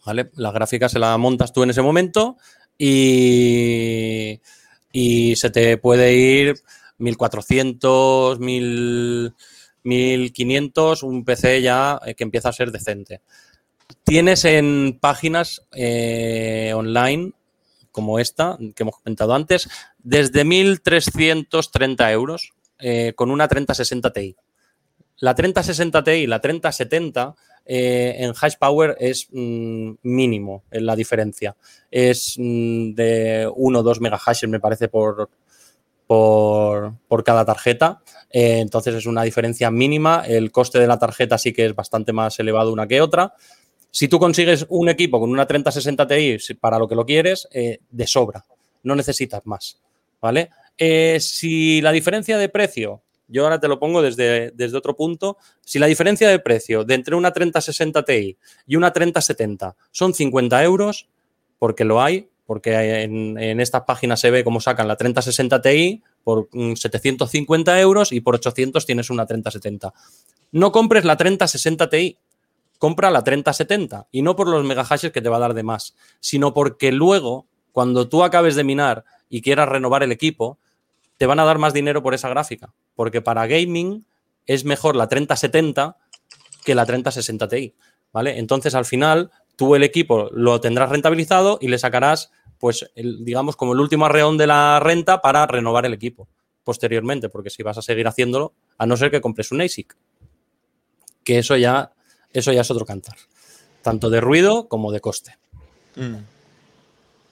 ¿Vale? La gráfica se la montas tú en ese momento y, y se te puede ir 1400, 1000, 1500, un PC ya eh, que empieza a ser decente. Tienes en páginas online como esta que hemos comentado antes, desde 1.330 euros eh, con una 3060 Ti. La 3060 Ti y la 3070 eh, en hash power es mm, mínimo en la diferencia. Es mm, de 1 o 2 megahashes, me parece, por, por, por cada tarjeta. Eh, entonces es una diferencia mínima. El coste de la tarjeta sí que es bastante más elevado una que otra. Si tú consigues un equipo con una 3060 Ti para lo que lo quieres, eh, de sobra. No necesitas más. ¿Vale? Eh, si la diferencia de precio, yo ahora te lo pongo desde, desde otro punto, si la diferencia de precio de entre una 3060 Ti y una 3070 son 50 euros, porque lo hay, porque en, en estas páginas se ve cómo sacan la 3060 Ti por mm, 750 euros y por 800 tienes una 3070. No compres la 3060 Ti, compra la 3070 y no por los megahashes que te va a dar de más, sino porque luego, cuando tú acabes de minar y quieras renovar el equipo, te van a dar más dinero por esa gráfica. Porque para gaming es mejor la 3070 que la 3060 Ti. ¿Vale? Entonces, al final, tú el equipo lo tendrás rentabilizado y le sacarás, pues, digamos, como el último arreón de la renta para renovar el equipo posteriormente, porque si vas a seguir haciéndolo, a no ser que compres un ASIC. Que eso ya, eso ya es otro cantar. Tanto de ruido como de coste. Mm.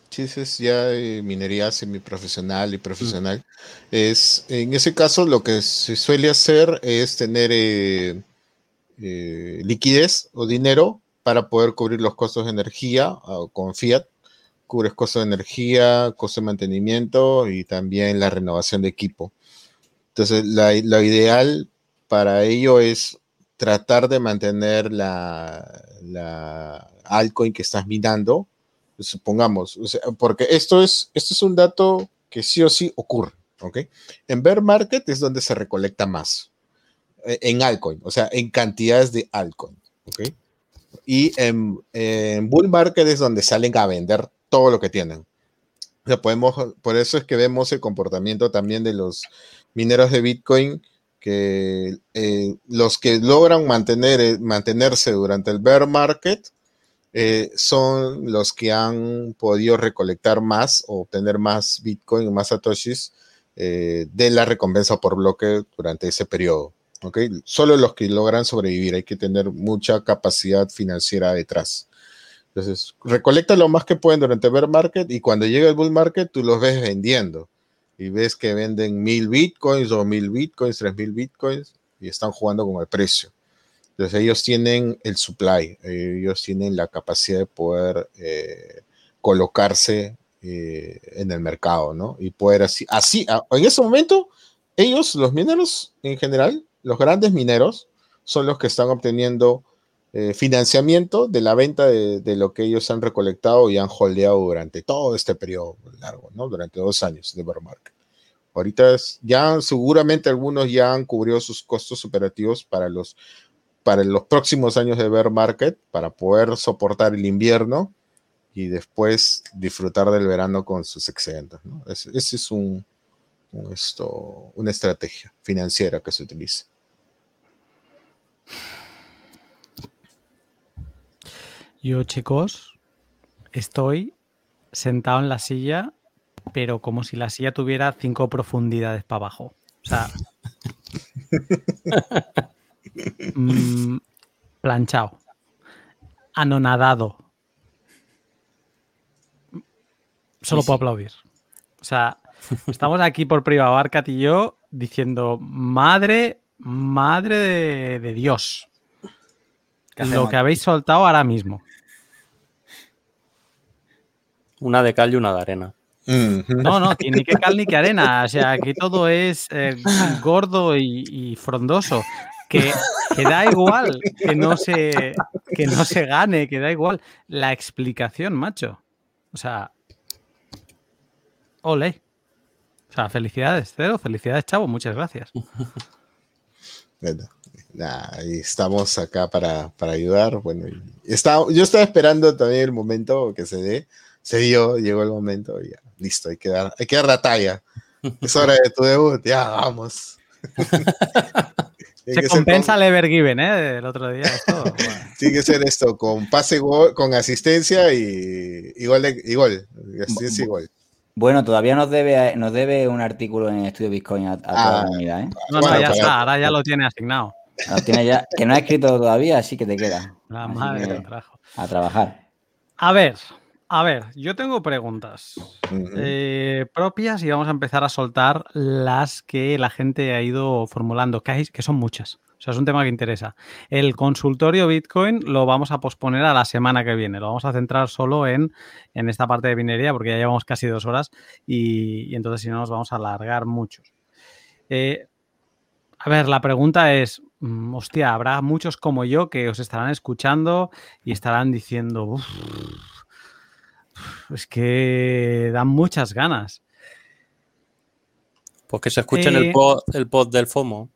Sí, es ya eh, minería semiprofesional y profesional. Es, en ese caso, lo que se suele hacer es tener eh, eh, liquidez o dinero para poder cubrir los costos de energía ah, con Fiat. Cubres costos de energía, costo de mantenimiento y también la renovación de equipo. Entonces, la- lo ideal para ello es tratar de mantener la, la altcoin que estás minando, supongamos, porque esto es, esto es un dato que sí o sí ocurre, ¿ok? En bear market es donde se recolecta más, eh, en altcoin, o sea, en cantidades de altcoin, ¿ok? Y en, bull market es donde salen a vender todo lo que tienen. Podemos, por eso es que vemos el comportamiento también de los mineros de Bitcoin, que eh, los que logran mantener, eh, mantenerse durante el bear market eh, son los que han podido recolectar más o obtener más Bitcoin, más satoshis de la recompensa por bloque durante ese periodo. ¿ok? Solo los que logran sobrevivir, hay que tener mucha capacidad financiera detrás. Entonces, recolecta lo más que pueden durante el bear market y cuando llega el bull market, tú los ves vendiendo y ves que venden mil bitcoins o mil bitcoins, tres mil bitcoins y están jugando con el precio. Entonces ellos tienen el supply, eh, ellos tienen la capacidad de poder eh, colocarse eh, en el mercado, ¿no? Y poder así, así, en ese momento, ellos, los mineros en general, los grandes mineros, son los que están obteniendo eh, financiamiento de la venta de, de lo que ellos han recolectado y han holdeado durante todo este periodo largo, ¿no? Durante dos años de bear market. Ahorita es- ya seguramente algunos ya han cubrido sus costos operativos para los, para los próximos años de bear market, para poder soportar el invierno y después disfrutar del verano con sus excedentes. ¿no? Ese es un esto, una estrategia financiera que se utiliza. Yo, chicos, estoy sentado en la silla, pero como si la silla tuviera cinco profundidades para abajo. O sea, mm, planchado, anonadado. Solo Sí, puedo aplaudir. O sea, estamos aquí por privado, Arcat y yo, diciendo, madre, madre de, de Dios, ¿Qué lo que habéis soltado ahora mismo. Una de cal y una de arena. No, no, ni que cal ni que arena. O sea, aquí todo es eh, gordo y, y frondoso. Que, que da igual que no, se, que no se gane, que da igual. La explicación, macho. O sea, ole. O sea, felicidades, Cero. Felicidades, chavo. Muchas gracias. Y estamos acá para, para ayudar. Bueno, y está- yo estaba esperando también el momento que se dé. Se dio, llegó el momento y ya, listo, hay que dar, hay que dar la talla. Es hora de tu debut, ya vamos. Se compensa el Evergiven, ¿eh? Del otro día. Esto, bueno. Tiene que ser esto, con pase gol, con asistencia y, y gol, de- y gol. Asistencia y gol. Bueno, todavía nos debe, nos debe un artículo en Estudio Bitcoin a, a toda Ah. la comunidad, ¿eh? No, Bueno, no, ya para- está. Ahora ya lo tiene asignado. Lo tiene ya, que no ha escrito todavía, así que te queda. La Así madre que trajo. a trabajar. A ver, a ver, yo tengo preguntas. Eh, propias y vamos a empezar a soltar las que la gente ha ido formulando, que, hay- que son muchas. O sea, es un tema que interesa. El consultorio Bitcoin lo vamos a posponer a la semana que viene. Lo vamos a centrar solo en, en esta parte de minería porque ya llevamos casi dos horas y, y entonces si no nos vamos a alargar muchos. Eh, a ver, la pregunta es, hostia, habrá muchos como yo que os estarán escuchando y estarán diciendo, "Uf, es que dan muchas ganas. Pues que se escuchen Eh. el, pod, el pod del FOMO.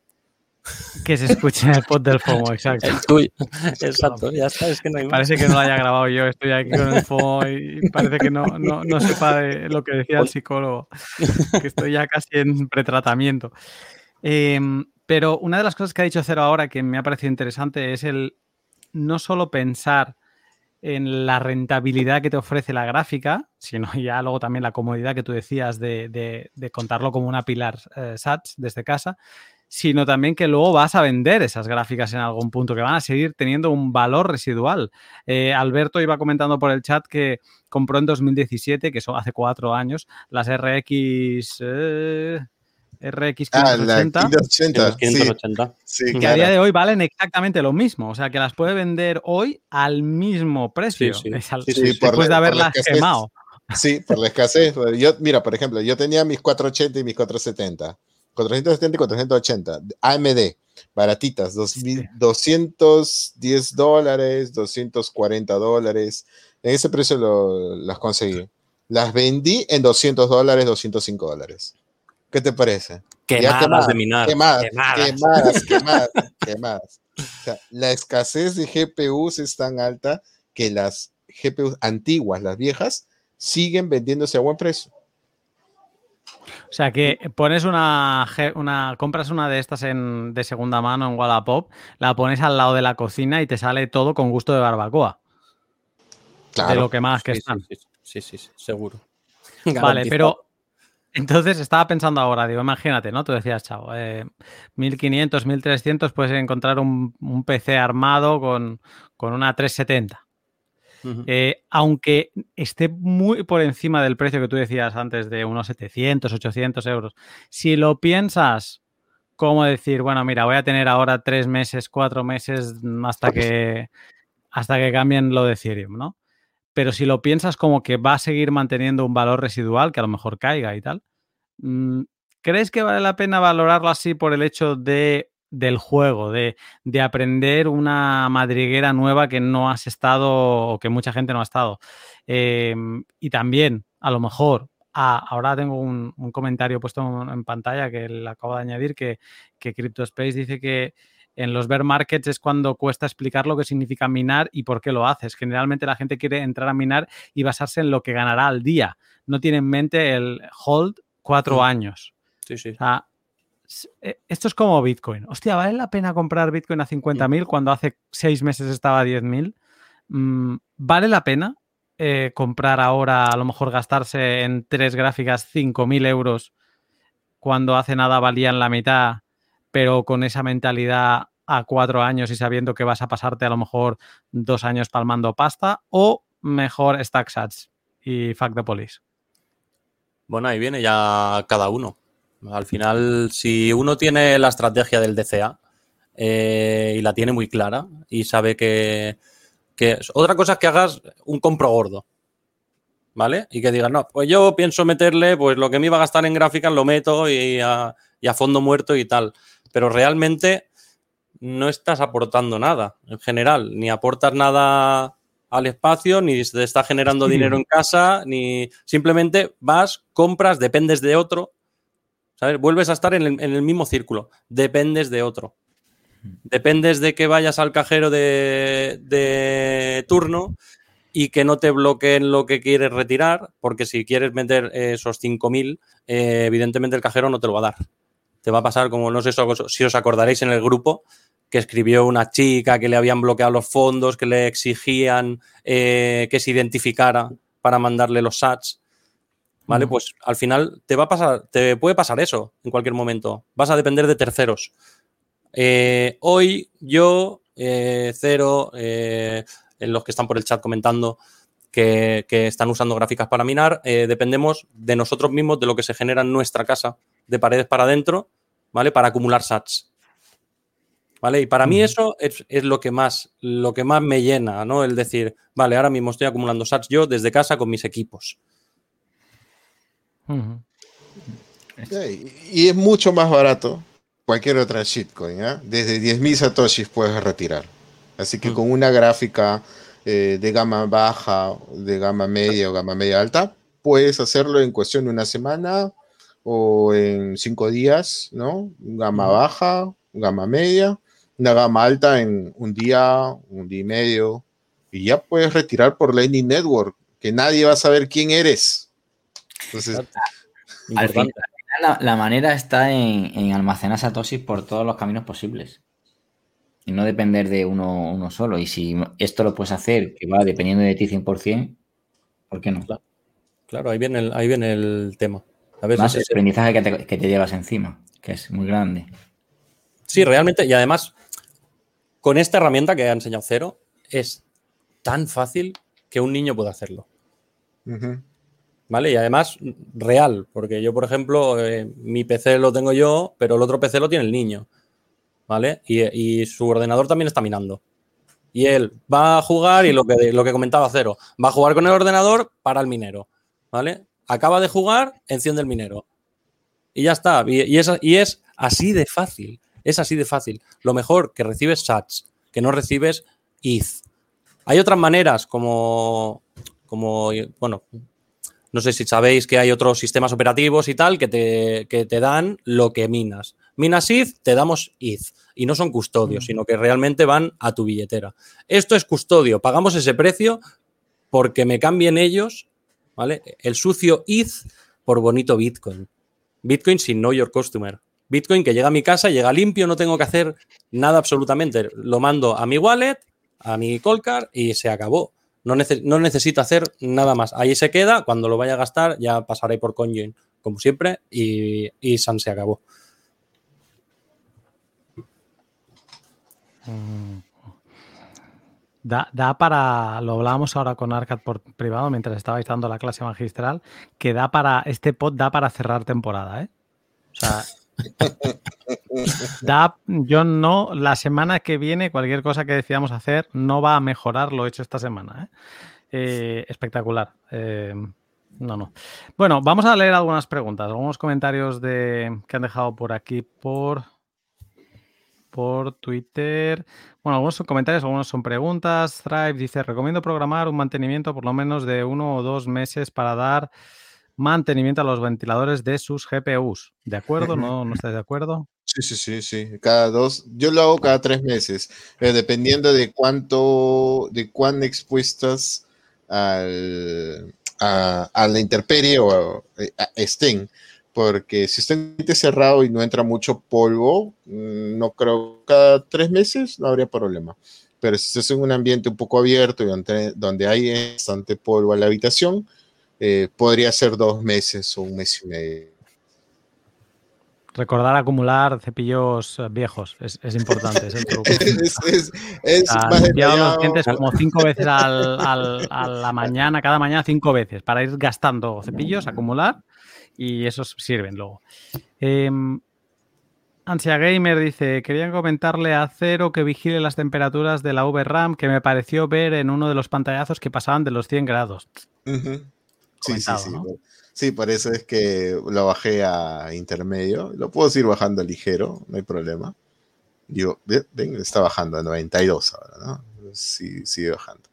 Que se escuche el pod del FOMO, exacto. El tuyo. Exacto, ya está, es que no hay más. Parece que no lo haya grabado yo, estoy aquí con el FOMO y parece que no, no, no sepa de lo que decía el psicólogo, que estoy ya casi en pretratamiento. Em, pero una de las cosas que ha dicho Cero ahora que me ha parecido interesante es el no solo pensar en la rentabilidad que te ofrece la gráfica, sino ya luego también la comodidad que tú decías de, de- contarlo como una pilar eh, SATS desde casa, sino también que luego vas a vender esas gráficas en algún punto, que van a seguir teniendo un valor residual. Eh, Alberto iba comentando por el chat que compró en 2017, que eso hace cuatro años, las RX... eh, RX Ah, la 580 580. Los Sí, 580. sí, que a claro. día de hoy valen exactamente lo mismo. O sea, que las puede vender hoy al mismo precio. Sí, al- Sí, sí, por después de haberlas escasez. quemado. Sí, por la escasez. Yo, mira, por ejemplo, yo tenía mis 480 y mis 470. 470 y 480. AMD, baratitas, dos mil- Sí. 210 dólares, 240 dólares. En ese precio lo- las conseguí. Las vendí en 200 dólares, 205 dólares. ¿Qué te parece? Ya Quemadas de minar. Quemadas, Quemadas. quemadas, quemadas, quemadas. O sea, la escasez de GPUs es tan alta que las GPUs antiguas, las viejas, siguen vendiéndose a buen precio. O sea, que pones una, una compras una de estas en, de segunda mano en Wallapop, la pones al lado de la cocina y te sale todo con gusto de barbacoa. De Claro. lo que más que Sí, están. sí, sí, sí, sí, sí, seguro. Vale, pero entonces estaba pensando ahora, digo, imagínate, ¿no? Tú decías, chavo, eh, 1500, 1300 puedes encontrar un, un PC armado con, con una 370. Ujú. Eh, aunque esté muy por encima del precio que tú decías antes de unos 700, 800 euros, si lo piensas como decir, bueno, mira, voy a tener ahora tres meses, cuatro meses hasta que, hasta que cambien lo de Ethereum, ¿no? Pero si lo piensas como que va a seguir manteniendo un valor residual, que a lo mejor caiga y tal, ¿crees que vale la pena valorarlo así por el hecho de, del juego, de, de aprender una madriguera nueva que no has estado o que mucha gente no ha estado? Eh, y también, a lo mejor, ah, ahora tengo un, comentario puesto en, en pantalla que le acabo de añadir, que, que CryptoSpace dice que en los bear markets es cuando cuesta explicar lo que significa minar y por qué lo haces. Generalmente la gente quiere entrar a minar y basarse en lo que ganará al día. No tiene en mente el hold cuatro Mm. años. Sí, sí. O sea, eh, esto es como Bitcoin. Hostia, ¿vale la pena comprar Bitcoin a 50.000 cuando hace seis meses estaba a 10.000? Mm, ¿Vale la pena eh, comprar ahora, a lo mejor gastarse en tres gráficas 5.000 euros cuando hace nada valían la mitad, pero con esa mentalidad a cuatro años y sabiendo que vas a pasarte a lo mejor dos años palmando pasta? ¿O mejor Stack Sats y Fuck the Police? Bueno, ahí viene ya cada uno. Al final, si uno tiene la estrategia del DCA eh, y la tiene muy clara y sabe que, que- Otra cosa es que hagas un compro gordo, ¿vale? Y que digas, no, pues yo pienso meterle, pues lo que me iba a gastar en gráficas lo meto y a, y a fondo muerto y tal. Pero realmente no estás aportando nada en general, ni aportas nada al espacio, ni te está generando Sí. dinero en casa, ni simplemente vas, compras, dependes de otro, ¿sabes? Vuelves a estar en el, en el mismo círculo, dependes de otro. Dependes de que vayas al cajero de, de turno y que no te bloqueen lo que quieres retirar, porque si quieres meter esos 5.000, eh, evidentemente el cajero no te lo va a dar. Te va a pasar como, no sé si os acordaréis en el grupo, que escribió una chica que le habían bloqueado los fondos, que le exigían eh, que se identificara para mandarle los sats. ¿Vale? Pues al final te va a pasar, te puede pasar eso en cualquier momento. Vas a depender de terceros. Eh, hoy yo, eh, Cero, en los que están por el chat comentando que, que están usando gráficas para minar, dependemos de nosotros mismos, de lo que se genera en nuestra casa, de paredes para adentro, ¿vale? Para acumular sats. ¿Vale? Y para mí eso es, es lo, que más, lo que más me llena, ¿no? El decir, vale, ahora mismo estoy acumulando sats yo desde casa con mis equipos. Y es mucho más barato cualquier otra shitcoin. ¿ah? Desde 10.000 satoshis puedes retirar. Así que Mm. con una gráfica eh, de gama baja, de gama media o gama media alta, puedes hacerlo en cuestión de una semana o en cinco días, ¿no? Gama baja, gama media, una gama alta en un día, un día y medio, y ya puedes retirar por Lightning Network, que nadie va a saber quién eres. Entonces, Al final, la, la manera está en, en almacenar Satoshi por todos los caminos posibles. Y no depender de uno, uno solo. Y si esto lo puedes hacer, que va dependiendo de ti 100%, ¿por qué no? Claro, ahí viene el, ahí viene el tema. A veces Más el es- aprendizaje que te, que te llevas encima, que es muy grande. Sí, realmente, y además, con esta herramienta que ha enseñado Cero, es tan fácil que un niño puede hacerlo. ¿Vale? Y además, real, porque yo, por ejemplo, eh, mi PC lo tengo yo, pero el otro PC lo tiene el niño. ¿Vale? Y, y su ordenador también está minando. Y él va a jugar y lo que, lo que comentaba Cero, va a jugar con el ordenador para el minero. ¿Vale? Acaba de jugar, enciende el minero. Y ya está. Y, y es, y es así de fácil. Es así de fácil. Lo mejor que recibes sats, que no recibes ETH. Hay otras maneras como, como bueno, no sé si sabéis que hay otros sistemas operativos y tal que te, que te dan lo que minas. Minas ETH, te damos ETH. Y no son custodios, sino que realmente van a tu billetera. Esto es custodio. Pagamos ese precio porque me cambien ellos, ¿vale? El sucio ETH por bonito Bitcoin. Bitcoin sin know your customer. Bitcoin que llega a mi casa, llega limpio, no tengo que hacer nada absolutamente. Lo mando a mi wallet, a mi Colcar y se acabó. No, nece- no necesito hacer nada más. Ahí se queda. Cuando lo vaya a gastar, ya pasaré por CoinJoin, como siempre, y, y San se acabó. Da, da para, lo hablábamos ahora con Arcad por privado mientras estabais dando la clase magistral, que da para, este pod da para cerrar temporada, ¿eh? O sea, da, yo no, la semana que viene, cualquier cosa que decidamos hacer no va a mejorar lo hecho esta semana, ¿eh? Eh, espectacular. Eh, no, no. Bueno, vamos a leer algunas preguntas, algunos comentarios de, que han dejado por aquí por, por Twitter. Bueno, algunos son comentarios, algunos son preguntas. Thrive dice, recomiendo programar un mantenimiento por lo menos de uno o dos meses para dar mantenimiento a los ventiladores de sus GPUs. ¿De acuerdo? ¿No, no estáis de acuerdo? Sí, sí, sí, sí. Cada dos, yo lo hago cada tres meses, eh, dependiendo de cuánto, de cuán expuestas al, a, a la intemperie o eh, a- estén. Porque si está en cerrado y no entra mucho polvo, mm, no creo cada tres meses no habría problema. Pero si estás en un ambiente un poco abierto y donde, donde hay bastante polvo en la habitación, eh, podría ser dos meses o un mes y medio. Recordar acumular cepillos eh, viejos es, es importante, es el truco. es, es, es Ah, más limpiado los detallado. dientes como cinco veces al- al- a la mañana, cada mañana cinco veces, para ir gastando cepillos, acumular, y esos sirven luego. Em, Ansia Gamer dice, quería comentarle a Cero que vigile las temperaturas de la VRAM que me pareció ver en uno de los pantallazos que pasaban de los 100 grados. Sí, sí, sí. ¿no? Sí, por eso es que lo bajé a intermedio. Lo puedo seguir bajando ligero, no hay problema. Digo, ve- ven, está bajando a 92 ahora, ¿no? Sí, sigue bajando.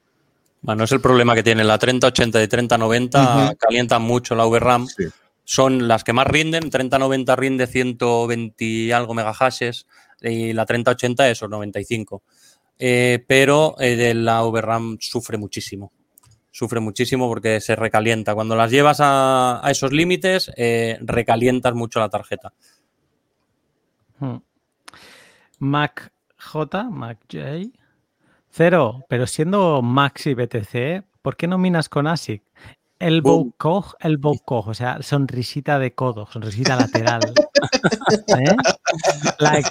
Bueno, es el problema que tiene la 3080 y 3090, Ujú. calientan mucho la VRAM. Sí. Son las que más rinden. 3090 rinde 120 y algo megahashes y la 3080 eso, 95. Eh, pero eh, de la VRAM sufre muchísimo. Sufre muchísimo porque se recalienta. Cuando las llevas a, a esos límites, eh, recalientas mucho la tarjeta. Hmm. Mac J, Mac J. Cero, pero siendo Max y BTC, ¿por qué no minas con ASIC? El Boom. Cog, el Cog, o sea, sonrisita de codo, sonrisita lateral. ¿Eh? Like,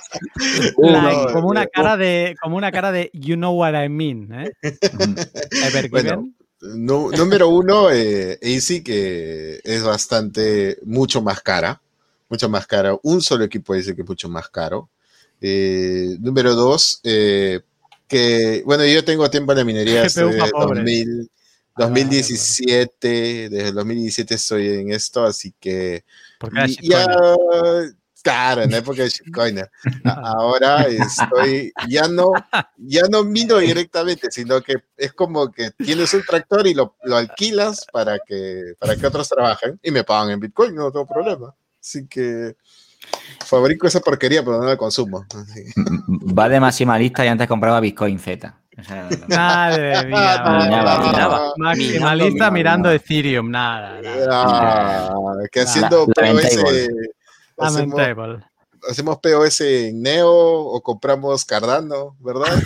like, como una cara de, como una cara de you know what I mean, ¿eh? Bueno, Nu- número uno, eh, ASIC que es bastante, mucho más cara. Mucho más cara. Un solo equipo dice que es mucho más caro. Eh, número dos, eh, que, bueno, yo tengo tiempo en la minería desde pa' pobres. 2000 Ah, 2017, desde el 2017 estoy en esto, así que Porque ya. Claro, en la época de shitcoiner. Ahora estoy, ya no, ya no mino directamente, sino que es como que tienes un tractor y lo, lo alquilas para que, para que otros trabajen y me pagan en Bitcoin, no tengo problema. Así que Fabrico esa porquería, pero no la consumo. Va de maximalista y antes compraba Bitcoin Z. O sea, Madre mía. Maximalista mirando Ethereum, nada. nada. Ah, que haciendo La-. Hacemos, Lamentable. hacemos POS en Neo o compramos Cardano, ¿verdad?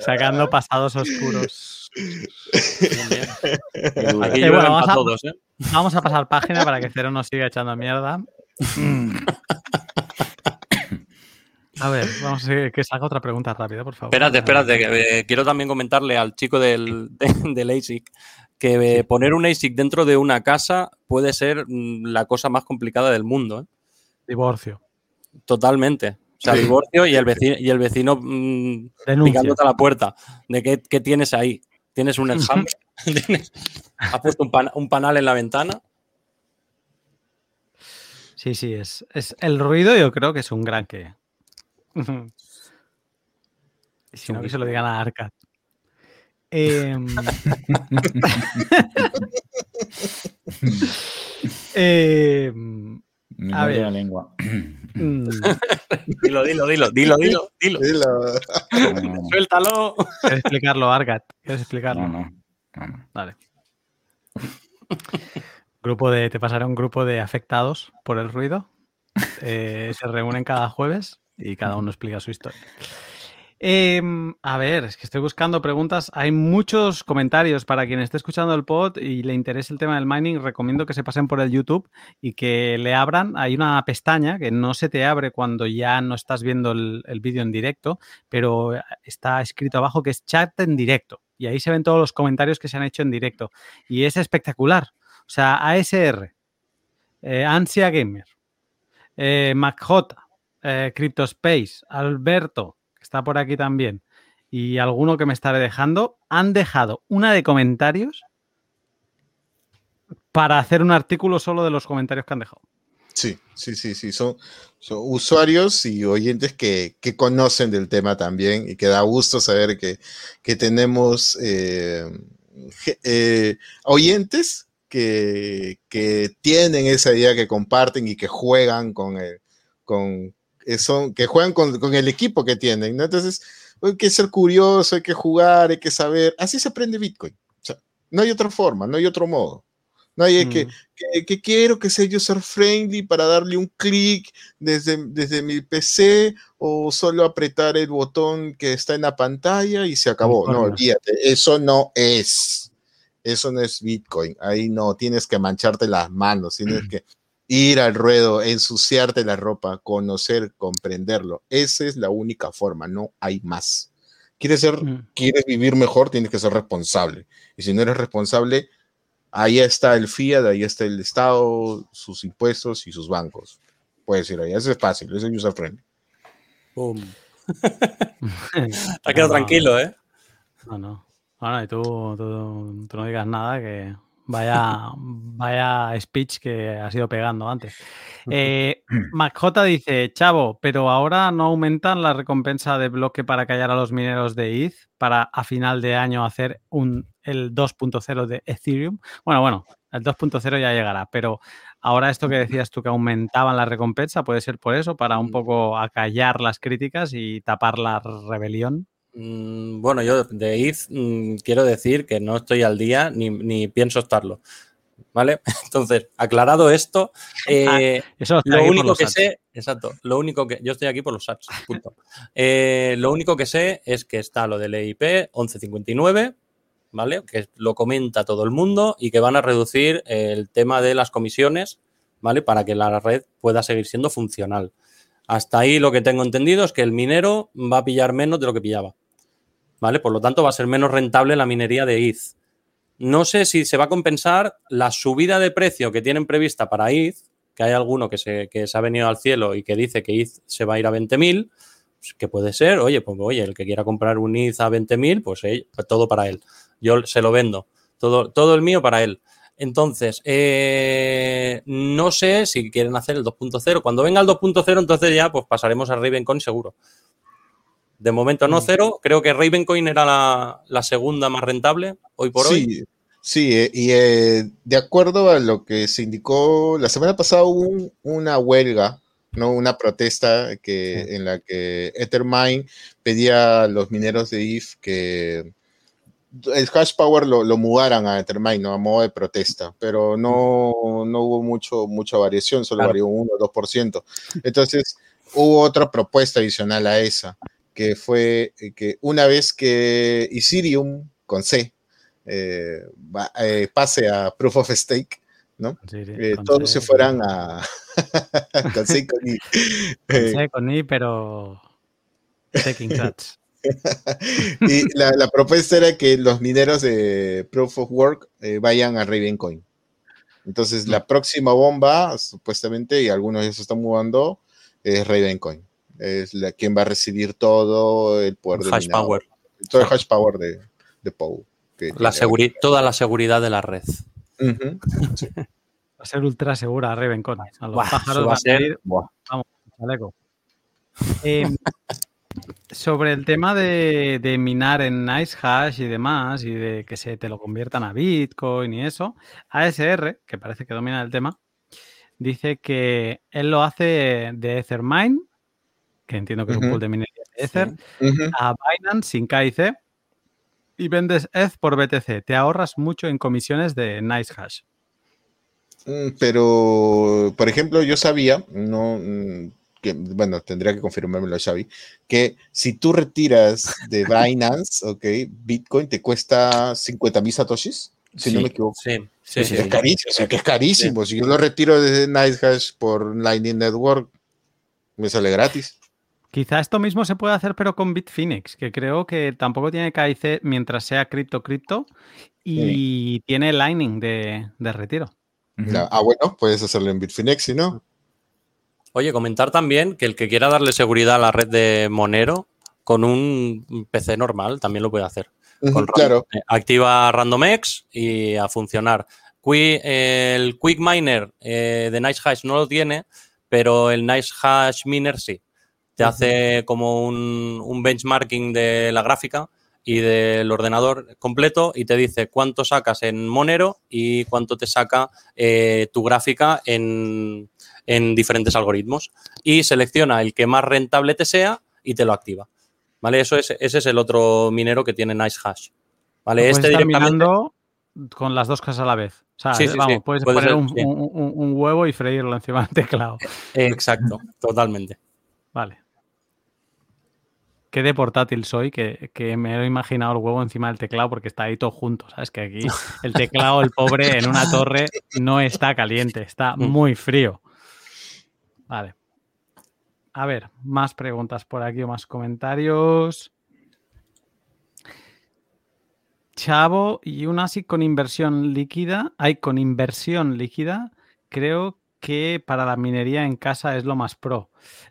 Sacando pasados oscuros. Bien, bien. qué duro. Aquí Eh, llueven bueno, vamos a- todos, ¿eh? Vamos a pasar página para que Cero nos siga echando mierda. A ver, vamos a que salga otra pregunta rápida, por favor. Espérate, espérate, que, eh, quiero también comentarle al chico del, de- del ASIC que poner un ASIC dentro de una casa puede ser mm, la cosa más complicada del mundo, ¿eh? Divorcio. totalmente. O sea, Sí. divorcio y el vecino, y el vecino mm, picándote a la puerta de qué, qué tienes ahí. ¿Tienes un enjambre? ¿Tienes- ¿Has puesto un, pan- un panal en la ventana? Sí, sí, es, es el ruido yo creo que es un gran que. Si no, que se lo digan a Arcad. Em, em, Me A ver. la lengua. mm, Dilo, dilo, dilo, dilo, dilo, dilo. Suéltalo. ¿Quieres explicarlo, Arcad? ¿Quieres explicarlo? no, no, no, no. Vale. Grupo de, te pasaré un grupo de afectados por el ruido. Eh, se reúnen cada jueves y cada uno explica su historia. Em, a ver, es que estoy buscando preguntas. Hay muchos comentarios para quien esté escuchando el pod y le interese el tema del mining. Recomiendo que se pasen por el YouTube y que le abran. Hay una pestaña que no se te abre cuando ya no estás viendo el, el vídeo en directo, pero está escrito abajo que es chat en directo. Y ahí se ven todos los comentarios que se han hecho en directo. Y es espectacular. O sea, ASR, eh, Ansia Gamer, eh, MacJ, eh, CryptoSpace, Alberto, está por aquí también, y alguno que me estaré dejando, han dejado una de comentarios para hacer un artículo solo de los comentarios que han dejado. Sí, sí, sí, sí. Son, son usuarios y oyentes que, que conocen del tema también y que da gusto saber que, que tenemos eh, eh, oyentes que, que tienen esa idea, que comparten y que juegan con el, con, son, que juegan con, con el equipo que tienen, ¿no? Entonces, hay que ser curioso, hay que jugar, hay que saber. Así se aprende Bitcoin. O sea, no hay otra forma, no hay otro modo. No hay que, Mm. que, que quiero que sea user friendly para darle un clic desde, desde mi PC o solo apretar el botón que está en la pantalla y se acabó. No, olvídate, eso no es. Eso no es Bitcoin. Ahí no, tienes que mancharte las manos, tienes que ir al ruedo, ensuciarte la ropa, conocer, comprenderlo. Esa es la única forma, no hay más. ¿Quieres, ser, Mm. quieres vivir mejor, tienes que ser responsable. Y si no eres responsable, ahí está el FIAT, ahí está el Estado, sus impuestos y sus bancos. Puedes ir ahí, eso es fácil, eso es user friendly. Pum. Te quedado No, tranquilo, ¿eh? No, no. Bueno, y tú, tú- tú no digas nada, que vaya, vaya speech que has ido pegando antes. Eh, MacJ dice, Chavo, pero ahora no aumentan la recompensa de bloque para callar a los mineros de ETH para a final de año hacer un, el 2.0 de Ethereum. Bueno, bueno, el 2.0 ya llegará, pero ahora esto que decías tú que aumentaban la recompensa, puede ser por eso, para un poco acallar las críticas y tapar la rebelión. Mm, Bueno, yo de ETH mm, quiero decir que no estoy al día ni, ni pienso estarlo. ¿Vale? Entonces, aclarado esto, eh, Eso está lo único que sé, exacto, lo único que yo estoy aquí por los sats, punto. Eh, lo único que sé es que está lo del EIP 1159, ¿vale? Que lo comenta todo el mundo y que van a reducir el tema de las comisiones, ¿vale? Para que la red pueda seguir siendo funcional. Hasta ahí lo que tengo entendido es que el minero va a pillar menos de lo que pillaba, ¿vale? Por lo tanto, va a ser menos rentable la minería de ETH. No sé si se va a compensar la subida de precio que tienen prevista para ETH, que hay alguno que se, que se ha venido al cielo y que dice que ETH se va a ir a 20.000, pues, que puede ser, oye, pues oye, el que quiera comprar un ETH a 20.000, pues, eh, pues todo para él. Yo se lo vendo, todo, todo el mío para él. Entonces, eh, no sé si quieren hacer el 2.0. Cuando venga el 2.0, entonces ya pues pasaremos a Ravencoin seguro. De momento no cero. Creo que Ravencoin era la, la segunda más rentable hoy por hoy. Sí, Sí, eh, y eh, de acuerdo a lo que se indicó, la semana pasada hubo un- una huelga, ¿no? Una protesta que, en la que Ethermine pedía a los mineros de IF que el hash power lo, lo mudaran a Ethermine, ¿no? A modo de protesta, pero no, no hubo mucho, mucha variación, solo Claro. varió un 1 o 2%. Entonces, hubo otra propuesta adicional a esa, que fue eh, que una vez que Ethereum con C eh, va- eh, pase a Proof of Stake, ¿no? Sí, sí, Eh, con todos C, se fueran a con C con I. Con C, con I, pero taking shots. y la, la propuesta era que los mineros de Proof of Work vayan a Ravencoin. Entonces, la próxima bomba, supuestamente, y algunos ya se están mudando, es Ravencoin. Es la quien va a recibir todo el poder Hash power. todo el hash power de, de Pou. que La tiene. toda la seguridad de la red. Va a ser ultra segura Ravencon. A los Buah, pájaros va van a ser- Buah. chaleco. Eh, sobre el tema de, de minar en Nice Hash y demás, y de que se te lo conviertan a Bitcoin y eso, ASR, que parece que domina el tema, dice que él lo hace de Ethermine, que entiendo que es un pool de minería de Ether, a Binance sin KIC y vendes ETH por BTC. Te ahorras mucho en comisiones de Nice Hash. Mm, Pero, por ejemplo, yo sabía, no, mm, que, bueno, tendría que confirmármelo Xavi, que si tú retiras de Binance, ok, Bitcoin te cuesta 50 mil satoshis, si no me equivoco. Sí, sí, sí. Es carísimo, o sea, que es carísimo. Si yo lo retiro desde NiceHash por Lightning Network, me sale gratis. Quizá esto mismo se puede hacer, pero con Bitfinex, que creo que tampoco tiene KIC mientras sea cripto cripto y tiene Lightning de, de retiro. Ya, Ah, bueno, puedes hacerlo en Bitfinex, si no. Oye, comentar también que el que quiera darle seguridad a la red de Monero con un PC normal también lo puede hacer. Con claro. eh, activa RandomX y a funcionar. Qui- el Quick Miner eh, de NiceHash no lo tiene, pero el NiceHash Miner sí. Te hace como un, un benchmarking de la gráfica y del ordenador completo y te dice cuánto sacas en Monero y cuánto te saca eh, tu gráfica en, en diferentes algoritmos. Y selecciona el que más rentable te sea y te lo activa. ¿Vale? Eso es, ese es el otro minero que tiene NiceHash. ¿Vale? Este directamente. con las dos cosas a la vez. O sea, Sí, sí, vamos, sí, puedes puede poner ser, un, sí. un- un- un huevo y freírlo encima del teclado. Exacto, totalmente. Vale. Qué de portátil soy, que, que me he imaginado el huevo encima del teclado porque está ahí todo junto. ¿Sabes? Que aquí el teclado, el pobre, en una torre no está caliente, está Mm. muy frío. Vale. A ver, más preguntas por aquí o más comentarios. Chavo y un ASIC con inversión líquida. Hay con inversión líquida. Creo que para la minería en casa es lo más pro.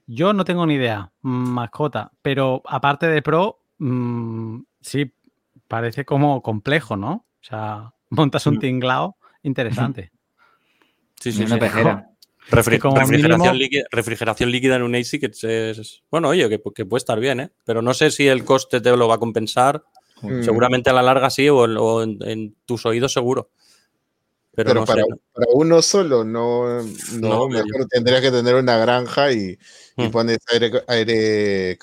Yo no tengo ni idea, mascota, pero aparte de pro, mm, sí, parece como complejo, ¿no? O sea, montas un Mm. tinglao interesante. Sí, sí, una sí. pejera. Refri- que como refrigeración, mínimo- líquida, refrigeración líquida en un ASIC es, es- bueno, oye, que, que puede estar bien, ¿eh? Pero no sé si el coste te lo va a compensar. Mm. Seguramente a la larga sí, o, en- o en, en tus oídos seguro. Pero, Pero no para, para uno solo, no, no, No, mejor tendría que tener una granja y, y Mm. pones aire, aire,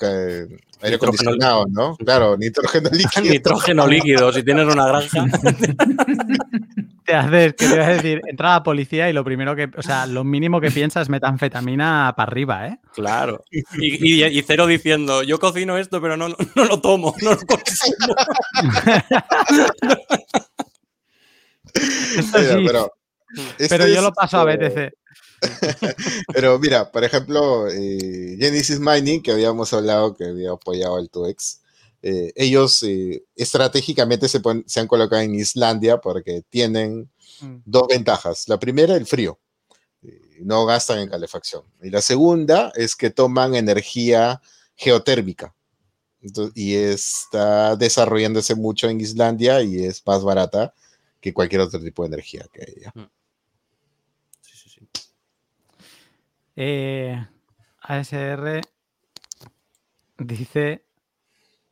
aire acondicionado, ¿no? Claro, nitrógeno líquido. Nitrógeno líquido, si tienes una granja. Te haces, que te voy a decir, entra la policía y lo primero que, o sea, lo mínimo que piensas es metanfetamina para arriba, ¿eh? Claro. Y, y- y cero diciendo, yo cocino esto, pero no, no, no lo tomo, no lo consumo. Esto Mira, sí, pero, pero yo es, lo paso a eh, BTC. Pero mira, por ejemplo, eh, Genesis Mining, que habíamos hablado que había apoyado al 2X, eh, ellos eh, estratégicamente se, pon- se han colocado en Islandia porque tienen Mm. dos ventajas. La primera, el frío. No gastan en calefacción. Y la segunda es que toman energía geotérmica. Entonces, y está desarrollándose mucho en Islandia y es más barata que cualquier otro tipo de energía que haya. Sí, sí, sí. Eh, ASR dice,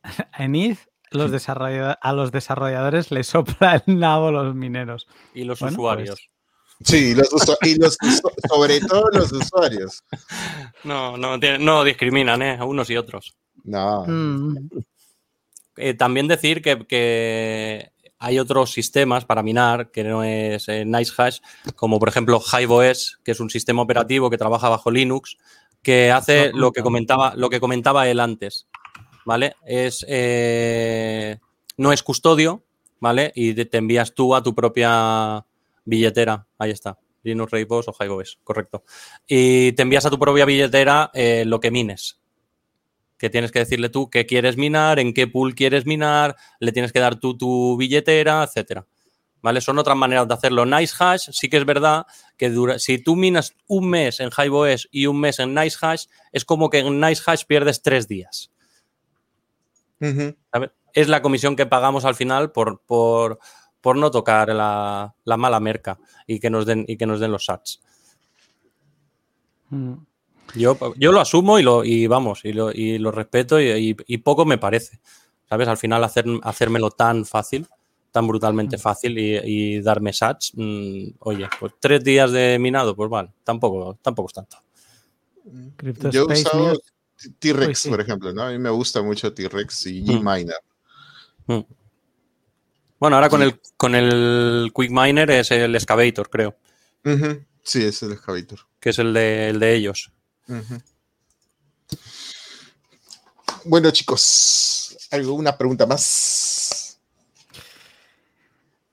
en ETH los desarrolla- a los desarrolladores les sopla el nabo los mineros. Y los Bueno, usuarios. Sí, los usu- y los sobre todo los usuarios. No, no, no discriminan, ¿eh? A unos y otros. No. Mm, Eh, también decir que, que hay otros sistemas para minar que no es eh, NiceHash, como por ejemplo HiveOS, que es un sistema operativo que trabaja bajo Linux, que hace lo que comentaba, lo que comentaba él antes. ¿Vale? Es eh, no es custodio, ¿vale? Y te envías tú a tu propia billetera. Ahí está. Linux Rainbow o HiveOS, correcto. Y te envías a tu propia billetera eh, lo que mines que tienes que decirle tú qué quieres minar, en qué pool quieres minar, le tienes que dar tú tu billetera, etcétera. ¿Vale? Son otras maneras de hacerlo. NiceHash, sí que es verdad que dura, si tú minas un mes en HiveOS y un mes en NiceHash, es como que en NiceHash pierdes tres días. Es la comisión que pagamos al final por, por, por no tocar la, la mala merca y que nos den, y que nos den los sats. mm. Yo, yo lo asumo y lo y vamos, y lo, y lo respeto y, y- y poco me parece. ¿Sabes? Al final hacer, hacérmelo tan fácil, tan brutalmente fácil y, y darme sats, mm, oye, pues tres días de minado, pues vale, tampoco, tampoco es tanto. Yo he usado. T-Rex, sí. por ejemplo, ¿no? A mí me gusta mucho T-Rex y Mm. Gminer. Bueno, ahora con el, con el Quick Miner es el Excavator, creo. Sí, es el excavator. que es el de, el de ellos. Bueno, chicos, ¿alguna pregunta más?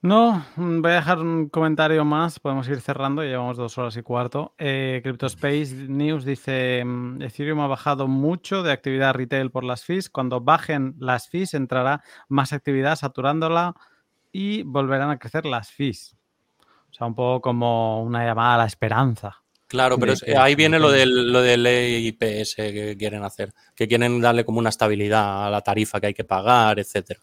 No, mm, voy a dejar un comentario más. Podemos ir cerrando, llevamos dos horas y cuarto. Eh, CryptoSpace News dice: mm, Ethereum ha bajado mucho de actividad retail por las fees. Cuando bajen las fees, entrará más actividad saturándola y volverán a crecer las fees. O sea, un poco como una llamada a la esperanza. Claro, pero De es- que- ahí viene lo del, lo del IPS que quieren hacer, que quieren darle como una estabilidad a la tarifa que hay que pagar, etcétera.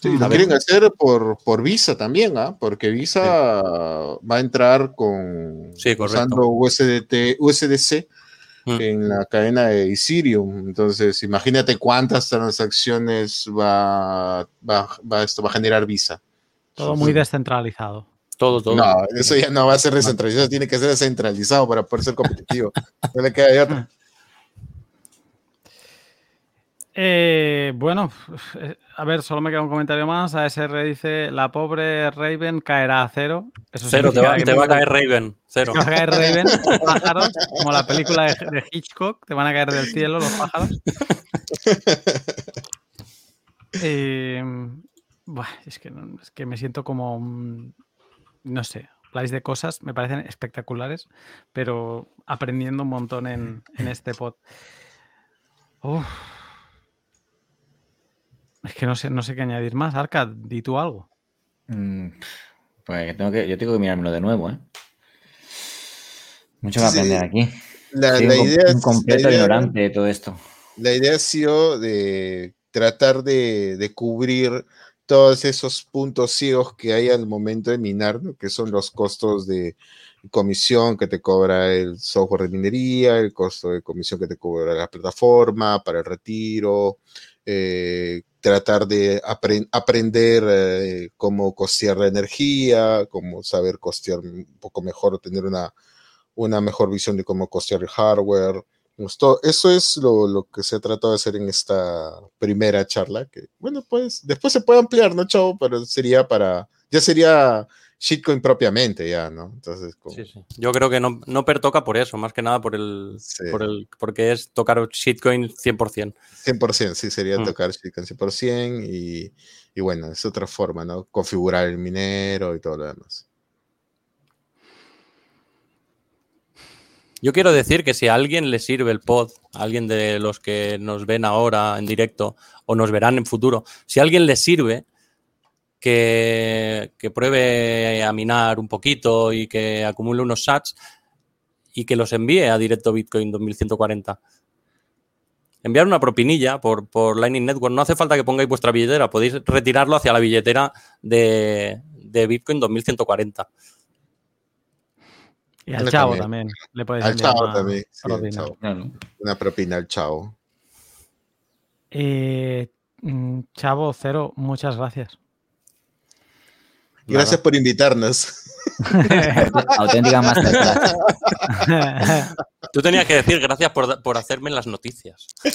Sí, lo quieren hacer por, por Visa también, ¿ah? Porque Visa va a entrar con Sí, usando USDT, USDC Mm. en la cadena de Ethereum. Entonces, imagínate cuántas transacciones va, va, va- esto va a generar Visa. Todo muy descentralizado. Todo, todo. No, eso ya no va a ser descentralizado, tiene que ser descentralizado para poder ser competitivo. No le queda de otra. Eh, bueno, eh, a ver, solo me queda un comentario más. ASR dice: La pobre Raven caerá a cero. Eso Cero, te va, que te va a caer Raven. Cero. Te va a caer Raven, pájaros, como la película de, de Hitchcock, te van a caer del cielo los pájaros. Eh, buah, es, que, es que me siento como, un- no sé, habláis de cosas, me parecen espectaculares, pero aprendiendo un montón en, en este pod. Uf. Es que no sé, no sé qué añadir más. Arca, di tú algo. Mm, Pues tengo que, yo tengo que mirármelo de nuevo, ¿eh? Mucho que Sí, aprender aquí. La, Soy la un, idea un es- completo la idea- ignorante de todo esto. La idea ha sido de tratar de, de cubrir todos esos puntos ciegos que hay al momento de minar, ¿no? que son los costos de comisión que te cobra el software de minería, el costo de comisión que te cobra la plataforma para el retiro, eh, tratar de apren- aprender eh, cómo costear la energía, cómo saber costear un poco mejor tener una, una mejor visión de cómo costear el hardware. Eso es lo, lo que se ha tratado de hacer en esta primera charla, que bueno, pues después se puede ampliar, ¿no, chavo? Pero sería para, ya sería shitcoin propiamente, ya, ¿no? Entonces, como- Sí, sí. Yo creo que no, no pertoca por eso, más que nada por el, Sí. por el porque es tocar shitcoin 100%. 100%, sí, sería Mm. tocar shitcoin 100% y, y bueno, es otra forma, ¿no? Configurar el minero y todo lo demás. Yo quiero decir que si a alguien le sirve el pod, alguien de los que nos ven ahora en directo o nos verán en futuro, si a alguien le sirve, que, que pruebe a minar un poquito y que acumule unos sats y que los envíe a directo Bitcoin 2140. Enviar una propinilla por, por Lightning Network. No hace falta que pongáis vuestra billetera, podéis retirarlo hacia la billetera de, de Bitcoin 2140. Y al chavo también. también. Le puedes Al chavo una también, sí, propina. chavo. Claro. Una propina al chavo. Eh, Mm, Chavo Cero, muchas gracias. Gracias por invitarnos. Auténtica masterclass. Tú tenías que decir gracias por, por hacerme las noticias.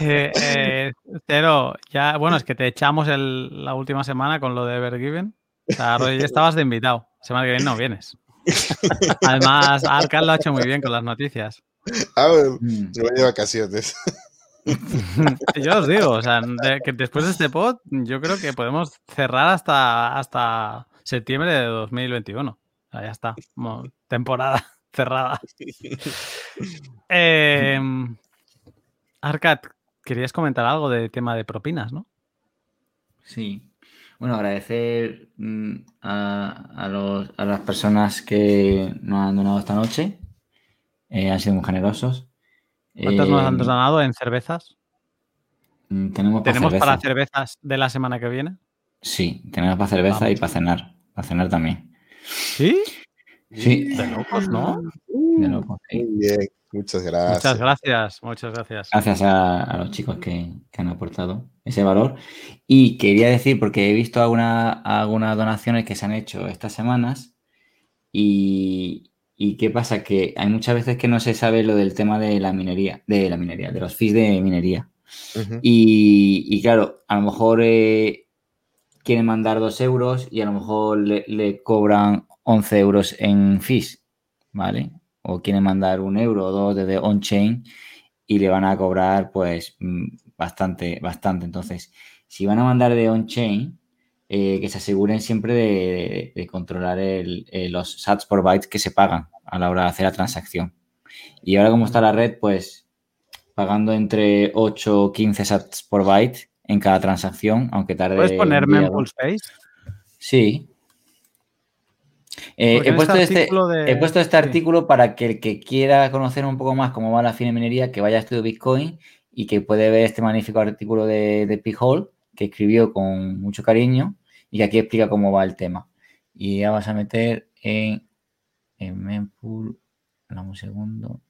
Eh, eh, Cero, ya, bueno, es que te echamos el- la última semana con lo de Evergiven. O sea, estabas de invitado. Semana que viene no vienes. Además, Arcan lo ha hecho muy bien con las noticias. Ah, bueno, Mm. voy de vacaciones. Yo os digo, o sea, de- que después de este pod, yo creo que podemos cerrar hasta, hasta septiembre de 2021. O sea, ya está. Mo- temporada cerrada. Eh, Arcat, querías comentar algo de tema de propinas, ¿no? Sí. Bueno, agradecer mm, a, a los- a las personas que nos han donado esta noche. Eh, han sido muy generosos. ¿Cuántas nos han Eh, donado en cervezas? mm, Tenemos para ¿Tenemos cerveza. para cervezas de la semana que viene? Sí, tenemos para cerveza y para cenar. Para cenar también. ¿Sí? Sí, De locos, ¿no? de loco, sí. Muy bien, muchas gracias. Muchas gracias, muchas gracias. Gracias a, a los chicos que, que han aportado ese valor. Y quería decir, porque he visto alguna- algunas donaciones que se han hecho estas semanas y, y qué pasa, que hay muchas veces que no se sabe lo del tema de la minería, de la minería, de los fees de minería. Y, y claro, a lo mejor eh, quieren mandar dos euros y a lo mejor le, le cobran 11 euros en fees, ¿vale? O quieren mandar un euro o dos desde on-chain y le van a cobrar pues mm, bastante, bastante. Entonces, si van a mandar de on-chain, eh, que se aseguren siempre de, de- de controlar el- eh, los sats por bytes que se pagan a la hora de hacer la transacción. Y ahora como está la red, pues pagando entre 8 o 15 sats por byte en cada transacción, aunque tarde. ¿Puedes ponerme en. Space? Sí. Eh, Porque he, en puesto este este, de- he puesto este sí. artículo para que el que quiera conocer un poco más cómo va la fina minería, que vaya a Estudio Bitcoin y que puede ver este magnífico artículo de, de P-Hole que escribió con mucho cariño y que aquí explica cómo va el tema. Y ya vas a meter en, en Mempool. Un segundo.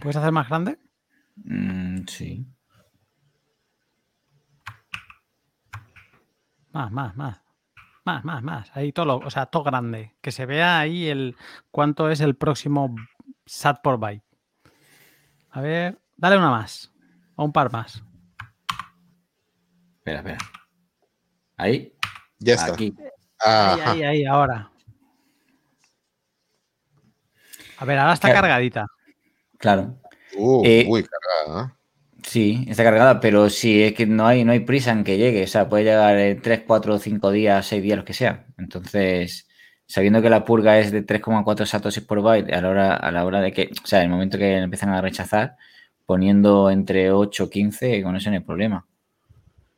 ¿Puedes hacer más grande? Mm, sí. Más, más, más. Más, más, más. Ahí todo, lo- o sea, todo grande. Que se vea ahí el cuánto es el próximo SAT por byte. A ver, dale una más. O un par más. Espera, espera. Ahí. Ya está. Aquí. Ahí, Ajá. ahí, ahí, ahora. A ver, ahora está Claro. cargadita. Claro. Uh, Eh, uy, cargada. Sí, está cargada, pero sí, es que no hay, no hay prisa en que llegue. O sea, puede llegar en 3, 4, 5 días, 6 días, los que sea. Entonces, sabiendo que la purga es de 3,4 satoshis por byte, a la hora, a la hora de que, o sea, en el momento que empiezan a rechazar, poniendo entre 8 o 15, con eso no hay problema.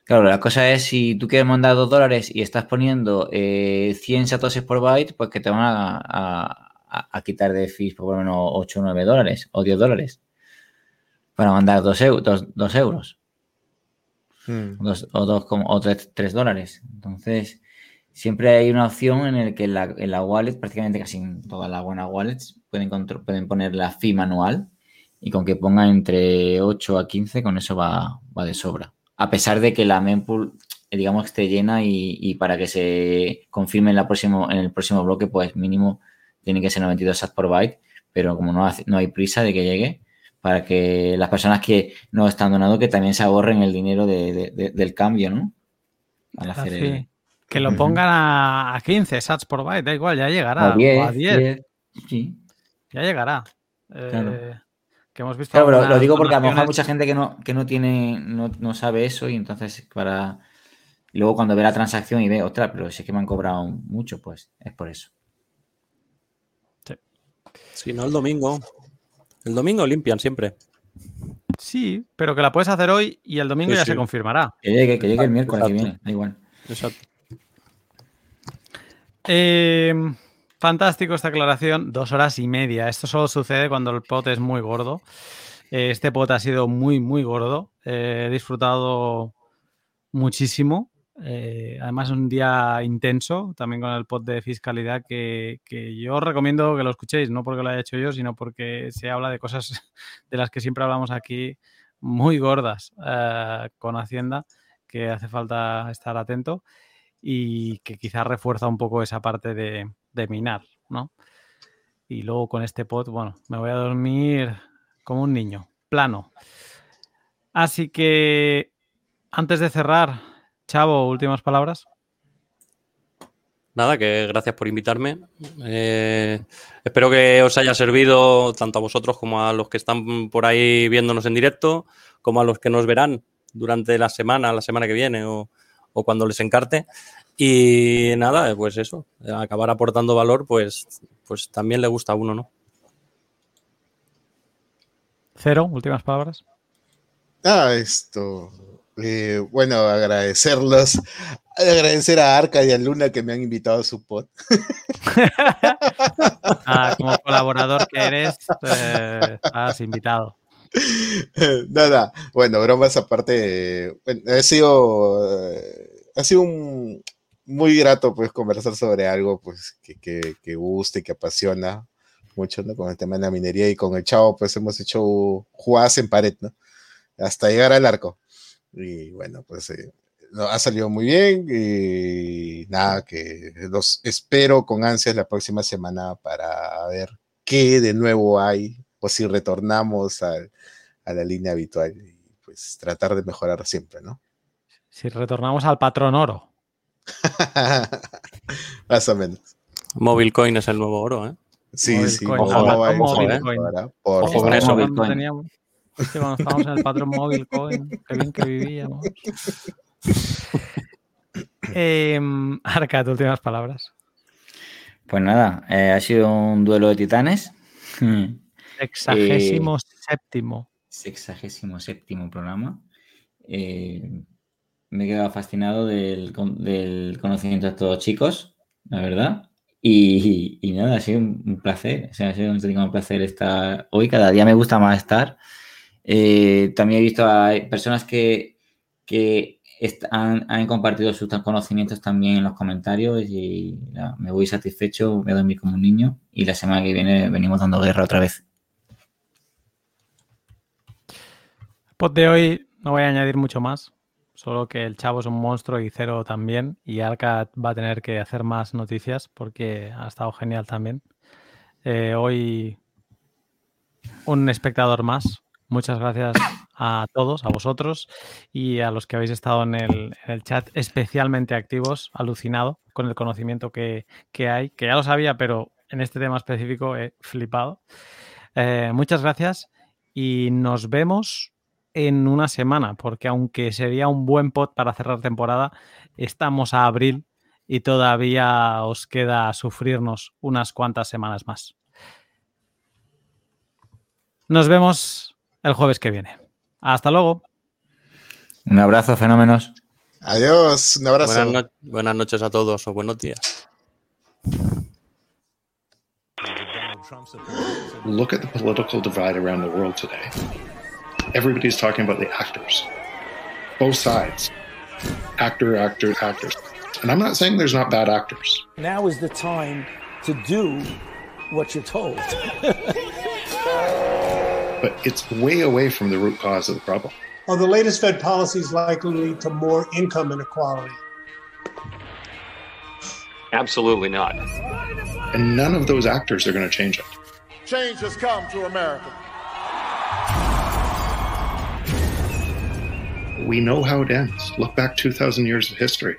Claro, la cosa es si tú quieres mandar 2 dólares y estás poniendo eh, 100 satoshis por byte, pues que te van a, a- a- a quitar de fees por lo menos 8 o 9 dólares o 10 dólares para mandar 2 euros Mm. dos- o, dos, como- o tres, tres dólares. Entonces, siempre hay una opción en la que la, en la wallet, prácticamente casi en todas las buenas wallets, pueden, pueden poner la fee manual y con que pongan entre 8 a 15, con eso va, va de sobra. A pesar de que la mempool, digamos, esté llena y, y para que se confirme en, la próximo, en el próximo bloque, pues mínimo tiene que ser 92 sats por byte, pero como no, hace- no hay prisa de que llegue, para que las personas que no están donando que también se ahorren el dinero de- de- de- del cambio, ¿no? Al hacer el- Así. Que lo pongan a, a 15 sats por byte, da igual, ya llegará. a 10, o a 10, 10, sí. ya llegará. Eh, Claro. Que hemos visto. Claro, pero lo digo porque a lo mejor hay mucha gente que no, que no tiene, no, no sabe eso y entonces para... y Luego cuando ve la transacción y ve, otra, pero si es que me han cobrado mucho, pues es por eso. Si no, el domingo. El domingo limpian siempre. Sí, pero que la puedes hacer hoy y el domingo Sí, ya sí. se confirmará. Que llegue, que llegue el miércoles que viene, da igual. Exacto. Eh, fantástico esta aclaración. Dos horas y media. Esto solo sucede cuando el pot es muy gordo. Eh, Este pot ha sido muy, muy gordo. Eh, he disfrutado muchísimo. Eh, además, es un día intenso, también con el pod de fiscalidad, que, yo recomiendo que lo escuchéis, no porque lo haya hecho yo, sino porque se habla de cosas de las que siempre hablamos aquí muy gordas eh, con Hacienda, que hace falta estar atento y que quizás refuerza un poco esa parte de, de minar, ¿no? Y luego con este pod, bueno, me voy a dormir como un niño, plano. Así que antes de cerrar, Chavo, últimas palabras. Nada, que gracias por invitarme. Eh, espero que os haya servido tanto a vosotros como a los que están por ahí viéndonos en directo, como a los que nos verán durante la semana, la semana que viene o, o cuando les encarte. Y nada, pues eso, acabar aportando valor, pues, pues también le gusta a uno, ¿no? Cero, últimas palabras. Ah, esto. Eh, bueno, agradecerlos. Agradecer a Arca y a Luna que me han invitado a su pod. ah, como colaborador que eres, eh, has invitado. Nada, bueno, bromas aparte. Bueno, ha sido. Ha sido un, muy grato pues conversar sobre algo pues que, que, que guste y que apasiona mucho, ¿no? Con el tema de la minería y con el chavo pues hemos hecho jugadas en pared, ¿no? Hasta llegar al arco. Y bueno, pues eh, ha salido muy bien y nada, que los espero con ansias la próxima semana para ver qué de nuevo hay o si retornamos a, a la línea habitual y pues tratar de mejorar siempre, ¿no? Si retornamos al patrón oro. Más o menos. Mobile Coin es el nuevo oro, ¿eh? Sí, sí. ver coin. ahora, por eso. teníamos- sí, cuando estábamos en el patrón móvil coin, qué bien que vivíamos. Eh, Arca, tus últimas palabras. Pues nada, eh, ha sido un duelo de titanes. Sexagésimo séptimo. Sexagésimo séptimo programa. Eh, me he quedado fascinado del, del conocimiento de estos chicos, la verdad. Y, y nada, ha sido un, un placer. O sea, ha sido un auténtico placer estar hoy. Cada día me gusta más estar. Eh, también he visto a personas que, han, compartido sus conocimientos también en los comentarios y me voy satisfecho, voy a dormir como un niño y la semana que viene venimos dando guerra otra vez. Pod de hoy no voy a añadir mucho más, solo que el chavo es un monstruo y Cero también, y Arca va a tener que hacer más noticias porque ha estado genial también. Eh, hoy un espectador más. Muchas gracias a todos, a vosotros y a los que habéis estado en el, chat especialmente activos, alucinado con el conocimiento que, que hay, que ya lo sabía, pero en este tema específico he flipado. Eh, muchas gracias y nos vemos en una semana, porque aunque sería un buen pot para cerrar temporada, estamos a abril y todavía os queda sufrirnos unas cuantas semanas más. Nos vemos el jueves que viene. Hasta luego. Un abrazo, fenómenos. Adiós, un abrazo. Buenas, no- buenas noches a todos o buenos días. Look at the political divide around the world today. Everybody's talking about the actors, both sides. Actor, actor, actors. And I'm not saying there's not bad actors. Now is the time to do what you're told. but it's way away from the root cause of the problem. Are the latest Fed policies likely to lead to more income inequality? Absolutely not. And none of those actors are going to change it. Change has come to America. We know how it ends. Look back 2,000 years of history.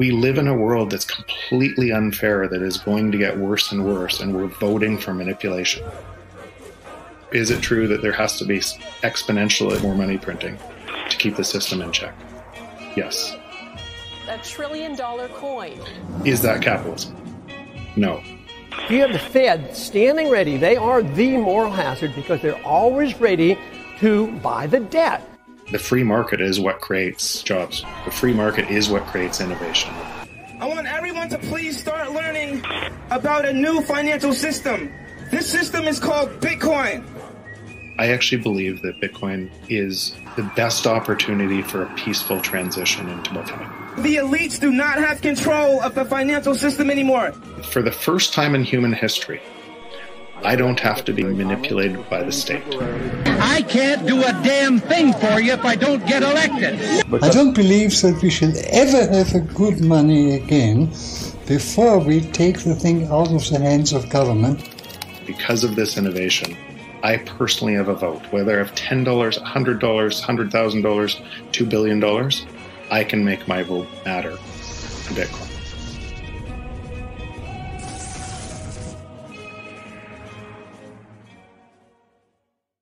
We live in a world that's completely unfair, that is going to get worse and worse, and we're voting for manipulation. Is it true that there has to be exponentially more money printing to keep the system in check? Yes. A trillion dollar coin. Is that capitalism? No. You have the Fed standing ready. They are the moral hazard because they're always ready to buy the debt. The free market is what creates jobs. The free market is what creates innovation. I want everyone to please start learning about a new financial system. This system is called Bitcoin. I actually believe that Bitcoin is the best opportunity for a peaceful transition into Bitcoin. The elites do not have control of the financial system anymore. For the first time in human history, I don't have to be manipulated by the state. I can't do a damn thing for you if I don't get elected. I don't believe that we should ever have a good money again before we take the thing out of the hands of government. Because of this innovation, I personally have a vote. Whether I have $10, $100, $100,000, $2 billion, I can make my vote matter Bitcoin.